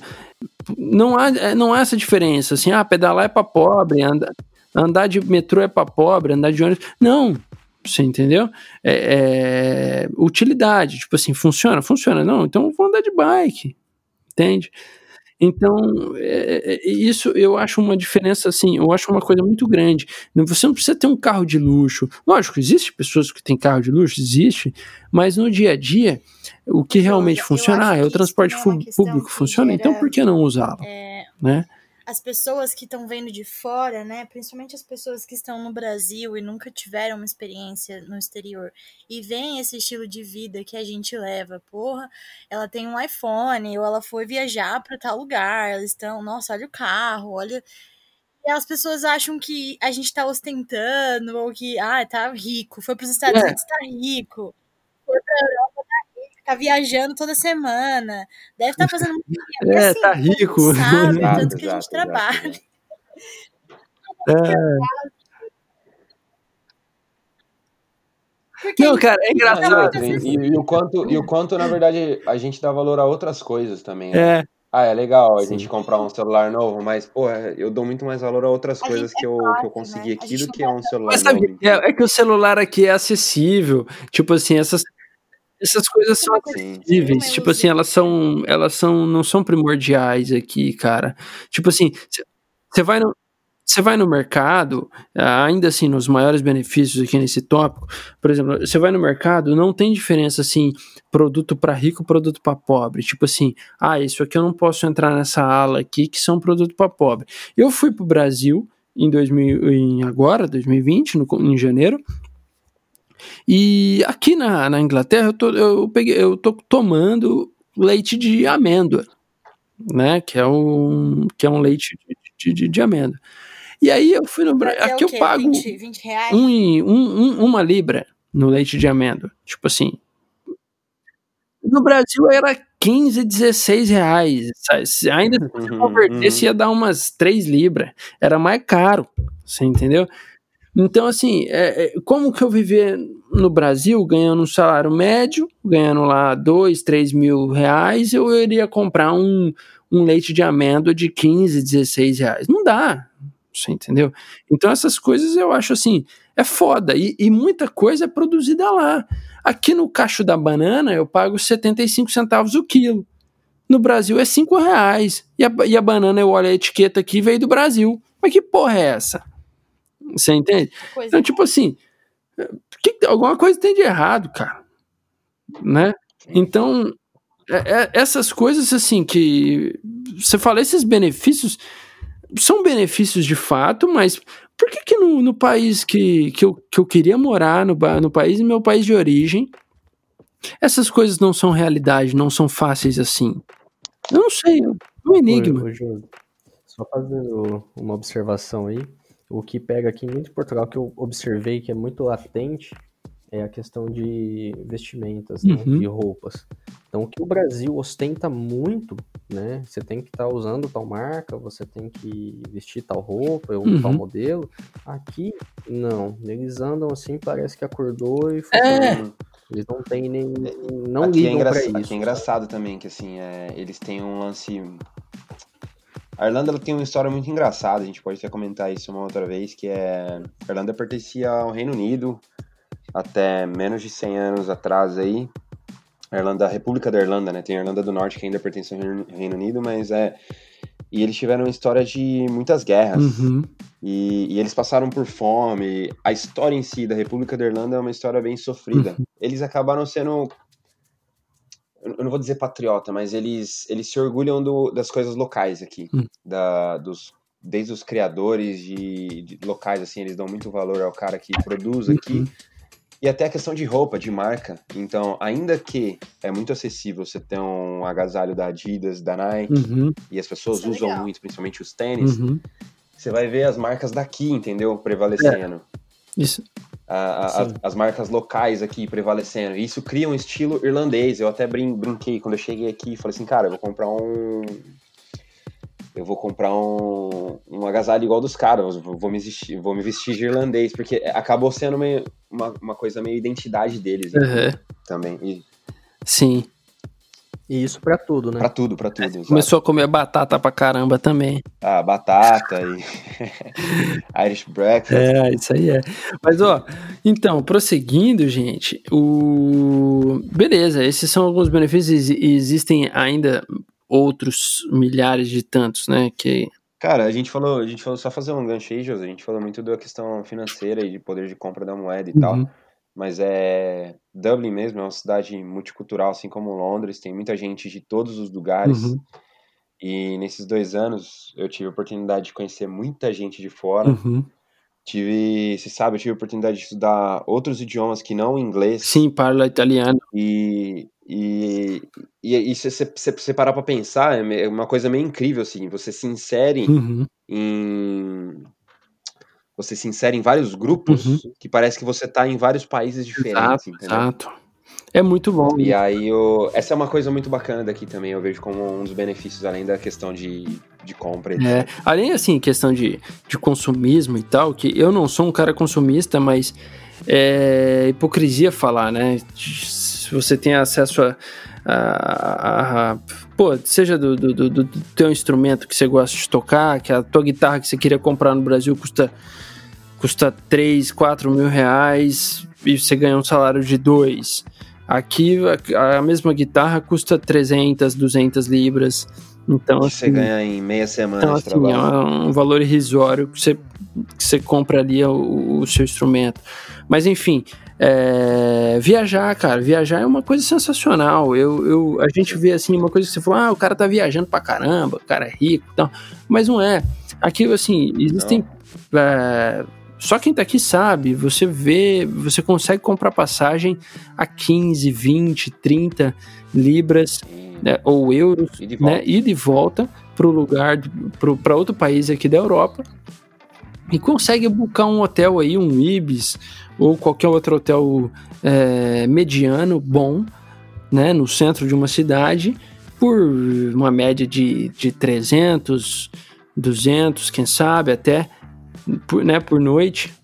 não há, é, não há essa diferença, assim, ah, pedalar é pra pobre, andar, andar de metrô é pra pobre, andar de ônibus. Não, você entendeu? É, é, utilidade, tipo assim, funciona? Funciona. Não, então vou andar de bike, entende? Então, é, é, isso eu acho uma diferença, assim, eu acho uma coisa muito grande. Você não precisa ter um carro de luxo. Lógico, existe pessoas que têm carro de luxo, existe, mas no dia a dia, o que realmente eu, funciona eu é o transporte é público funciona, então por que não usá-lo? É... Né? As pessoas que estão vendo de fora, né, principalmente as pessoas que estão no Brasil e nunca tiveram uma experiência no exterior e veem esse estilo de vida que a gente leva, porra, ela tem um iPhone ou ela foi viajar para tal lugar, elas estão, nossa, olha o carro, olha e as pessoas acham que a gente tá ostentando ou que, ah, tá rico, foi para os Estados é. Unidos, tá rico. Foi Europa, tá viajando toda semana, deve estar tá fazendo muito dinheiro. É, assim, tá rico. Sabe, exato, tanto que a gente trabalha. É. Porque não, cara, é engraçado. E, e, e, o quanto, e o quanto, na verdade, a gente dá valor a outras coisas também. Né? É. Ah, é legal a Sim. gente comprar um celular novo, mas, pô, eu dou muito mais valor a outras a coisas que eu, que eu consegui né? aqui do que a um celular mas, sabe, novo. É, é, que o celular aqui é acessível. Tipo assim, essas, essas coisas são acessíveis, tipo assim, elas são, elas são, não são primordiais aqui, cara. Tipo assim, você vai no, você vai no mercado, ainda assim, nos maiores benefícios aqui nesse tópico, por exemplo, você vai no mercado, não tem diferença assim, produto para rico, produto para pobre. Tipo assim, ah, isso aqui eu não posso entrar nessa ala aqui que são produto para pobre. Eu fui pro Brasil em 2000, em agora, 2020, no, em janeiro, e aqui na, na Inglaterra eu tô, eu, peguei, eu tô tomando leite de amêndoa, né? Que é um, que é um leite de, de, de amêndoa. E aí eu fui no Brasil. Aqui eu pago 20, 20 um, um, um, uma libra no leite de amêndoa. Tipo assim. No Brasil era 15, 16 reais. Ainda se uhum, convertesse uhum. ia dar umas 3 libras. Era mais caro. Você entendeu? Então, assim, é, é, como que eu viver no Brasil ganhando um salário médio, ganhando lá dois, três mil reais, eu iria comprar um, um leite de amêndoa de 15, 16 reais? Não dá, você entendeu? Então, essas coisas eu acho assim, é foda. E, e muita coisa é produzida lá. Aqui no cacho da banana eu pago 75 centavos o quilo. No Brasil é 5 reais. E a, e a banana, eu olho a etiqueta aqui, veio do Brasil. Mas que porra é essa? Você entende? Pois então, tipo assim, que, alguma coisa tem de errado, cara. Né? Então, é, é, essas coisas assim que você fala, esses benefícios são benefícios de fato, mas por que, que no, no país que, que, eu, que eu queria morar, no, no país, meu país de origem, essas coisas não são realidade, não são fáceis assim? Eu não sei, é um enigma. Oi, oi, só fazendo uma observação aí, o que pega aqui muito em Portugal, que eu observei que é muito latente, é a questão de vestimentas, né, uhum. de roupas. Então, o que o Brasil ostenta muito, né? Você tem que estar tá usando tal marca, você tem que vestir tal roupa ou uhum. tal modelo. Aqui, não. Eles andam assim, parece que acordou e foi. É. Eles não têm nem. Não aqui é ligam é pra isso. Aqui é engraçado também, que assim, é, eles têm um lance. A Irlanda ela tem uma história muito engraçada, a gente pode até comentar isso uma outra vez, que é. A Irlanda pertencia ao Reino Unido até menos de 100 anos atrás aí. A Irlanda, a República da Irlanda, né? Tem a Irlanda do Norte que ainda pertence ao Reino Unido, mas é. E eles tiveram uma história de muitas guerras. Uhum. E, e, eles passaram por fome. A história em si da República da Irlanda é uma história bem sofrida. Uhum. Eles acabaram sendo. Eu não vou dizer patriota, mas eles, eles se orgulham do, das coisas locais aqui. Uhum. Da, dos, desde os criadores de, de, locais, assim, eles dão muito valor ao cara que produz aqui. Uhum. E até a questão de roupa, de marca. Então, ainda que é muito acessível você ter um agasalho da Adidas, da Nike, uhum. e as pessoas Isso é usam é muito, principalmente os tênis, uhum. você vai ver as marcas daqui, entendeu? Prevalecendo. É. Isso. A, a, as marcas locais aqui prevalecendo. Isso cria um estilo irlandês. Eu até brin brinquei quando eu cheguei aqui e falei assim, cara, eu vou comprar um, eu vou comprar um, um agasalho igual dos caras, vou me, vestir, vou me vestir de irlandês, porque acabou sendo meio, uma, uma coisa meio identidade deles né? uhum. também. E... Sim. E isso pra tudo, né? Pra tudo, pra tudo. Começou a comer batata pra caramba também. Ah, batata e Irish breakfast. É, isso aí é. Mas, ó, então, prosseguindo, gente, o... Beleza, esses são alguns benefícios e existem ainda outros milhares de tantos, né? Que Cara, a gente falou, a gente falou só fazer um gancho aí, José, a gente falou muito da questão financeira e de poder de compra da moeda e uhum. tal. Mas é Dublin mesmo é uma cidade multicultural, assim como Londres, tem muita gente de todos os lugares. Uhum. E nesses dois anos eu tive a oportunidade de conhecer muita gente de fora. Uhum. Tive, você sabe, eu tive a oportunidade de estudar outros idiomas que não o inglês. Sim, parla italiano. E, e, e, e se você parar pra pensar, é, é uma coisa meio incrível, assim. Você se insere uhum. em. Você se insere em vários grupos uhum. que parece que você tá em vários países diferentes, exato, entendeu? Exato. É muito bom. E aí, eu, essa é uma coisa muito bacana daqui também, eu vejo como um dos benefícios, além da questão de, de compra. É, além, assim, questão de, de consumismo e tal, que eu não sou um cara consumista, mas é hipocrisia falar, né? Se você tem acesso a, a, a, a pô, seja do, do, do, do, teu instrumento que você gosta de tocar, que a tua guitarra que você queria comprar no Brasil custa custa 3, 4 mil reais e você ganha um salário de 2. Aqui a, a mesma guitarra custa 300, 200 libras. Então, assim, você ganha em meia semana então, de assim, trabalho. É um valor irrisório que você, que você compra ali o, o seu instrumento. Mas enfim, é, viajar, cara, viajar é uma coisa sensacional. Eu, eu, a gente vê assim, uma coisa que você falou, ah, o cara tá viajando pra caramba, o cara é rico e tal. Mas não é. Aqui, assim, existem. É, só quem tá aqui sabe, você vê, você consegue comprar passagem a 15, 20, 30 libras né, ou euros, e de né, e de volta para o lugar, para outro país aqui da Europa. E consegue buscar um hotel aí, um Ibis ou qualquer outro hotel é, mediano, bom, né, no centro de uma cidade, por uma média de, de 300, 200, quem sabe até por, né, por noite.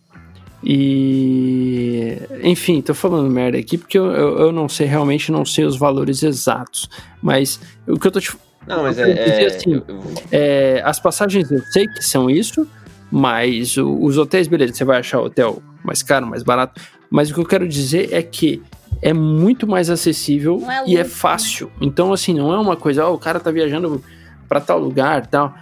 E enfim, tô falando merda aqui porque eu, eu, eu, não sei, realmente não sei os valores exatos. Mas o que eu tô te Não, mas é, é, assim, é, As passagens eu sei que são isso, mas o, os hotéis, beleza, você vai achar hotel mais caro, mais barato. Mas o que eu quero dizer é que é muito mais acessível é e é fácil. Então, assim, não é uma coisa, ó, oh, o cara tá viajando para tal lugar tal.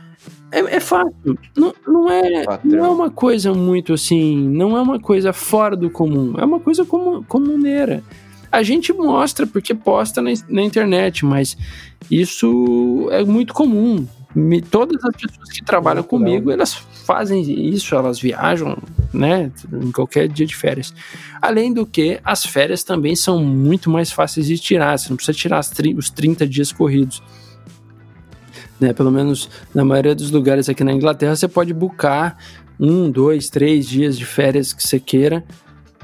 É, é fácil. Não, não, é, não é uma coisa muito assim. Não é uma coisa fora do comum. É uma coisa comum, comuneira. A gente mostra porque posta na, na internet, mas isso é muito comum. Me, todas as pessoas que trabalham comigo, elas fazem isso, elas viajam, né, em qualquer dia de férias. Além do que, as férias também são muito mais fáceis de tirar, você não precisa tirar os 30 dias corridos né? Pelo menos na maioria dos lugares aqui na Inglaterra, você pode buscar um, dois, três dias de férias que você queira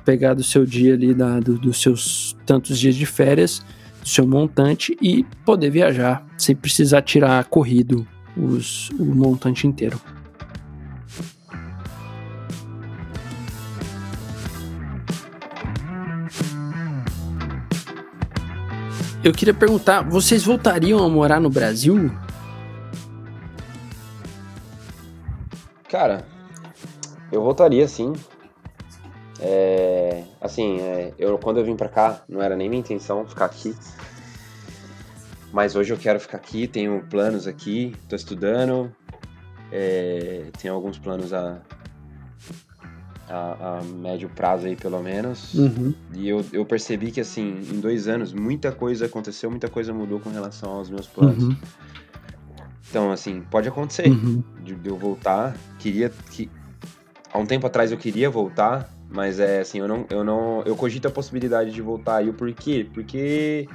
pegar do seu dia ali, da, do, dos seus tantos dias de férias, do seu montante e poder viajar sem precisar tirar corrido os, o montante inteiro. Eu queria perguntar, vocês voltariam a morar no Brasil? Cara, eu voltaria sim. É, assim, é, eu quando eu vim pra cá, não era nem minha intenção ficar aqui. Mas hoje eu quero ficar aqui, tenho planos aqui, tô estudando, é, tenho alguns planos a, a, a, médio prazo aí, pelo menos. Uhum. E eu, eu percebi que, assim, em dois anos, muita coisa aconteceu, muita coisa mudou com relação aos meus planos. Uhum. Então, assim, pode acontecer Uhum. de, eu voltar. Queria que. Há um tempo atrás eu queria voltar, mas é assim, eu não. Eu não. Eu cogito a possibilidade de voltar. E o porquê? Porque.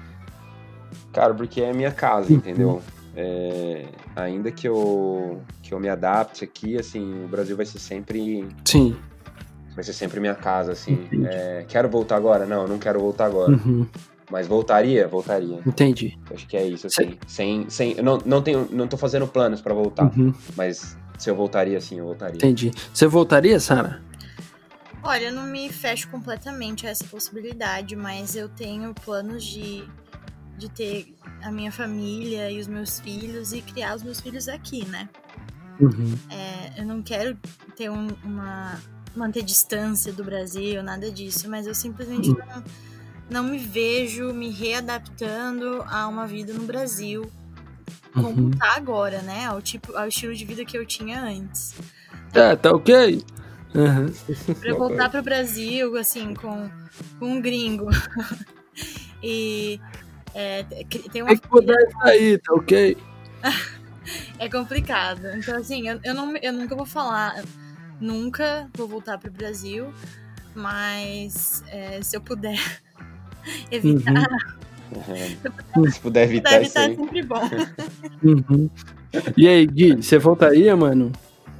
Cara, porque é minha casa, Uhum. entendeu? É, ainda que eu, que eu me adapte aqui, assim, o Brasil vai ser sempre Sim. vai ser sempre minha casa, assim. É, quero voltar agora? Não, não quero voltar agora. Uhum. Mas voltaria? Voltaria. Entendi. Acho que é isso, assim. Sem, sem, eu não, não, tenho, não tô fazendo planos pra voltar, Uhum. mas se eu voltaria, sim, eu voltaria. Entendi. Você voltaria, Sara? Olha, eu não me fecho completamente a essa possibilidade, mas eu tenho planos de, de ter a minha família e os meus filhos e criar os meus filhos aqui, né? Uhum. É, eu não quero ter um- uma manter distância do Brasil, nada disso, mas eu simplesmente Uhum. não, não me vejo me readaptando a uma vida no Brasil como Uhum. tá agora, né? Ao tipo, ao estilo de vida que eu tinha antes. É, tá ok? Uhum. Pra eu voltar pro Brasil, assim, com, com um gringo. e é, tem uma Tem que mudar isso aí, tá ok? É complicado. Então, assim, eu, eu, não, eu nunca vou falar, nunca vou voltar pro Brasil, mas é, se eu puder evitar, se puder evitar puder isso evitar é sempre bom. Uhum. E aí, Gui, você voltaria, mano?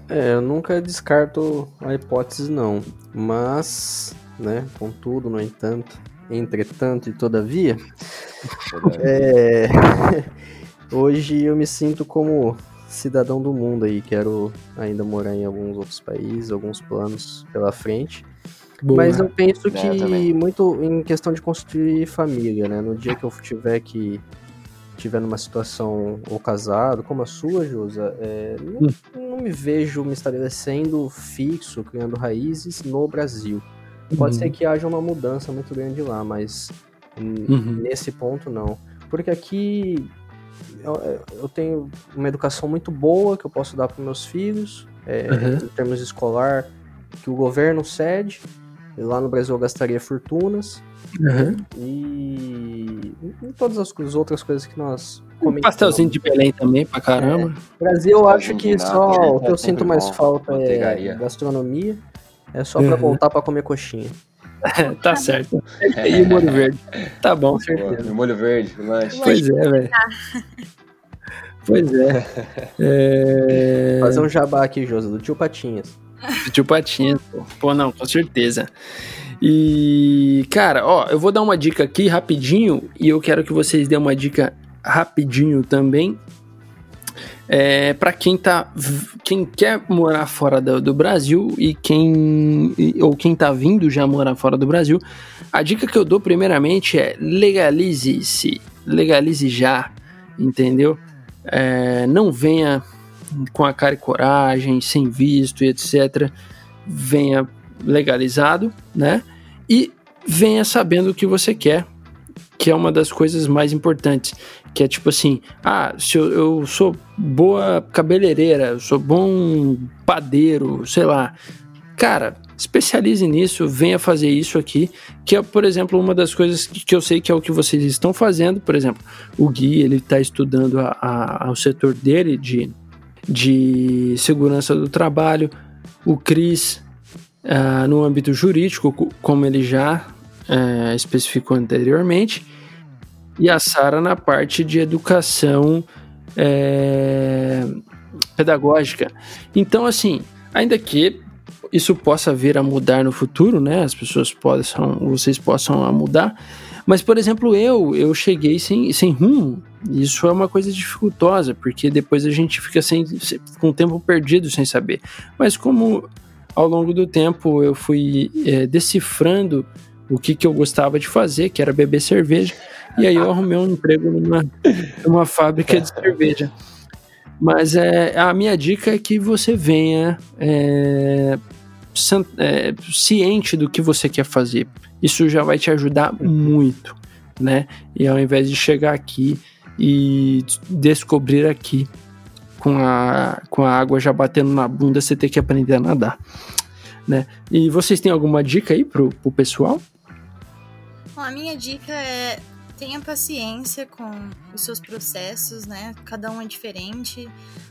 É, eu nunca descarto a hipótese, não. Mas, né, contudo, no entanto, entretanto e todavia, é, hoje eu me sinto como cidadão do mundo aí. Quero ainda morar em alguns outros países, alguns planos pela frente. Boa. Mas eu penso É, que eu muito em questão de construir família, né? No dia que eu tiver que tiver numa situação ou casado, como a sua, Josa, é, não, não me vejo me estabelecendo fixo, criando raízes no Brasil. Pode Uhum. ser que haja uma mudança muito grande lá, mas Uhum. nesse ponto não. Porque aqui eu, eu tenho uma educação muito boa que eu posso dar para meus filhos, é, Uhum. em termos escolar, que o governo cede. E Lá no Brasil eu gastaria fortunas Uhum. e em todas as coisas- outras coisas que nós Um pastelzinho de Belém também, pra caramba. No Brasil eu acho que só o que eu é sinto mais falta é gastronomia. É só pra Uhum. voltar pra comer coxinha. tá certo. E o molho verde. Tá bom. Pô, no molho verde, o lanche. Pois é, velho. Pois é. é... Fazer um jabá aqui, Josa, do tio Patinhas. Tio Patinhas, pô. Pô, não, com certeza. E, cara, ó, eu vou dar uma dica aqui rapidinho e eu quero que vocês dêem uma dica rapidinho também. É, para quem tá quem quer morar fora do, do Brasil e quem ou quem tá vindo já morar fora do Brasil, a dica que eu dou primeiramente é legalize-se, legalize já, entendeu? É, não venha com a cara e coragem, sem visto e etc. Venha legalizado, né? E venha sabendo o que você quer, que é uma das coisas mais importantes. Que é tipo assim: ah, se eu, eu sou boa cabeleireira, eu sou bom padeiro, sei lá. Cara, especialize nisso, venha fazer isso aqui, que é, por exemplo, uma das coisas que, eu sei que é o que vocês estão fazendo. Por exemplo, o Gui, ele está estudando a, a, ao setor dele de, de segurança do trabalho. O Cris, ah, no âmbito jurídico, co- como ele já eh, especificou anteriormente. E a Sara na parte de educação eh, pedagógica. Então, assim, ainda que isso possa vir a mudar no futuro, né? As pessoas possam, vocês possam mudar. Mas, por exemplo, eu, eu cheguei sem, sem rumo. Isso é uma coisa dificultosa, porque depois a gente fica sem, com tempo perdido sem saber. Mas como ao longo do tempo eu fui é, decifrando o que, que eu gostava de fazer, que era beber cerveja, e aí eu arrumei um emprego numa, numa fábrica de cerveja. Mas é, a minha dica é que você venha é, é, ciente do que você quer fazer. Isso já vai te ajudar muito, né? E ao invés de chegar aqui e descobrir aqui com a, com a água já batendo na bunda, você ter que aprender a nadar, né? E vocês têm alguma dica aí pro, pro pessoal? Bom, a minha dica é tenha paciência com os seus processos, né? Cada um é diferente,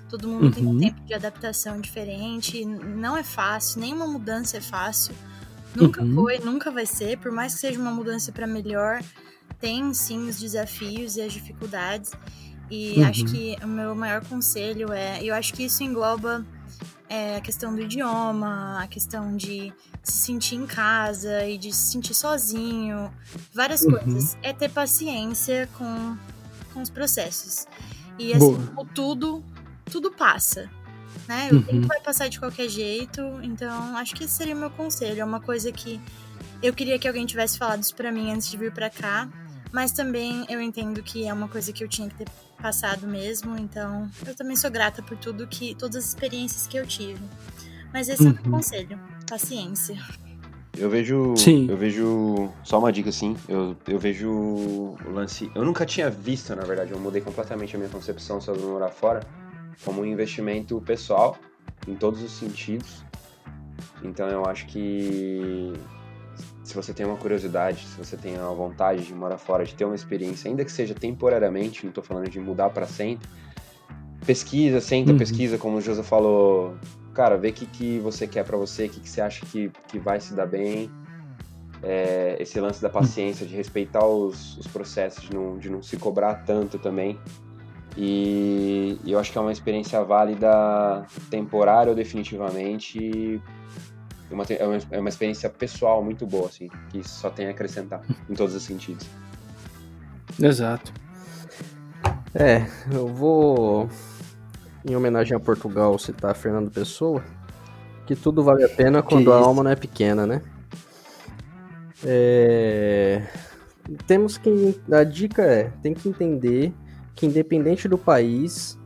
todo mundo uhum. tem um uhum. tempo de adaptação diferente. Não é fácil, nenhuma mudança é fácil. Nunca uhum. foi, nunca vai ser, por mais que seja uma mudança para melhor, tem sim os desafios e as dificuldades. E uhum. acho que o meu maior conselho é, eu acho que isso engloba é, a questão do idioma, a questão de se sentir em casa e de se sentir sozinho, várias uhum. coisas. É ter paciência com, com os processos. E assim, como tudo, tudo passa. Né? O uhum. tempo vai passar de qualquer jeito, então acho que esse seria o meu conselho. É uma coisa que eu queria que alguém tivesse falado isso pra mim antes de vir pra cá, mas também eu entendo que é uma coisa que eu tinha que ter passado mesmo, então eu também sou grata por tudo que, todas as experiências que eu tive. Mas esse uhum. é o meu uhum. conselho, paciência. Eu vejo. Sim. Eu vejo. Só uma dica assim. Eu, eu vejo o lance. Eu nunca tinha visto, na verdade. Eu mudei completamente a minha concepção sobre morar fora. Como um investimento pessoal, em todos os sentidos. Então eu acho que se você tem uma curiosidade, se você tem uma vontade de morar fora, de ter uma experiência, ainda que seja temporariamente, não estou falando de mudar para sempre, pesquisa, senta, uhum. pesquisa, como o José falou, cara, vê o que, que você quer para você, o que, que você acha que, que vai se dar bem, é, esse lance da paciência, de respeitar os, os processos, de não, de não se cobrar tanto também. E, e eu acho que é uma experiência válida temporária ou definitivamente uma, é uma, é uma experiência pessoal muito boa, assim, que só tem a acrescentar em todos os sentidos. Exato. É, eu vou, em homenagem a Portugal, citar Fernando Pessoa, que tudo vale a pena quando a alma não é pequena, né? É... Temos que. A dica é: tem que entender que, independente do país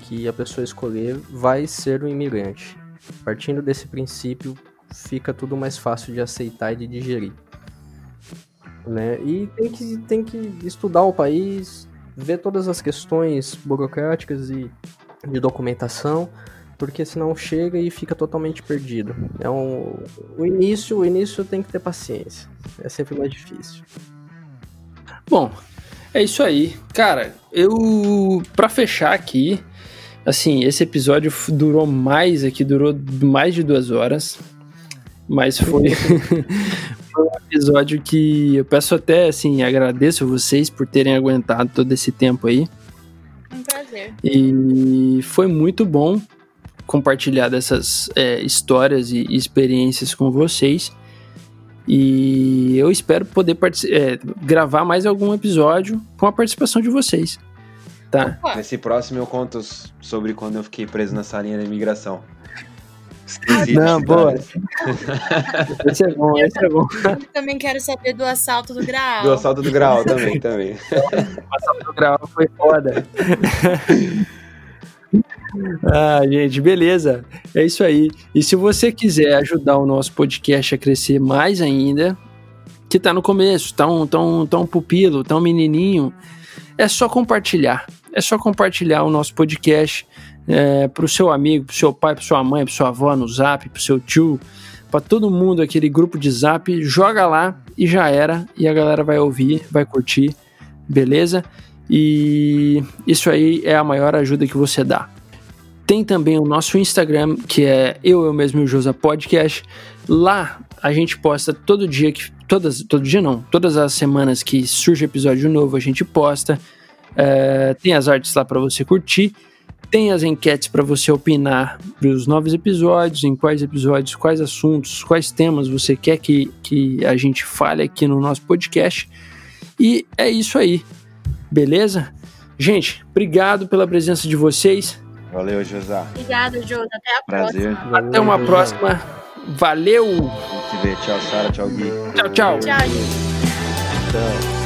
que a pessoa escolher, vai ser um imigrante. Partindo desse princípio, fica tudo mais fácil de aceitar e de digerir. Né? E tem que, tem que estudar o país, ver todas as questões burocráticas e de documentação, porque senão chega e fica totalmente perdido. É um, o início, o início tem que ter paciência. É sempre mais difícil. Bom, é isso aí. Cara, eu para fechar aqui, assim, esse episódio durou mais aqui, durou mais de duas horas. Mas foi, foi um episódio que eu peço até, assim, agradeço vocês por terem aguentado todo esse tempo aí. Um prazer. E foi muito bom compartilhar dessas é, histórias e experiências com vocês. E eu espero poder é, gravar mais algum episódio com a participação de vocês. Tá? Nesse próximo eu conto sobre quando eu fiquei preso na salinha da imigração. Não, boa. esse é bom, esse é bom. Eu também quero saber do assalto do grau. Do assalto do grau também, também. o assalto do grau foi foda. Ah, gente, beleza. É isso aí. E se você quiser ajudar o nosso podcast a crescer mais ainda, que tá no começo, tá um, tá um, tá um pupilo, tá um menininho, é só compartilhar. É só compartilhar o nosso podcast é, para o seu amigo, para o seu pai, para sua mãe, para sua avó no zap, para o seu tio, para todo mundo, aquele grupo de zap, joga lá e já era. E a galera vai ouvir, vai curtir, beleza? E isso aí é a maior ajuda que você dá. Tem também o nosso Instagram, que é Eu, Eu Mesmo e o Josa Podcast. Lá a gente posta todo dia, que, todas, todo dia não, todas as semanas que surge episódio novo a gente posta. É, tem as artes lá para você curtir. Tem as enquetes para você opinar dos novos episódios, em quais episódios, quais assuntos, quais temas você quer que, que a gente fale aqui no nosso podcast. E é isso aí, beleza? Gente, obrigado pela presença de vocês. Valeu, José. Obrigada, José. Até a Prazer. próxima. Até uma próxima. Valeu! Vamos te ver. Tchau, Sara. Tchau, Gui. Tchau, tchau. Tchau, gente. Tchau.